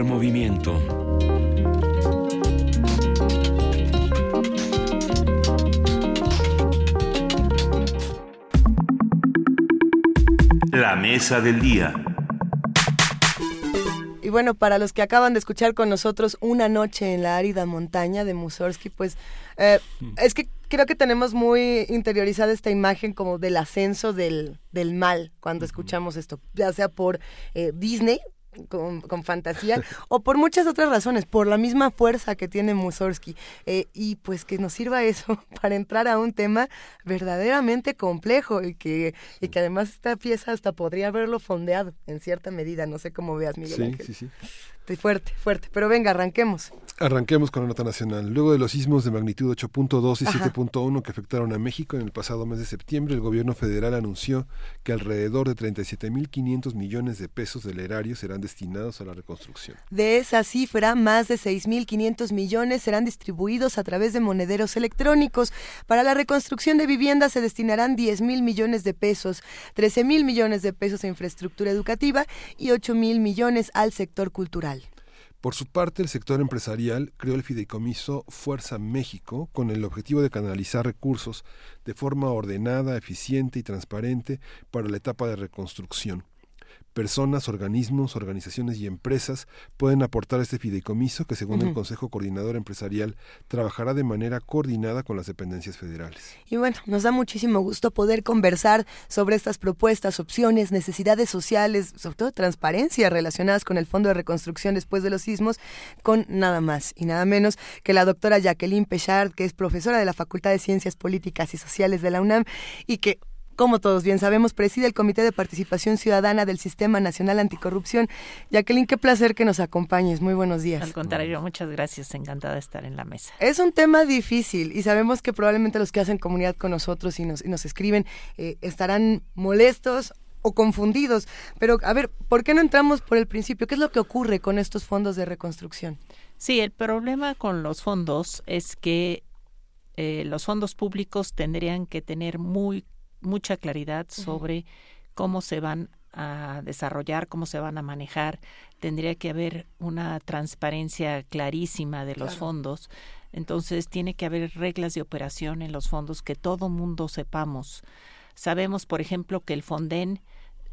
Primer movimiento. La mesa del día. Y bueno, para los que acaban de escuchar con nosotros Una noche en la árida montaña de Mussorgsky, pues eh, es que creo que tenemos muy interiorizada esta imagen como del ascenso del, del mal cuando escuchamos esto, ya sea por eh, Disney, con, con, fantasía o por muchas otras razones, por la misma fuerza que tiene Mussorgsky eh, y pues que nos sirva eso (laughs) para entrar a un tema verdaderamente complejo y que, y que además esta pieza hasta podría haberlo fondeado en cierta medida, no sé cómo veas Miguel sí, Ángel. Sí, sí. Fuerte, fuerte. Pero venga, arranquemos. Arranquemos con la nota nacional. Luego de los sismos de magnitud 8.2 y 7.1 que afectaron a México en el pasado mes de septiembre, el gobierno federal anunció que alrededor de 37.500 millones de pesos del erario serán destinados a la reconstrucción. De esa cifra, más de 6.500 millones serán distribuidos a través de monederos electrónicos. Para la reconstrucción de viviendas se destinarán 10.000 millones de pesos, 13.000 millones de pesos a infraestructura educativa y 8.000 millones al sector cultural. Por su parte, el sector empresarial creó el fideicomiso Fuerza México con el objetivo de canalizar recursos de forma ordenada, eficiente y transparente para la etapa de reconstrucción. Personas, organismos, organizaciones y empresas pueden aportar a este fideicomiso que, según uh -huh. el Consejo Coordinador Empresarial, trabajará de manera coordinada con las dependencias federales. Y bueno, nos da muchísimo gusto poder conversar sobre estas propuestas, opciones, necesidades sociales, sobre todo transparencia relacionadas con el Fondo de Reconstrucción después de los sismos, con nada más y nada menos que la doctora Jacqueline Pechard, que es profesora de la Facultad de Ciencias Políticas y Sociales de la UNAM y que como todos bien sabemos, preside el Comité de Participación Ciudadana del Sistema Nacional Anticorrupción. Jacqueline, qué placer que nos acompañes. Muy buenos días. Al contrario, muchas gracias. Encantada de estar en la mesa. Es un tema difícil y sabemos que probablemente los que hacen comunidad con nosotros y nos, y nos escriben eh, estarán molestos o confundidos. Pero, a ver, ¿por qué no entramos por el principio? ¿Qué es lo que ocurre con estos fondos de reconstrucción? Sí, el problema con los fondos es que eh, los fondos públicos tendrían que tener muy mucha claridad sobre cómo se van a desarrollar, cómo se van a manejar. Tendría que haber una transparencia clarísima de los claro. fondos. Entonces, tiene que haber reglas de operación en los fondos que todo mundo sepamos. Sabemos, por ejemplo, que el Fonden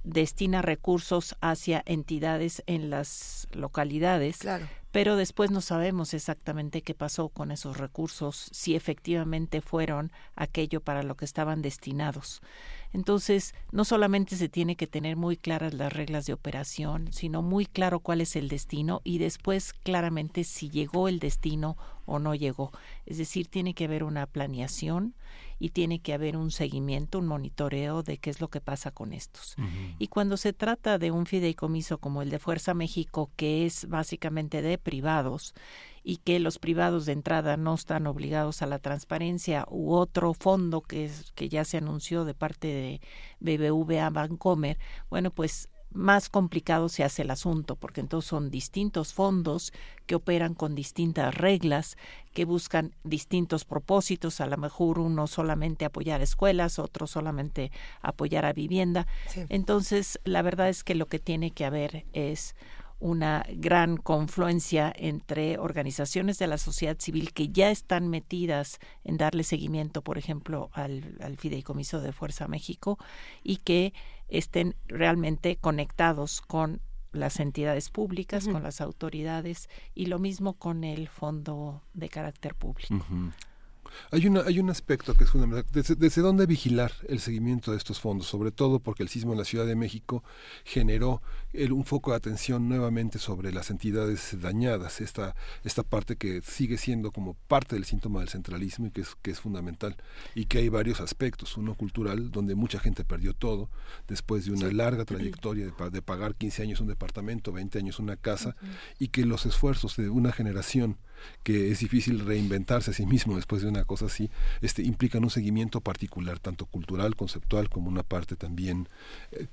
destina recursos hacia entidades en las localidades, claro. Pero después no sabemos exactamente qué pasó con esos recursos, si efectivamente fueron aquello para lo que estaban destinados. Entonces, no solamente se tiene que tener muy claras las reglas de operación, sino muy claro cuál es el destino y después claramente si llegó el destino o no llegó. Es decir, tiene que haber una planeación y tiene que haber un seguimiento, un monitoreo de qué es lo que pasa con estos. Uh -huh. Y cuando se trata de un fideicomiso como el de Fuerza México, que es básicamente de privados, y que los privados de entrada no están obligados a la transparencia u otro fondo que es que ya se anunció de parte de BBVA Bancomer, bueno, pues más complicado se hace el asunto, porque entonces son distintos fondos que operan con distintas reglas, que buscan distintos propósitos, a lo mejor uno solamente apoyar escuelas, otro solamente apoyar a vivienda. Sí. Entonces, la verdad es que lo que tiene que haber es una gran confluencia entre organizaciones de la sociedad civil que ya están metidas en darle seguimiento, por ejemplo, al, al Fideicomiso de Fuerza México y que estén realmente conectados con las entidades públicas, uh -huh. con las autoridades y lo mismo con el fondo de carácter público. Uh -huh. Hay, una, hay un aspecto que es fundamental. Desde, ¿Desde dónde vigilar el seguimiento de estos fondos? Sobre todo porque el sismo en la Ciudad de México generó el, un foco de atención nuevamente sobre las entidades dañadas, esta, esta parte que sigue siendo como parte del síntoma del centralismo y que es, que es fundamental. Y que hay varios aspectos. Uno cultural, donde mucha gente perdió todo después de una sí. larga (clears throat) trayectoria de, de, pagar 15 años un departamento, 20 años una casa, uh -huh. y que los esfuerzos de una generación que es difícil reinventarse a sí mismo después de una cosa así, este, implican un seguimiento particular, tanto cultural, conceptual, como una parte también eh,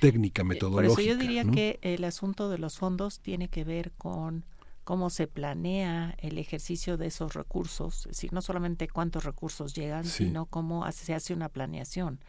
técnica, metodológica. Por eso yo diría ¿no? que el asunto de los fondos tiene que ver con cómo se planea el ejercicio de esos recursos, es decir, no solamente cuántos recursos llegan, sino cómo se hace una planeación.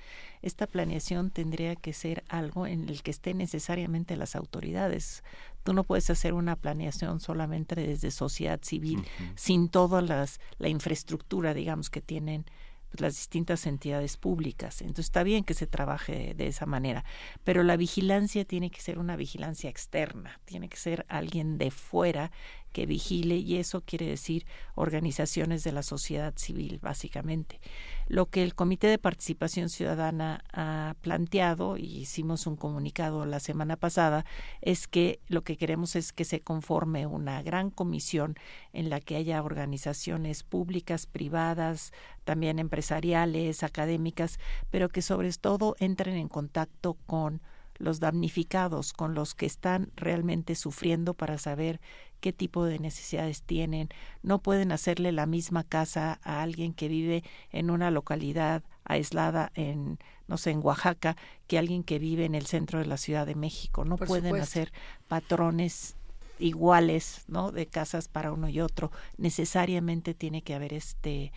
Esta planeación tendría que ser algo en el que estén necesariamente las autoridades. Tú no puedes hacer una planeación solamente desde sociedad civil, sin toda las, la infraestructura, digamos, que tienen pues, las distintas entidades públicas. Entonces está bien que se trabaje de esa manera, pero la vigilancia tiene que ser una vigilancia externa, tiene que ser alguien de fuera que vigile y eso quiere decir organizaciones de la sociedad civil, básicamente. Lo que el Comité de Participación Ciudadana ha planteado, y hicimos un comunicado la semana pasada, es que lo que queremos es que se conforme una gran comisión en la que haya organizaciones públicas, privadas, también empresariales, académicas, pero que sobre todo entren en contacto con los damnificados, con los que están realmente sufriendo para saber qué tipo de necesidades tienen. No pueden hacerle la misma casa a alguien que vive en una localidad aislada en, no sé, en Oaxaca, que alguien que vive en el centro de la Ciudad de México. No pueden hacer patrones iguales, ¿no? De casas para uno y otro. Necesariamente tiene que haber este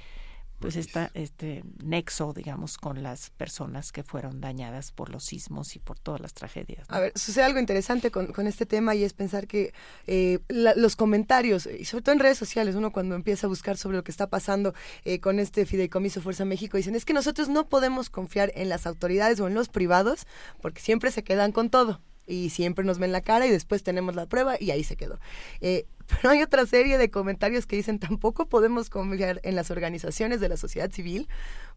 pues está este nexo, digamos, con las personas que fueron dañadas por los sismos y por todas las tragedias. A ver, sucede algo interesante con, con este tema y es pensar que eh, los comentarios, y sobre todo en redes sociales, uno cuando empieza a buscar sobre lo que está pasando eh, con este fideicomiso Fuerza México, dicen, es que nosotros no podemos confiar en las autoridades o en los privados porque siempre se quedan con todo y siempre nos ven la cara y después tenemos la prueba y ahí se quedó. Eh, pero hay otra serie de comentarios que dicen tampoco podemos confiar en las organizaciones de la sociedad civil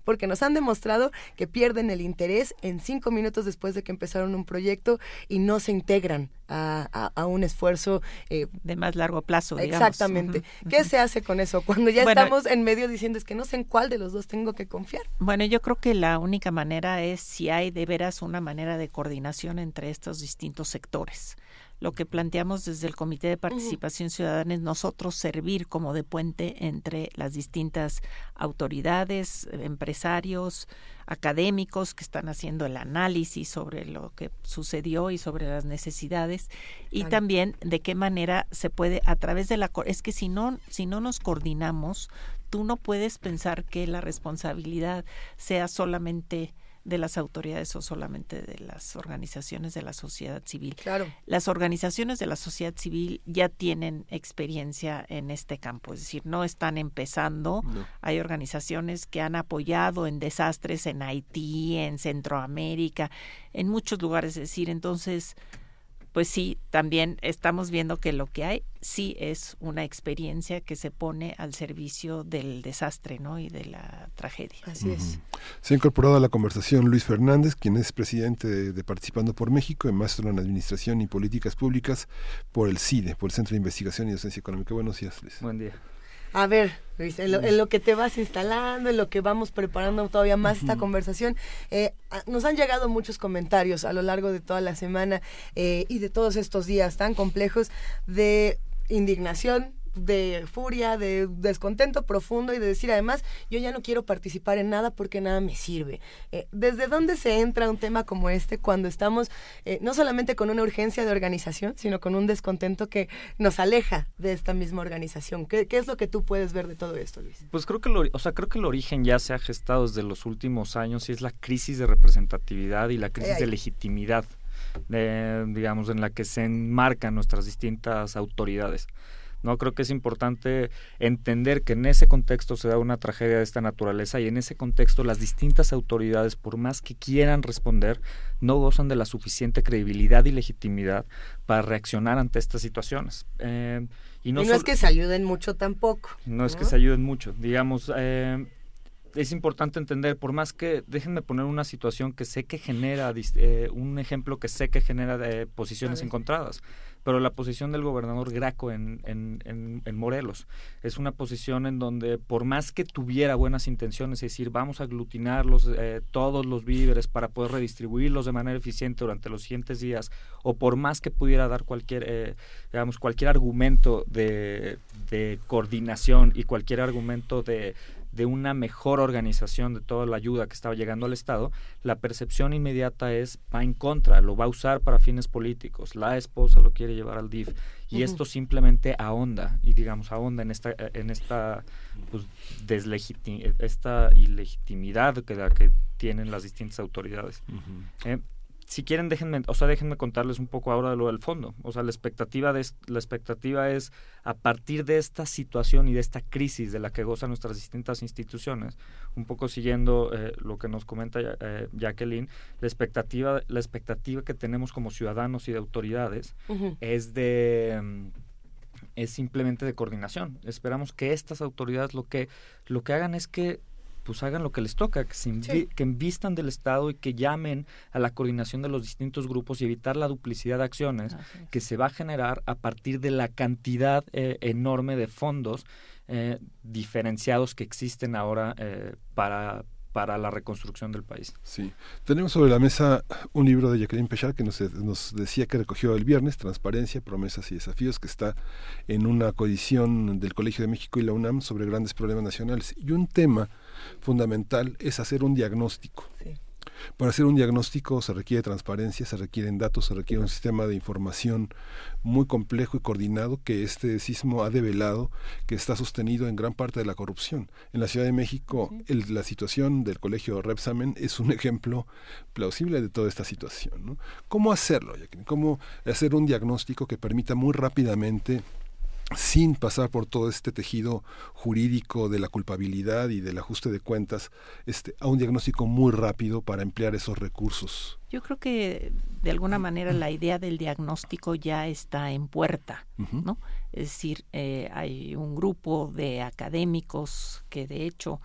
porque nos han demostrado que pierden el interés en cinco minutos después de que empezaron un proyecto y no se integran a, un esfuerzo eh, de más largo plazo. Exactamente. ¿Qué se hace con eso cuando ya estamos en medio diciendo es que no sé en cuál de los dos tengo que confiar? Bueno, yo creo que la única manera es si hay de veras una manera de coordinación entre estos distintos sectores lo que planteamos desde el Comité de Participación Ciudadana es nosotros servir como de puente entre las distintas autoridades, empresarios, académicos que están haciendo el análisis sobre lo que sucedió y sobre las necesidades y también de qué manera se puede a través de la es que si no si no nos coordinamos tú no puedes pensar que la responsabilidad sea solamente de las autoridades o solamente de las organizaciones de la sociedad civil. Claro. Las organizaciones de la sociedad civil ya tienen experiencia en este campo, es decir, no están empezando. Hay organizaciones que han apoyado en desastres en Haití, en Centroamérica, en muchos lugares, es decir, entonces pues sí, también estamos viendo que lo que hay sí es una experiencia que se pone al servicio del desastre ¿no? y de la tragedia. Así es. Se ha incorporado a la conversación Luis Fernández, quien es presidente de, Participando por México, y maestro en Administración y Políticas Públicas por el CIDE, por el Centro de Investigación y Docencia Económica. Buenos días, Luis. Buen día. A ver, Luis, en lo, que te vas instalando, en lo que vamos preparando todavía más esta conversación, eh, nos han llegado muchos comentarios a lo largo de toda la semana eh, y de todos estos días tan complejos de indignación, de furia, de descontento profundo y de decir además, yo ya no quiero participar en nada porque nada me sirve. Eh, ¿Desde dónde se entra un tema como este cuando estamos eh, no solamente con una urgencia de organización, sino con un descontento que nos aleja de esta misma organización? ¿Qué, es lo que tú puedes ver de todo esto, Luis? Pues creo que, lo, o sea, creo que el origen ya se ha gestado desde los últimos años y es la crisis de representatividad y la crisis de legitimidad. digamos, en la que se enmarcan nuestras distintas autoridades. ¿No? Creo que es importante entender que en ese contexto se da una tragedia de esta naturaleza y en ese contexto las distintas autoridades, por más que quieran responder, no gozan de la suficiente credibilidad y legitimidad para reaccionar ante estas situaciones. Eh, y no, es que se ayuden mucho tampoco. No, es que se ayuden mucho. Digamos, eh, es importante entender, por más que, déjenme poner una situación que sé que genera, eh, un ejemplo que sé que genera posiciones encontradas pero la posición del gobernador Graco en, en, en, Morelos es una posición en donde por más que tuviera buenas intenciones, es decir, vamos a aglutinar eh, todos los víveres para poder redistribuirlos de manera eficiente durante los siguientes días, o por más que pudiera dar cualquier, eh, digamos, cualquier argumento de, de coordinación y cualquier argumento de de una mejor organización de toda la ayuda que estaba llegando al Estado, la percepción inmediata es va en contra, lo va a usar para fines políticos, la esposa lo quiere llevar al DIF y esto simplemente ahonda y digamos ahonda en esta en esta pues, esta ilegitimidad que la que tienen las distintas autoridades si quieren déjenme, o sea, déjenme contarles un poco ahora de lo del fondo. O sea, la expectativa de la expectativa es a partir de esta situación y de esta crisis de la que gozan nuestras distintas instituciones, un poco siguiendo eh, lo que nos comenta eh, Jacqueline, la expectativa la expectativa que tenemos como ciudadanos y de autoridades es de mm, es simplemente de coordinación. Esperamos que estas autoridades lo que lo que hagan es que pues hagan lo que les toca, que, se que envistan del Estado y que llamen a la coordinación de los distintos grupos y evitar la duplicidad de acciones que se va a generar a partir de la cantidad eh, enorme de fondos eh, diferenciados que existen ahora eh, para, para la reconstrucción del país. Sí, tenemos sobre la mesa un libro de Jacqueline Pechard que nos, nos, decía que recogió el viernes, Transparencia, Promesas y Desafíos, que está en una coedición del Colegio de México y la UNAM sobre grandes problemas nacionales. Y un tema fundamental es hacer un diagnóstico. Para hacer un diagnóstico se requiere transparencia, se requieren datos, se requiere un sistema de información muy complejo y coordinado que este sismo ha develado, que está sostenido en gran parte de la corrupción. En la Ciudad de México, la situación del colegio Repsamen es un ejemplo plausible de toda esta situación. ¿Cómo hacerlo? ¿Cómo hacer un diagnóstico que permita muy rápidamente sin pasar por todo este tejido jurídico de la culpabilidad y del ajuste de cuentas, este, a un diagnóstico muy rápido para emplear esos recursos. Yo creo que de alguna manera la idea del diagnóstico ya está en puerta, ¿no? Es decir, eh, hay un grupo de académicos que de hecho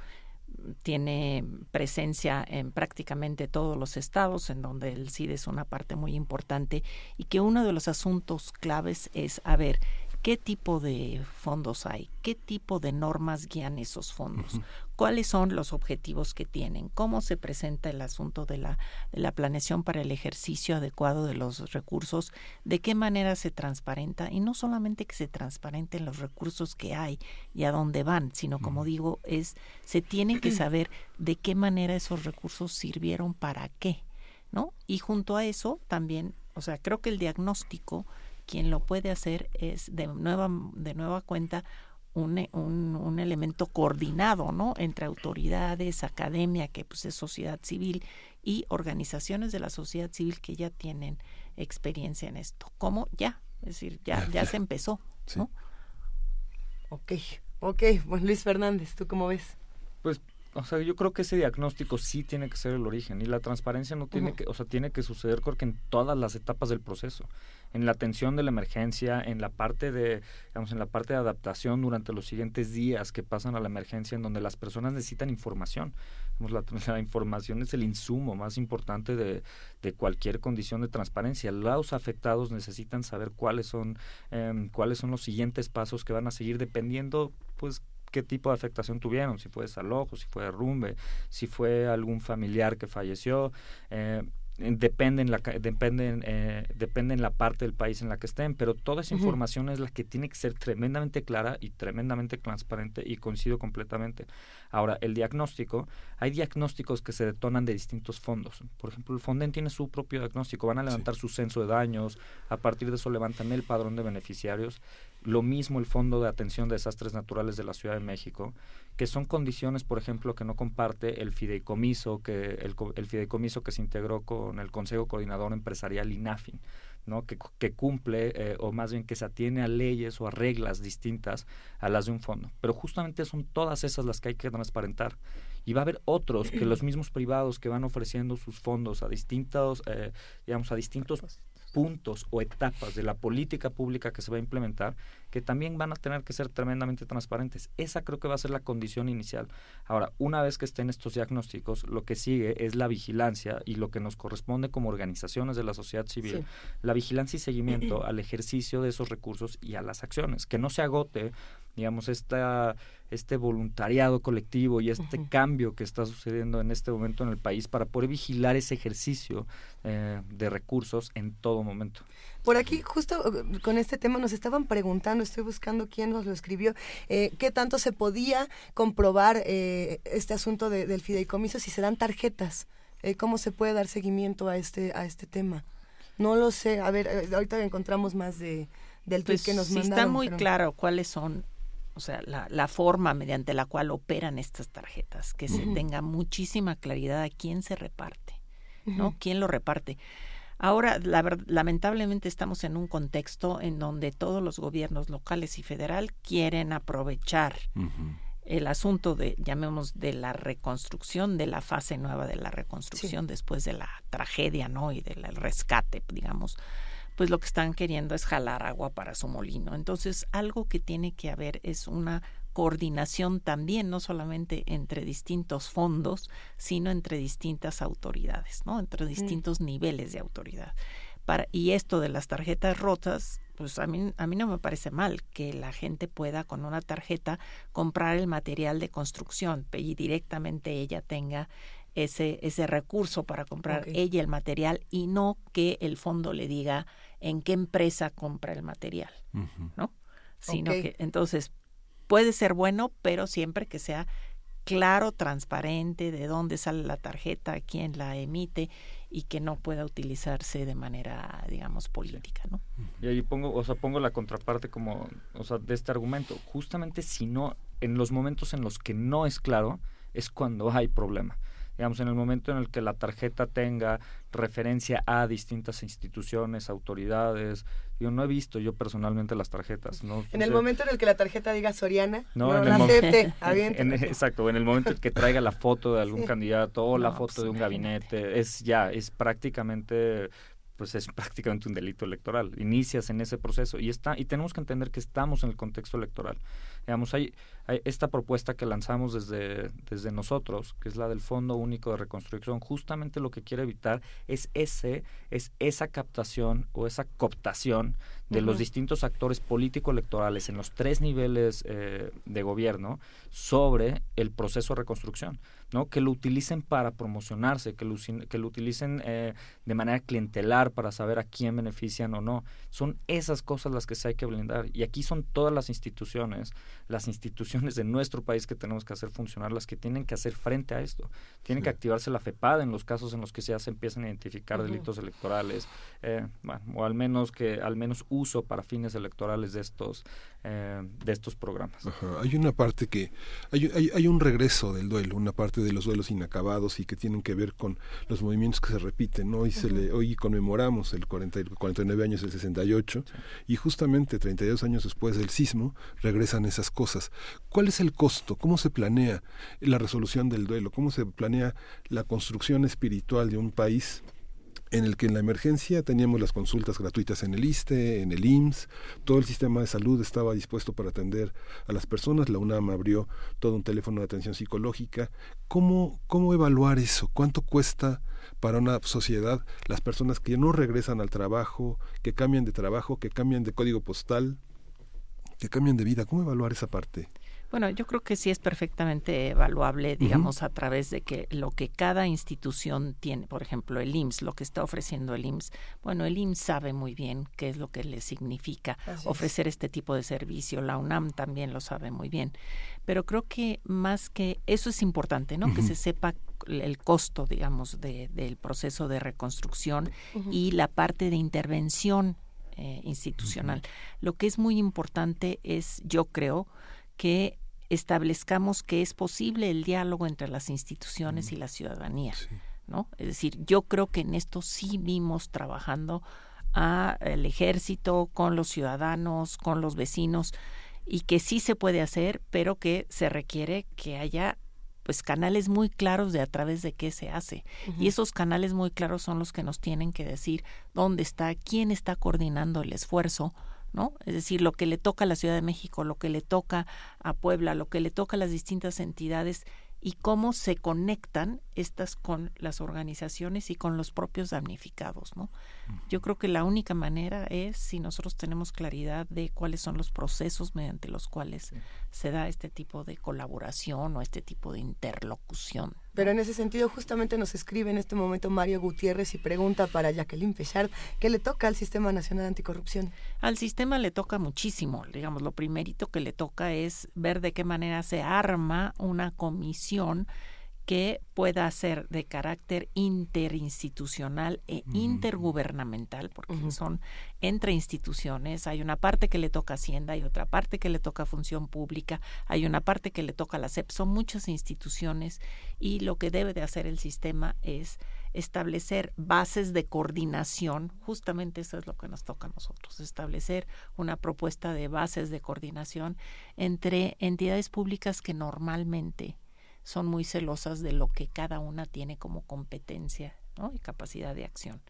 tiene presencia en prácticamente todos los estados, en donde el CID es una parte muy importante, y que uno de los asuntos claves es, a ver, qué tipo de fondos hay, qué tipo de normas guían esos fondos, cuáles son los objetivos que tienen, cómo se presenta el asunto de la, de la planeación para el ejercicio adecuado de los recursos, de qué manera se transparenta y no solamente que se transparenten los recursos que hay y a dónde van, sino como digo, es se tiene que (clears throat) saber de qué manera esos recursos sirvieron para qué, ¿no? Y junto a eso también, o sea, creo que el diagnóstico quien lo puede hacer es de nueva, de nueva cuenta un, un, un, elemento coordinado, ¿no? Entre autoridades, academia, que pues es sociedad civil, y organizaciones de la sociedad civil que ya tienen experiencia en esto. ¿Cómo? Ya, es decir, ya, ya se empezó, ¿no? Ok, ok. Bueno, Luis Fernández, ¿tú cómo ves? Pues o sea, yo creo que ese diagnóstico sí tiene que ser el origen y la transparencia no tiene que, o sea, tiene que suceder porque en todas las etapas del proceso en la atención de la emergencia, en la parte de, digamos, en la parte de adaptación durante los siguientes días que pasan a la emergencia, en donde las personas necesitan información. La, (laughs) la, información es el insumo más importante de, de, cualquier condición de transparencia. Los afectados necesitan saber cuáles son, eh, cuáles son los siguientes pasos que van a seguir dependiendo, pues, qué tipo de afectación tuvieron, si fue desalojo, si fue derrumbe, si fue algún familiar que falleció. Eh, depende en la depende, eh, depende en la parte del país en la que estén pero toda esa información es la que tiene que ser tremendamente clara y tremendamente transparente y coincido completamente. Ahora el diagnóstico hay diagnósticos que se detonan de distintos fondos. Por ejemplo el Fonden tiene su propio diagnóstico van a levantar su censo de daños a partir de eso levantan el padrón de beneficiarios lo mismo el Fondo de Atención de Desastres Naturales de la Ciudad de México, que son condiciones, por ejemplo, que no comparte el fideicomiso, que el, el fideicomiso que se integró con el Consejo Coordinador Empresarial INAFIN, ¿no? que, que cumple, eh, o más bien que se atiene a leyes o a reglas distintas a las de un fondo. Pero justamente son todas esas las que hay que transparentar. Y va a haber otros que los mismos privados que van ofreciendo sus fondos a distintos, eh, digamos, a distintos puntos o etapas de la política pública que se va a implementar que también van a tener que ser tremendamente transparentes. Esa creo que va a ser la condición inicial. Ahora, una vez que estén estos diagnósticos, lo que sigue es la vigilancia y lo que nos corresponde como organizaciones de la sociedad civil, la vigilancia y seguimiento al ejercicio de esos recursos y a las acciones. Que no se agote digamos, esta, este voluntariado colectivo y este cambio que está sucediendo en este momento en el país para poder vigilar ese ejercicio eh, de recursos en todo momento. Por aquí, justo uh, con este tema, nos estaban preguntando, estoy buscando quién nos lo escribió, eh, qué tanto se podía comprobar eh, este asunto del fideicomiso si se dan tarjetas. Eh, ¿Cómo se puede dar seguimiento a este, a este tema? No lo sé. A ver, eh, ahorita encontramos más de, del tweet pues que nos sí mandaron. está muy claro cuáles son, o sea, la, la, forma mediante la cual operan estas tarjetas, que se tenga muchísima claridad a quién se reparte, ¿no? ¿Quién lo reparte? Ahora, la lamentablemente estamos en un contexto en donde todos los gobiernos locales y federal quieren aprovechar el asunto de, llamemos, de la reconstrucción, de la fase nueva de la reconstrucción después de la tragedia, ¿no? Y del rescate, digamos, pues lo que están queriendo es jalar agua para su molino. Entonces, algo que tiene que haber es una coordinación también, no solamente entre distintos fondos, sino entre distintas autoridades, ¿no? Entre distintos niveles de autoridad. Para, y esto de las tarjetas rotas, pues a mí, a mí no me parece mal que la gente pueda con una tarjeta comprar el material de construcción y directamente ella tenga ese, ese recurso para comprar ella el material y no que el fondo le diga en qué empresa compra el material, ¿no? Sino que entonces puede ser bueno, pero siempre que sea claro, transparente, de dónde sale la tarjeta, quién la emite y que no pueda utilizarse de manera, digamos, política, ¿no? Y ahí pongo, o sea, pongo la contraparte como, o sea, de este argumento. Justamente si no, en los momentos en los que no es claro, es cuando hay problema. Digamos, en el momento en el que la tarjeta tenga referencia a distintas instituciones, autoridades. Yo no he visto yo personalmente las tarjetas. ¿no? En el momento en el que la tarjeta diga Soriana, no, no, en la acepte, (laughs) en- exacto, en el momento en que traiga la foto de algún Sí. candidato o la No, foto pues, de un gabinete, es ya, es prácticamente pues es (laughs) prácticamente un delito electoral. Inicias en ese proceso y está y tenemos que entender que estamos en el contexto electoral. Digamos, hay, hay esta propuesta que lanzamos desde, desde nosotros, que es la del Fondo Único de Reconstrucción, justamente lo que quiere evitar es ese, es esa captación o esa cooptación de los distintos actores político-electorales en los tres niveles eh, de gobierno sobre el proceso de reconstrucción, ¿no? Que lo utilicen para promocionarse, que lo, que lo utilicen eh, de manera clientelar para saber a quién benefician o no. Son esas cosas las que se hay que blindar. Y aquí son todas las instituciones, las instituciones de nuestro país que tenemos que hacer funcionar, las que tienen que hacer frente a esto. Tienen que activarse la FEPAD en los casos en los que ya se empiezan a identificar delitos electorales, eh, bueno, o al menos que al menos uso para fines electorales de estos eh, de estos programas. Ajá, Hay una parte que hay, hay, hay un regreso del duelo, una parte de los duelos inacabados y que tienen que ver con los movimientos que se repiten. ¿no? Hoy, se le, hoy conmemoramos el 40, y- 49 años del 68 y justamente 32 años después del sismo regresan esas cosas. ¿Cuál es el costo? ¿Cómo se planea la resolución del duelo? ¿Cómo se planea la construcción espiritual de un país? En el que en la emergencia teníamos las consultas gratuitas en el ISTE, en el IMSS, todo el sistema de salud estaba dispuesto para atender a las personas, la UNAM abrió todo un teléfono de atención psicológica. ¿Cómo, cómo evaluar eso? ¿Cuánto cuesta para una sociedad las personas que no regresan al trabajo, que cambian de trabajo, que cambian de código postal, que cambian de vida? ¿Cómo evaluar esa parte? Bueno, yo creo que sí es perfectamente evaluable, digamos, a través de que lo que cada institución tiene, por ejemplo, el IMSS, lo que está ofreciendo el IMSS, bueno, el IMSS sabe muy bien qué es lo que le significa Así es. ofrecer este tipo de servicio, la UNAM también lo sabe muy bien, pero creo que más que eso es importante, ¿no? Que se sepa el costo, digamos, de, del proceso de reconstrucción y la parte de intervención eh, institucional. Lo que es muy importante es, yo creo, que establezcamos que es posible el diálogo entre las instituciones y la ciudadanía, ¿no? Es decir, yo creo que en esto sí vimos trabajando a el ejército con los ciudadanos, con los vecinos y que sí se puede hacer, pero que se requiere que haya pues canales muy claros de a través de qué se hace. Y esos canales muy claros son los que nos tienen que decir dónde está, quién está coordinando el esfuerzo, ¿no? Es decir, lo que le toca a la Ciudad de México, lo que le toca a Puebla, lo que le toca a las distintas entidades, y cómo se conectan estas con las organizaciones y con los propios damnificados, ¿no? Yo creo que la única manera es si nosotros tenemos claridad de cuáles son los procesos mediante los cuales se da este tipo de colaboración o este tipo de interlocución. Pero en ese sentido justamente nos escribe en este momento Mario Gutiérrez y pregunta para Jacqueline Pechard, ¿qué le toca al Sistema Nacional Anticorrupción? Al sistema le toca muchísimo, digamos, lo primerito que le toca es ver de qué manera se arma una comisión que pueda ser de carácter interinstitucional e intergubernamental, porque son entre instituciones, hay una parte que le toca Hacienda, hay otra parte que le toca Función Pública, hay una parte que le toca la SEP, son muchas instituciones y lo que debe de hacer el sistema es establecer bases de coordinación, justamente eso es lo que nos toca a nosotros, establecer una propuesta de bases de coordinación entre entidades públicas que normalmente son muy celosas de lo que cada una tiene como competencia ¿no? y capacidad de acción.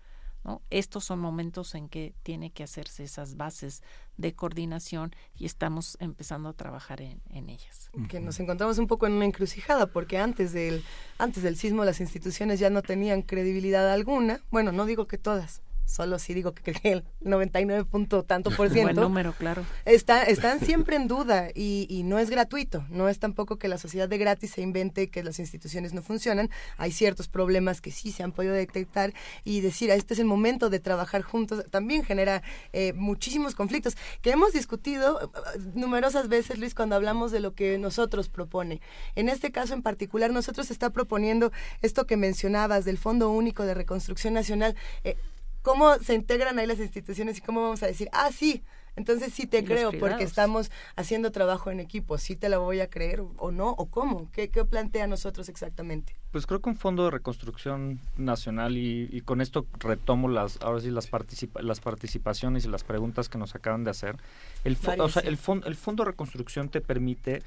¿no? Estos son momentos en que tiene que hacerse esas bases de coordinación y estamos empezando a trabajar en, en, ellas. Que nos encontramos un poco en una encrucijada porque antes del, antes del sismo las instituciones ya no tenían credibilidad alguna. Bueno, no digo que todas, solo sí digo que el 99 punto tanto por (laughs) ciento. Buen número, claro. Está, están siempre en duda y, y, no es gratuito. No es tampoco que la sociedad de gratis se invente que las instituciones no funcionan. Hay ciertos problemas que sí se han podido detectar y decir, este es el momento de trabajar juntos, también genera eh, muchísimos conflictos que hemos discutido eh, numerosas veces, Luis, cuando hablamos de lo que nosotros propone. En este caso en particular, nosotros está proponiendo esto que mencionabas del Fondo Único de Reconstrucción Nacional. Eh, cómo se integran ahí las instituciones y cómo vamos a decir, ah, sí, entonces sí te creo porque estamos haciendo trabajo en equipo, sí te la voy a creer o no, o cómo, ¿qué, qué plantea nosotros exactamente? Pues creo que un fondo de reconstrucción nacional y, y con esto retomo las ahora sí las, participa las participaciones y las preguntas que nos acaban de hacer. El, o sea, el, fond el fondo de reconstrucción te permite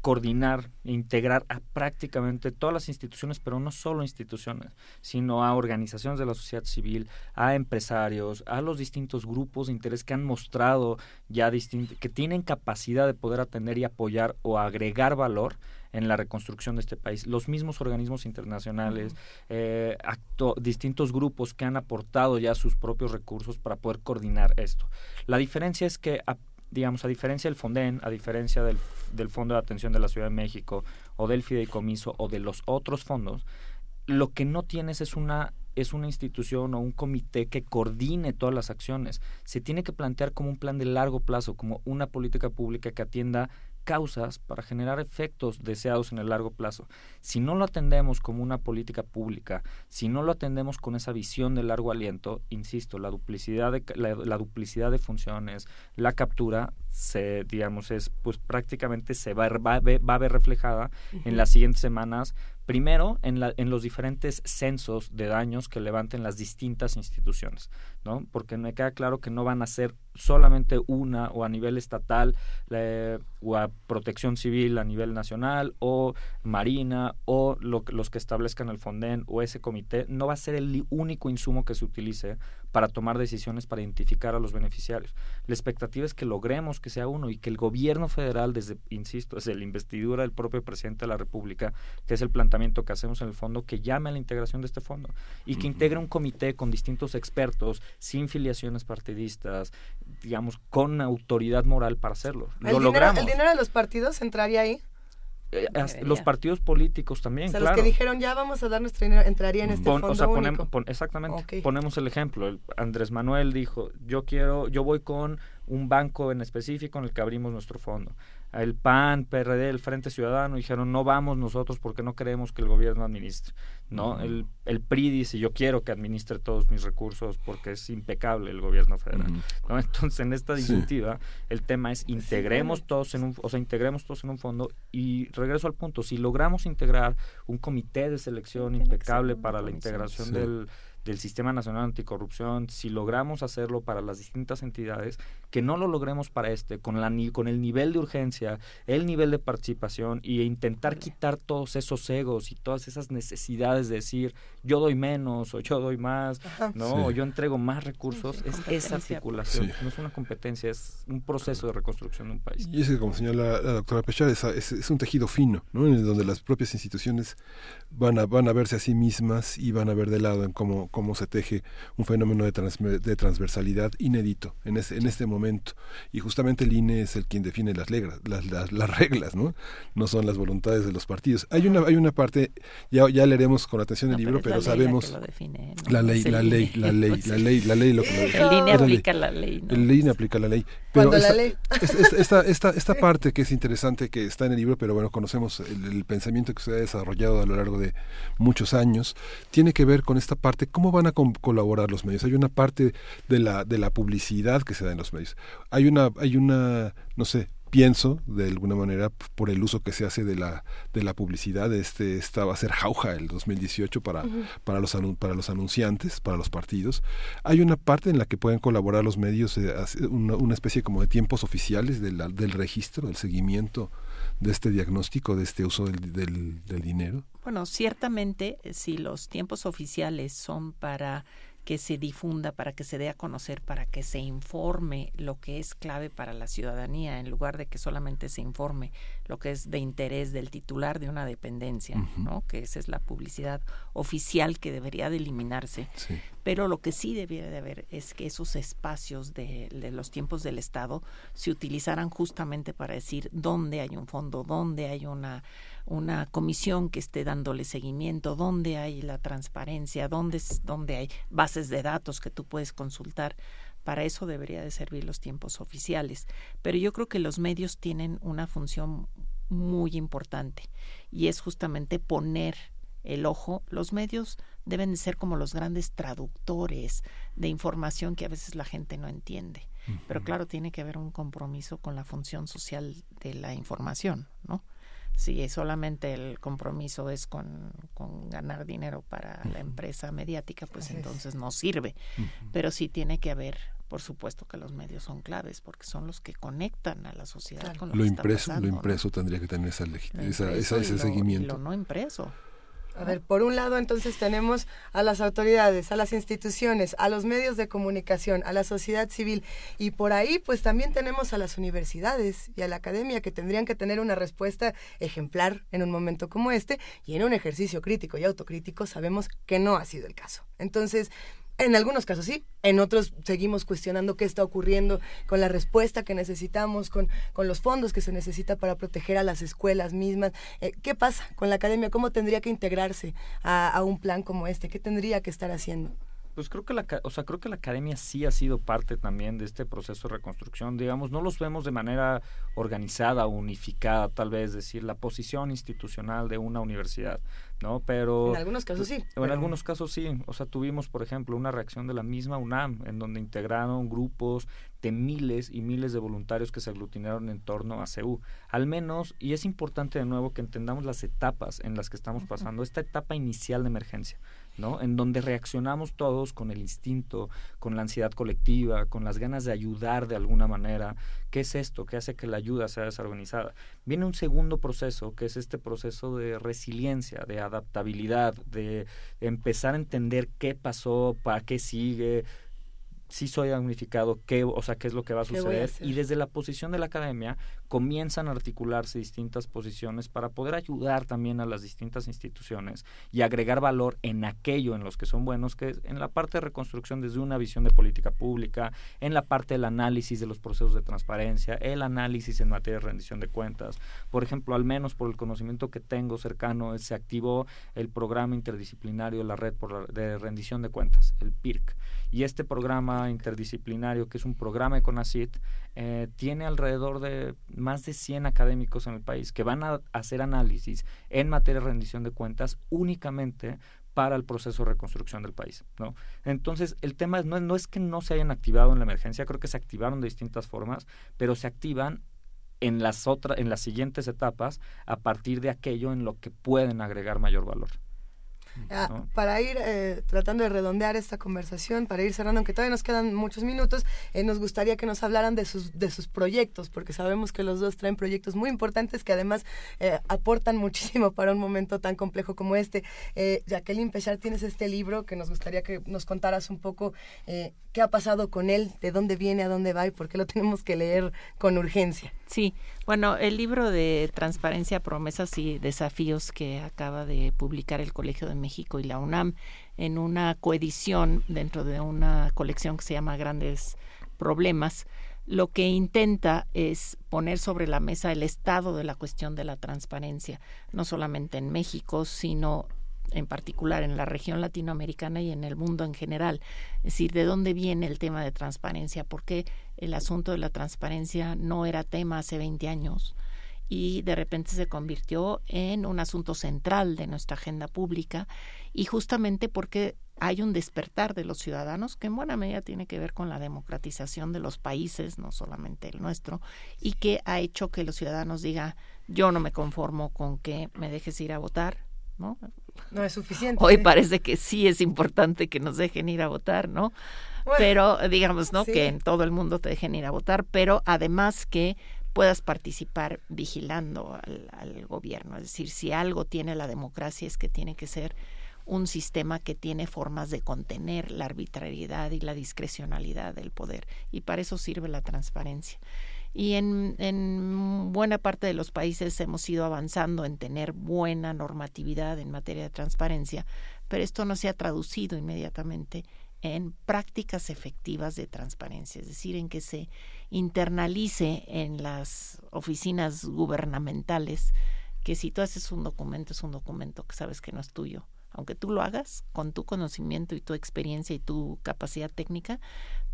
coordinar e integrar a prácticamente todas las instituciones, pero no solo instituciones, sino a organizaciones de la sociedad civil, a empresarios, a los distintos grupos de interés que han mostrado ya que tienen capacidad de poder atender y apoyar o agregar valor en la reconstrucción de este país. Los mismos organismos internacionales, eh, distintos grupos que han aportado ya sus propios recursos para poder coordinar esto. La diferencia es que a digamos, a diferencia del FONDEN, a diferencia del, del Fondo de Atención de la Ciudad de México o del Fideicomiso o de los otros fondos, lo que no tienes es una es una institución o un comité que coordine todas las acciones. Se tiene que plantear como un plan de largo plazo, como una política pública que atienda causas para generar efectos deseados en el largo plazo. Si no lo atendemos como una política pública, si no lo atendemos con esa visión de largo aliento, insisto, la duplicidad de, la, duplicidad de funciones, la captura, se, digamos, es, pues prácticamente se va, va, va a ver reflejada en las siguientes semanas Primero, en, la, en los diferentes censos de daños que levanten las distintas instituciones, ¿no? Porque me queda claro que no van a ser solamente una o a nivel estatal o a protección civil a nivel nacional o marina o los que establezcan el Fonden o ese comité, no va a ser el único insumo que se utilice para tomar decisiones para identificar a los beneficiarios. La expectativa es que logremos que sea uno y que el gobierno federal, desde, insisto, desde la investidura del propio presidente de la República, que es el planteamiento que hacemos en el fondo, que llame a la integración de este fondo y que integre un comité con distintos expertos, sin filiaciones partidistas, digamos, con autoridad moral para hacerlo. Lo logramos. ¿El dinero de los partidos entraría ahí? Eh, los partidos políticos también, o sea, claro. los que dijeron ya vamos a dar nuestro dinero, entraría en este fondo o sea, único. exactamente. Ponemos el ejemplo. Andrés Manuel dijo, yo quiero, yo voy con un banco en específico en el que abrimos nuestro fondo el PAN, PRD, el Frente Ciudadano dijeron no vamos nosotros porque no queremos que el gobierno administre, ¿no? el, el PRI dice yo quiero que administre todos mis recursos porque es impecable el gobierno federal, ¿no? Entonces en esta disyuntiva el tema es integremos todos en un, o sea, integremos todos en un fondo y regreso al punto, si logramos integrar un comité de selección impecable para la integración del del Sistema Nacional Anticorrupción, si logramos hacerlo para las distintas entidades, que no lo logremos para este, con, la, con el nivel de urgencia, el nivel de participación y intentar quitar todos esos egos y todas esas necesidades de decir yo doy menos o yo doy más, ¿no? O yo entrego más recursos, es esa articulación, no es una competencia, es un proceso de reconstrucción de un país. Y es que, como señala la, doctora Pechar, es, es, un tejido fino, ¿no? En donde las propias instituciones van a, van a verse a sí mismas y van a ver de lado en cómo, cómo se teje un fenómeno de, de transversalidad inédito en, ese, en este momento. Y justamente el INE es el quien define las, reglas, las, las, reglas, ¿no? No son las voluntades de los partidos. Hay una, hay una parte, ya, ya leeremos con atención el libro, pero, sabemos... La, ley, la ley, la ley, la ley, la ley, lo que El INE aplica la ley. El INE aplica la ley. Pero esta, la ley. esta, esta, esta, parte que es interesante que está en el libro, pero bueno, conocemos el, el pensamiento que se ha desarrollado a lo largo de muchos años, tiene que ver con esta parte, cómo van a colaborar los medios. Hay una parte de la, de la publicidad que se da en los medios. Hay una, hay una, no sé, pienso de alguna manera por el uso que se hace de la de la publicidad este esta va a ser jauja el 2018 para para los para los anunciantes para los partidos. Hay una parte en la que pueden colaborar los medios eh, una, una, especie como de tiempos oficiales del, del registro del seguimiento de este diagnóstico de este uso del, del, del dinero. Bueno ciertamente eh, si los tiempos oficiales son para que se difunda, para que se dé a conocer, para que se informe lo que es clave para la ciudadanía, en lugar de que solamente se informe lo que es de interés del titular de una dependencia, ¿no? Que esa es la publicidad oficial que debería de eliminarse. Pero lo que sí debería de haber es que esos espacios de, de, los tiempos del Estado se utilizaran justamente para decir dónde hay un fondo, dónde hay una una comisión que esté dándole seguimiento, dónde hay la transparencia, dónde, dónde hay bases de datos que tú puedes consultar. Para eso debería de servir los tiempos oficiales. Pero yo creo que los medios tienen una función muy importante y es justamente poner el ojo. Los medios deben de ser como los grandes traductores de información que a veces la gente no entiende. Pero claro, tiene que haber un compromiso con la función social de la información, ¿no? Si solamente el compromiso es con, ganar dinero para la empresa mediática, pues entonces no sirve. Pero sí tiene que haber, por supuesto que los medios son claves, porque son los que conectan a la sociedad con lo, lo que impreso, está Lo impreso tendría que tener esa, esa, ese seguimiento. lo no impreso. A ver, por un lado entonces tenemos a las autoridades, a las instituciones, a los medios de comunicación, a la sociedad civil y por ahí pues también tenemos a las universidades y a la academia que tendrían que tener una respuesta ejemplar en un momento como este y en un ejercicio crítico y autocrítico sabemos que no ha sido el caso. Entonces, en algunos casos sí, en otros seguimos cuestionando qué está ocurriendo con la respuesta que necesitamos, con, con los fondos que se necesita para proteger a las escuelas mismas. Eh, ¿Qué pasa con la academia? ¿Cómo tendría que integrarse a, a un plan como este? ¿Qué tendría que estar haciendo? Pues creo que la, o sea, creo que la academia sí ha sido parte también de este proceso de reconstrucción. Digamos, no los vemos de manera organizada, unificada, tal vez decir la posición institucional de una universidad, ¿no? Pero en algunos casos sí. En algunos casos sí. O sea, tuvimos, por ejemplo, una reacción de la misma UNAM, en donde integraron grupos de miles y miles de voluntarios que se aglutinaron en torno a CEU. Al menos, y es importante de nuevo que entendamos las etapas en las que estamos pasando, esta etapa inicial de emergencia. ¿No? En donde reaccionamos todos con el instinto, con la ansiedad colectiva, con las ganas de ayudar de alguna manera. ¿Qué es esto? ¿Qué hace que la ayuda sea desorganizada? Viene un segundo proceso, que es este proceso de resiliencia, de adaptabilidad, de empezar a entender qué pasó, para qué sigue, si soy damnificado, qué, o sea, qué es lo que va a suceder. y desde la posición de la academia comienzan a articularse distintas posiciones para poder ayudar también a las distintas instituciones y agregar valor en aquello en los que son buenos, que es en la parte de reconstrucción desde una visión de política pública, en la parte del análisis de los procesos de transparencia, el análisis en materia de rendición de cuentas. Por ejemplo, al menos por el conocimiento que tengo cercano, se activó el programa interdisciplinario de la red de rendición de cuentas, el PIRC y este programa interdisciplinario, que es un programa de CONACIT, eh, tiene alrededor de más de 100 académicos en el país que van a hacer análisis en materia de rendición de cuentas únicamente para el proceso de reconstrucción del país, ¿no? Entonces, el tema no, no es que no se hayan activado en la emergencia, creo que se activaron de distintas formas, pero se activan en las otras en las siguientes etapas a partir de aquello en lo que pueden agregar mayor valor. Ah, para ir eh, tratando de redondear esta conversación, para ir cerrando, aunque todavía nos quedan muchos minutos, eh, nos gustaría que nos hablaran de sus, de sus proyectos, porque sabemos que los dos traen proyectos muy importantes que además eh, aportan (laughs) muchísimo para un momento tan complejo como este. Jacqueline Pechar, tienes este libro que nos gustaría que nos contaras un poco qué ha pasado con él, de dónde viene, a dónde va y por qué lo (laughs) tenemos que leer con urgencia. Sí, bueno, el libro de Transparencia, Promesas y Desafíos que acaba de publicar el Colegio de México y la UNAM en una coedición dentro de una colección que se llama Grandes Problemas, lo que intenta es poner sobre la mesa el estado de la cuestión de la transparencia, no solamente en México, sino en particular en la región latinoamericana y en el mundo en general. Es decir, de dónde viene el tema de transparencia, por qué el asunto de la transparencia no era tema hace 20 años y de repente se convirtió en un asunto central de nuestra agenda pública y justamente porque hay un despertar de los ciudadanos que en buena medida tiene que ver con la democratización de los países, no solamente el nuestro, y que ha hecho que los ciudadanos digan yo no me conformo con que me dejes ir a votar, ¿no? No es suficiente. Hoy parece que sí es importante que nos dejen ir a votar, ¿no? pero digamos, ¿no? Que en todo el mundo te dejen ir a votar, pero además que puedas participar vigilando al, gobierno. Es decir, si algo tiene la democracia es que tiene que ser un sistema que tiene formas de contener la arbitrariedad y la discrecionalidad del poder. Y para eso sirve la transparencia. Y en, en buena parte de los países hemos ido avanzando en tener buena normatividad en materia de transparencia, pero esto no se ha traducido inmediatamente en prácticas efectivas de transparencia, es decir, en que se internalice en las oficinas gubernamentales que si tú haces un documento es un documento que sabes que no es tuyo, aunque tú lo hagas con tu conocimiento y tu experiencia y tu capacidad técnica,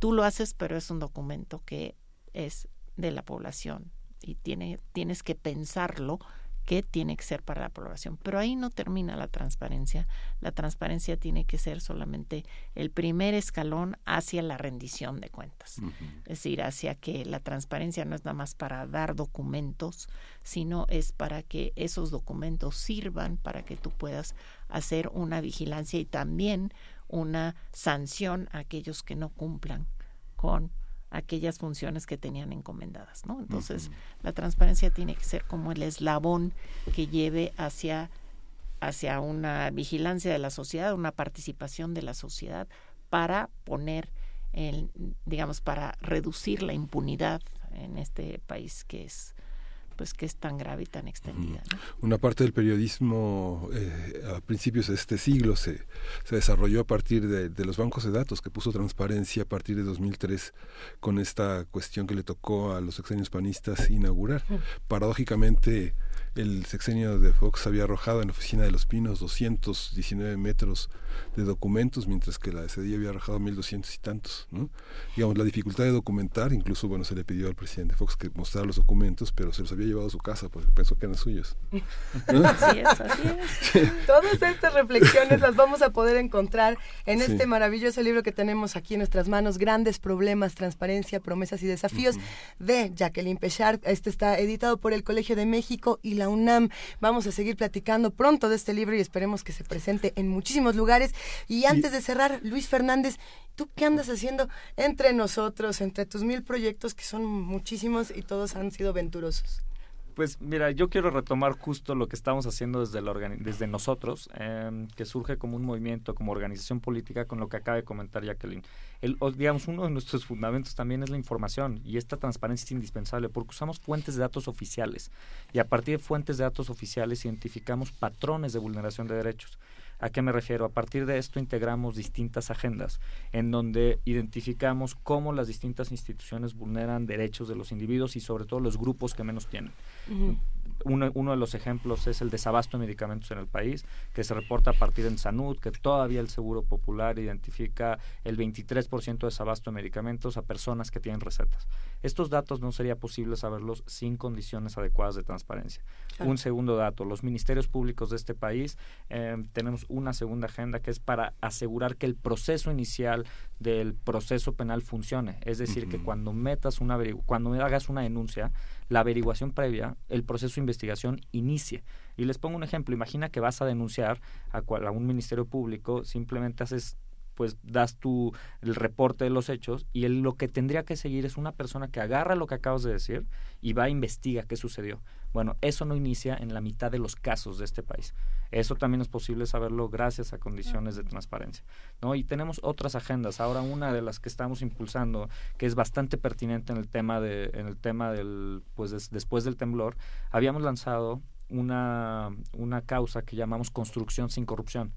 tú lo haces, pero es un documento que es de la población y tiene, tienes que pensarlo que tiene que ser para la población. Pero ahí no termina la transparencia. La transparencia tiene que ser solamente el primer escalón hacia la rendición de cuentas. Es decir, hacia que la transparencia no es nada más para dar documentos, sino es para que esos documentos sirvan para que tú puedas hacer una vigilancia y también una sanción a aquellos que no cumplan con aquellas funciones que tenían encomendadas, ¿no? Entonces, la transparencia tiene que ser como el eslabón que lleve hacia hacia una vigilancia de la sociedad, una participación de la sociedad para poner el, digamos para reducir la impunidad en este país que es pues que es tan grave y tan extendida. Una parte del periodismo eh, a principios de este siglo se, se desarrolló a partir de, de, los bancos de datos que puso transparencia a partir de 2003 con esta cuestión que le tocó a los sexenios panistas inaugurar. Paradójicamente el sexenio de Fox había arrojado en la oficina de Los Pinos 219 metros de documentos, mientras que la de Cedillo había arrojado 1200 y tantos. ¿no? Digamos, la dificultad de documentar, incluso bueno, se le pidió al presidente Fox que mostrara los documentos, pero se los había llevado a su casa porque pensó que eran suyos. (laughs) Así es, así es. (laughs) Todas estas reflexiones las vamos a poder encontrar en este maravilloso libro que tenemos aquí en nuestras manos, Grandes Problemas, Transparencia, Promesas y Desafíos, de Jacqueline Pechard. Este está editado por el Colegio de México y la UNAM. Vamos a seguir platicando pronto de este libro y esperemos que se presente en muchísimos lugares. Y antes de cerrar, Luis Fernández, ¿tú qué andas haciendo entre nosotros, entre tus mil proyectos que son muchísimos y todos han sido venturosos? Pues mira, yo quiero retomar justo lo que estamos haciendo desde, la desde nosotros, em, que surge como un movimiento, como organización política, con lo que acaba de comentar Jacqueline. El, digamos, uno de nuestros fundamentos también es la información y esta transparencia es indispensable porque usamos fuentes de datos oficiales y a partir de fuentes de datos oficiales identificamos patrones de vulneración de derechos. ¿A qué me refiero? A partir de esto integramos distintas agendas en donde identificamos cómo las distintas instituciones vulneran derechos de los individuos y sobre todo los grupos que menos tienen uno, uno, de los ejemplos es el desabasto de medicamentos en el país, que se reporta a partir de Sanud, que todavía el Seguro Popular identifica el 23% de desabasto de medicamentos a personas que tienen recetas. Estos datos no sería posible saberlos sin condiciones adecuadas de transparencia. Un segundo dato, los ministerios públicos de este país eh, tenemos una segunda agenda que es para asegurar que el proceso inicial del proceso penal funcione. Es decir, que cuando metas una cuando hagas una denuncia, la averiguación previa, el proceso investigación inicie. Y les pongo un ejemplo, imagina que vas a denunciar a, a un ministerio público, simplemente haces pues das tú el reporte de los hechos y lo que tendría que seguir es una persona que agarra lo que acabas de decir y va a investiga qué sucedió. Bueno, eso no inicia en la mitad de los casos de este país. Eso también es posible saberlo gracias a condiciones de transparencia. ¿no? Y tenemos otras agendas. Ahora una de las que estamos impulsando, que es bastante pertinente en el tema de, en el tema del, pues después del temblor, habíamos lanzado una, una causa que llamamos construcción sin corrupción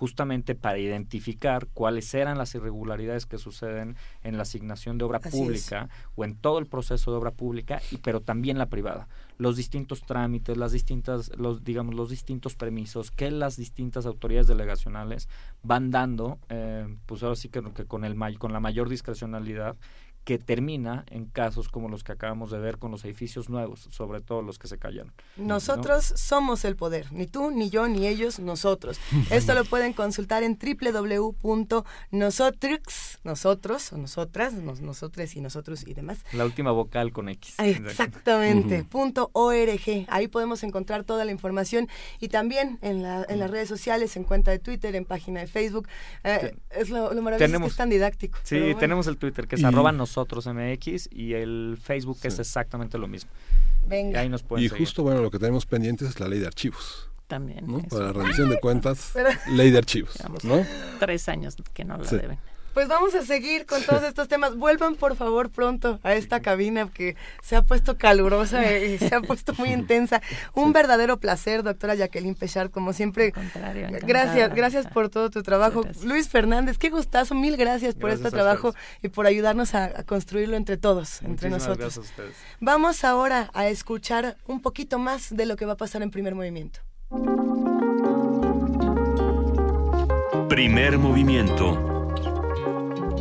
justamente para identificar cuáles eran las irregularidades que suceden en la asignación de obra pública o en todo el proceso de obra pública, y, pero también la privada. Los distintos trámites, las distintas, los, digamos, los distintos permisos que las distintas autoridades delegacionales van dando, eh, pues ahora sí que, que con, el, con la mayor discrecionalidad que termina en casos como los que acabamos de ver con los edificios nuevos, sobre todo los que se callaron. Nosotros somos el poder, ni tú, ni yo, ni ellos, nosotros. (laughs) Esto lo pueden consultar en www.nosotrix, nosotros o nosotras, nosotres y nosotros y demás. La última vocal con X. Exactamente, punto .org. Ahí podemos encontrar toda la información y también en, la, en las redes sociales, en cuenta de Twitter, en página de Facebook. Eh, es lo, maravilloso es, que es tan didáctico. Sí, tenemos el Twitter que es arroba nosotros MX y el Facebook es exactamente lo mismo. Venga. Y ahí nos pueden Y justo, bueno, lo que tenemos pendiente es la ley de archivos. También. Para la rendición de cuentas, (laughs) ley de archivos. ¿no? Tres años que no la deben. Pues vamos a seguir con todos estos temas. Vuelvan por favor pronto a esta cabina que se ha puesto calurosa y (laughs) se ha puesto muy intensa. Un verdadero placer, doctora Jacqueline Pechard, como siempre. gracias, gracias por todo tu trabajo. Luis Fernández, qué gustazo, mil gracias por este trabajo y por ayudarnos a, construirlo entre todos, entre nosotros. Gracias a ustedes. Vamos ahora a escuchar un poquito más de lo que va a pasar en primer movimiento. Primer movimiento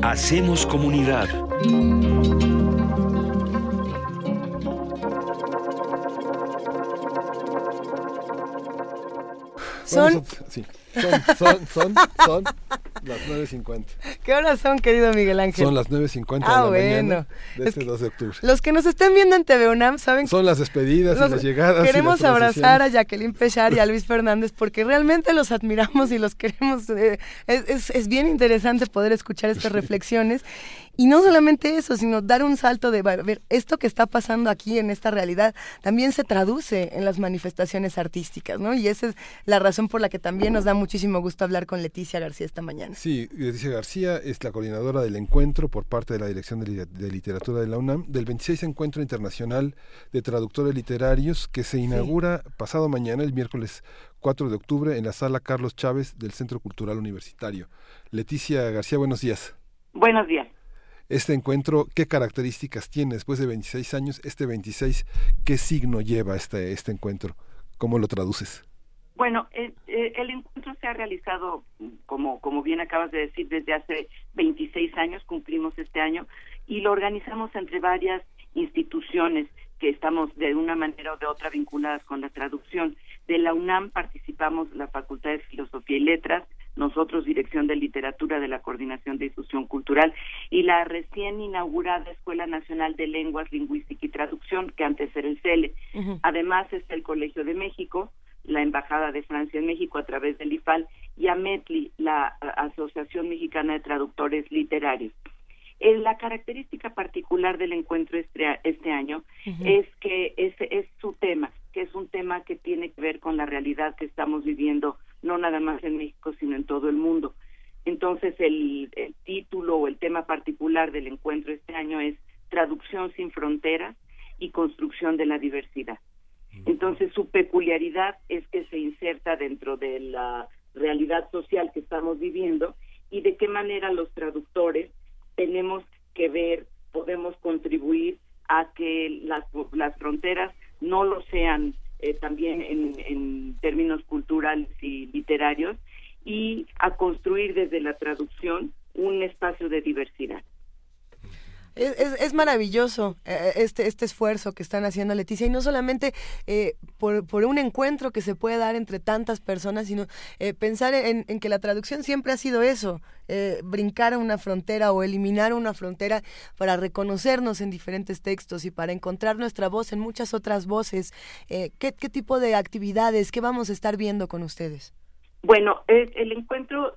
Hacemos comunidad. Son, sí, son, son, son, son las 9.50. ¿Qué horas son, querido Miguel Ángel? Son las 9.50 ah, de la bueno. mañana de este 2 de octubre. Los que nos estén viendo en TV UNAM saben Son las despedidas y las llegadas Queremos abrazar a Jacqueline Pechar y a Luis Fernández porque realmente los admiramos y los queremos. Eh, es, es, es bien interesante poder escuchar estas reflexiones y no solamente eso, sino dar un salto de ver, esto que está pasando aquí en esta realidad también se traduce en las manifestaciones artísticas, ¿no? Y esa es la razón por la que también nos da muchísimo gusto hablar con Leticia García esta mañana. Sí, Leticia García es la coordinadora del encuentro por parte de la Dirección de, Literatura de la UNAM del 26 Encuentro Internacional de Traductores Literarios que se inaugura pasado mañana, el miércoles 4 de octubre, en la sala Carlos Chávez del Centro Cultural Universitario. Leticia García, buenos días. Buenos días este encuentro, ¿qué características tiene después de 26 años? Este 26, ¿qué signo lleva este, este encuentro? ¿Cómo lo traduces? Bueno, el, el, encuentro se ha realizado, como, como bien acabas de decir, desde hace 26 años, cumplimos este año, y lo organizamos entre varias instituciones que estamos de una manera o de otra vinculadas con la traducción. De la UNAM participamos la Facultad de Filosofía y Letras, nosotros Dirección de Literatura de la Coordinación de Difusión Cultural y la recién inaugurada Escuela Nacional de Lenguas, Lingüística y Traducción, que antes era el CELE. Además está el Colegio de México, la Embajada de Francia en México a través del IFAL y AMETLI, la Asociación Mexicana de Traductores Literarios. Eh, la característica particular del encuentro este, este año es que es, es su tema, que es un tema que tiene que ver con la realidad que estamos viviendo no nada más en México, sino en todo el mundo. Entonces, el, título o el tema particular del encuentro este año es Traducción sin fronteras y construcción de la diversidad. Entonces, su peculiaridad es que se inserta dentro de la realidad social que estamos viviendo y de qué manera los traductores tenemos que ver, podemos contribuir a que las, las fronteras no lo sean eh, también en, términos culturales y literarios, y a construir desde la traducción un espacio de diversidad. Es, maravilloso eh, este, este esfuerzo que están haciendo Leticia y no solamente eh, por, por, un encuentro que se puede dar entre tantas personas, sino eh, pensar en, en, que la traducción siempre ha sido eso, brincar una frontera o eliminar una frontera para reconocernos en diferentes textos y para encontrar nuestra voz en muchas otras voces. ¿qué, ¿Qué tipo de actividades, qué vamos a estar viendo con ustedes? Bueno, el encuentro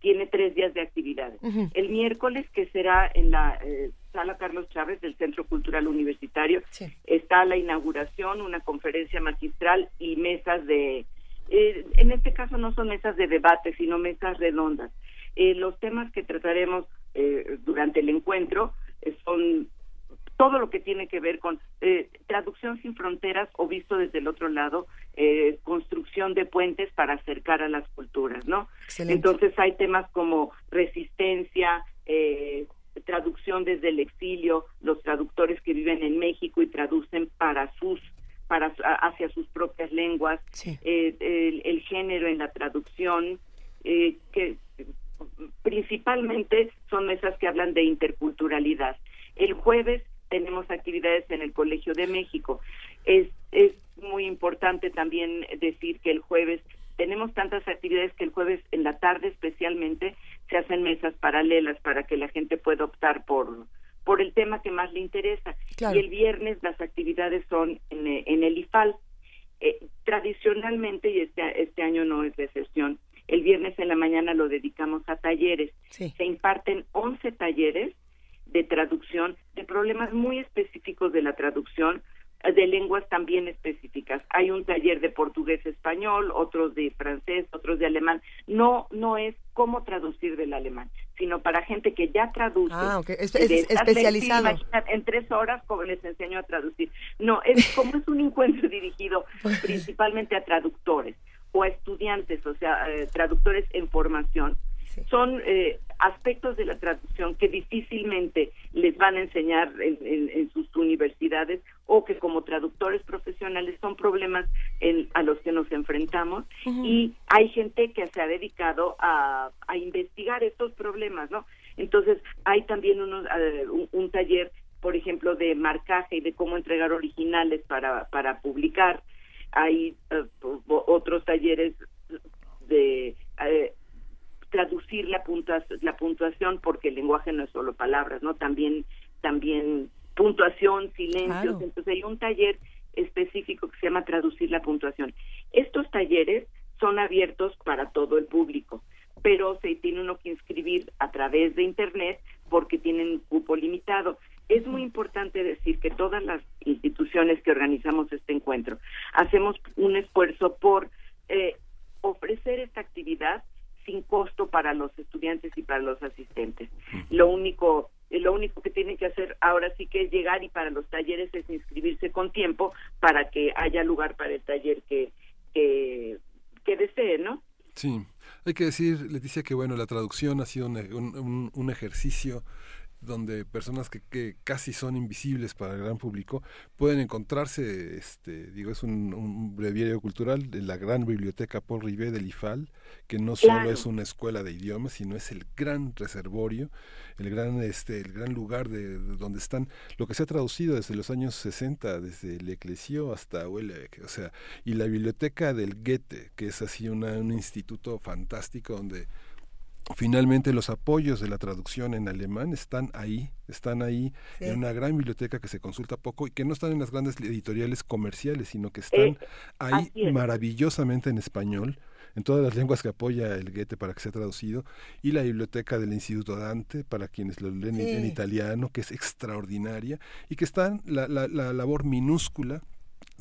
tiene tres días de actividades. El miércoles, que será en la eh, Sala Carlos Chávez del Centro Cultural Universitario, está la inauguración, una conferencia magistral y mesas de, eh, en este caso no son mesas de debate, sino mesas redondas. Eh, los temas que trataremos durante el encuentro son todo lo que tiene que ver con eh, traducción sin fronteras o visto desde el otro lado, eh, construcción de puentes para acercar a las culturas, ¿no? Entonces hay temas como resistencia, eh, traducción desde el exilio, los traductores que viven en México y traducen para sus para hacia sus propias lenguas, el, el, género en la traducción, que principalmente son mesas que hablan de interculturalidad. El jueves tenemos actividades en el Colegio de México. Es, es muy importante también decir que el jueves tenemos tantas actividades que el jueves en la tarde especialmente se hacen mesas paralelas para que la gente pueda optar por por el tema que más le interesa. Y el viernes las actividades son en, en el IFAL. Eh, tradicionalmente, y este, este año no es de excepción, el viernes en la mañana lo dedicamos a talleres. Se imparten 11 talleres de traducción de problemas muy específicos de la traducción de lenguas también específicas. Hay un taller de portugués español, otros de francés, otros de alemán. No no es cómo traducir del alemán, sino para gente que ya traduce. Ah, Es, especializado. en tres horas como les enseño a traducir. No, es (laughs) como es un encuentro dirigido principalmente a traductores o a estudiantes, o sea, eh, traductores en formación son eh, aspectos de la traducción que difícilmente les van a enseñar en, sus universidades o que como traductores profesionales son problemas a los que nos enfrentamos y hay gente que se ha dedicado a, investigar estos problemas, ¿no? Entonces hay también unos, eh, un, taller, por ejemplo, de marcaje y de cómo entregar originales para, para publicar. Hay eh, otros talleres de traducir la puntuación, la puntuación porque el lenguaje no es solo palabras, ¿no? También también puntuación, silencios, entonces hay un taller específico que se llama traducir la puntuación. Estos talleres son abiertos para todo el público, pero se tiene uno que inscribir a través de internet porque tienen cupo limitado. Es muy importante decir que todas las instituciones que organizamos este encuentro hacemos un esfuerzo por eh, ofrecer esta actividad sin costo para los estudiantes y para los asistentes. Lo único lo único que tienen que hacer ahora sí que es llegar y para los talleres es inscribirse con tiempo para que haya lugar para el taller que que, que desee, ¿no? Sí, hay que decir, Leticia, que bueno, la traducción ha sido un, un, un ejercicio donde personas que, que, casi son invisibles para el gran público pueden encontrarse, este, digo, es un, un breviario cultural de la gran biblioteca Paul Rivet del IFAL, que no solo es una escuela de idiomas, sino es el gran reservorio, el gran, este, el gran lugar de, donde están lo que se ha traducido desde los años 60, desde el Eclesio hasta Huelec, o sea, y la biblioteca del Goethe, que es así una, un instituto fantástico donde Finalmente, los apoyos de la traducción en alemán están ahí, están ahí en una gran biblioteca que se consulta poco y que no están en las grandes editoriales comerciales, sino que están eh, ahí maravillosamente en español, en todas las lenguas que apoya el Goethe para que sea traducido, y la biblioteca del Instituto Dante para quienes lo leen en italiano, que es extraordinaria, y que está la, la, la labor minúscula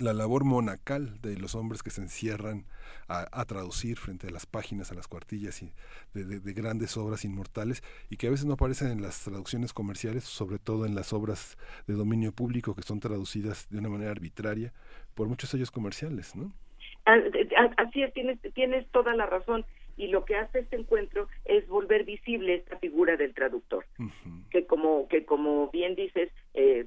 la labor monacal de los hombres que se encierran a, traducir frente a las páginas, a las cuartillas y de, grandes obras inmortales y que a veces no aparecen en las traducciones comerciales, sobre todo en las obras de dominio público que son traducidas de una manera arbitraria por muchos sellos comerciales, ¿no? Así es, tienes, tienes toda la razón y lo que hace este encuentro es volver visible esta figura del traductor, que como que como bien dices, eh,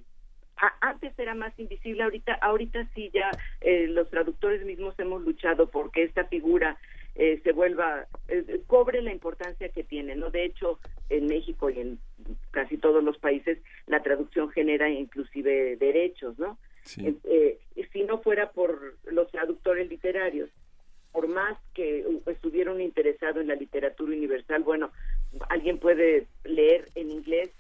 antes era más invisible, ahorita, ahorita sí ya eh, los traductores mismos hemos luchado porque esta figura eh, se vuelva, eh, cobre la importancia que tiene, ¿no? De hecho, en México y en casi todos los países la traducción genera inclusive derechos, ¿no? Eh, eh, si no fuera por los traductores literarios, por más que estuvieran interesados en la literatura universal, bueno, alguien puede leer en inglés,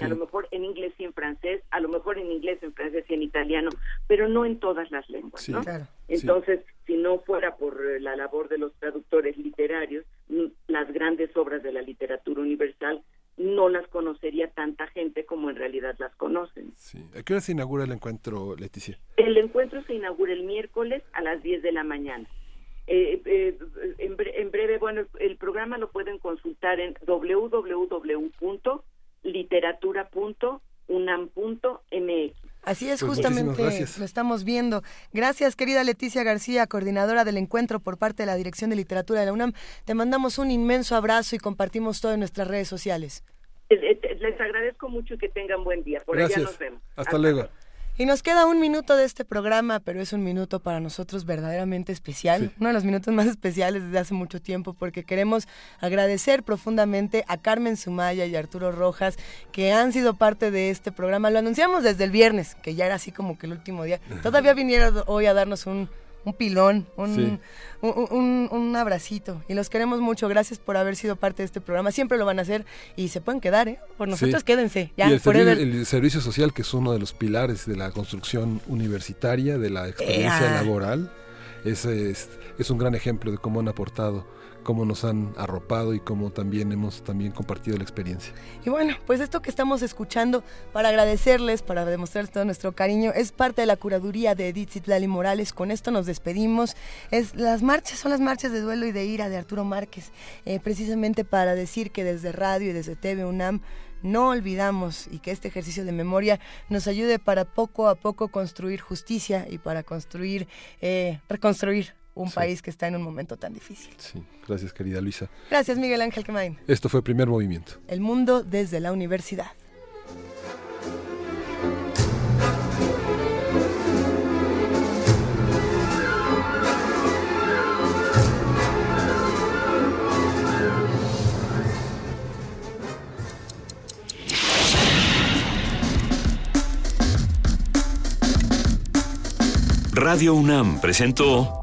a lo mejor en inglés y en francés, a lo mejor en inglés, en francés y en italiano, pero no en todas las lenguas, ¿no? Entonces, si no fuera por la labor de los traductores literarios, las grandes obras de la literatura universal no las conocería tanta gente como en realidad las conocen. Sí. ¿A qué hora se inaugura el encuentro, Leticia? El encuentro se inaugura el miércoles a las 10 de la mañana. Eh, eh, en, breve, bueno, el, programa lo pueden consultar en www.literatura.unam.mx. Así es, pues justamente lo estamos viendo. Gracias, querida Leticia García, coordinadora del encuentro por parte de la Dirección de Literatura de la UNAM. Te mandamos un inmenso abrazo y compartimos todo en nuestras redes sociales. Les agradezco mucho y que tengan buen día. Por allá nos vemos. Hasta, luego. Y nos queda un minuto de este programa, pero es un minuto para nosotros verdaderamente especial, uno de los minutos más especiales desde hace mucho tiempo, porque queremos agradecer profundamente a Carmen Sumaya y Arturo Rojas, que han sido parte de este programa. Lo anunciamos desde el viernes, que ya era así como que el último día. (laughs) Todavía vinieron hoy a darnos un, un pilón, un, un, un, abracito. Y los queremos mucho. Gracias por haber sido parte de este programa. Siempre lo van a hacer y se pueden quedar, ¿eh? Por nosotros quédense. Ya, y el, servicio, el, servicio, social, que es uno de los pilares de la construcción universitaria, de la experiencia laboral, es, es, es un gran ejemplo de cómo han aportado cómo nos han arropado y cómo también hemos también compartido la experiencia. Y bueno, pues esto que estamos escuchando, para agradecerles, para demostrarles todo nuestro cariño, es parte de la curaduría de Edith Zitlali Morales. Con esto nos despedimos. Es las marchas, son las marchas de duelo y de ira de Arturo Márquez, eh, precisamente para decir que desde radio y desde TV UNAM no olvidamos y que este ejercicio de memoria nos ayude para poco a poco construir justicia y para construir, eh, reconstruir un país que está en un momento tan difícil. Sí, gracias querida Luisa. Gracias Miguel Ángel Quemain. Esto fue Primer Movimiento. El mundo desde la universidad. Radio UNAM presentó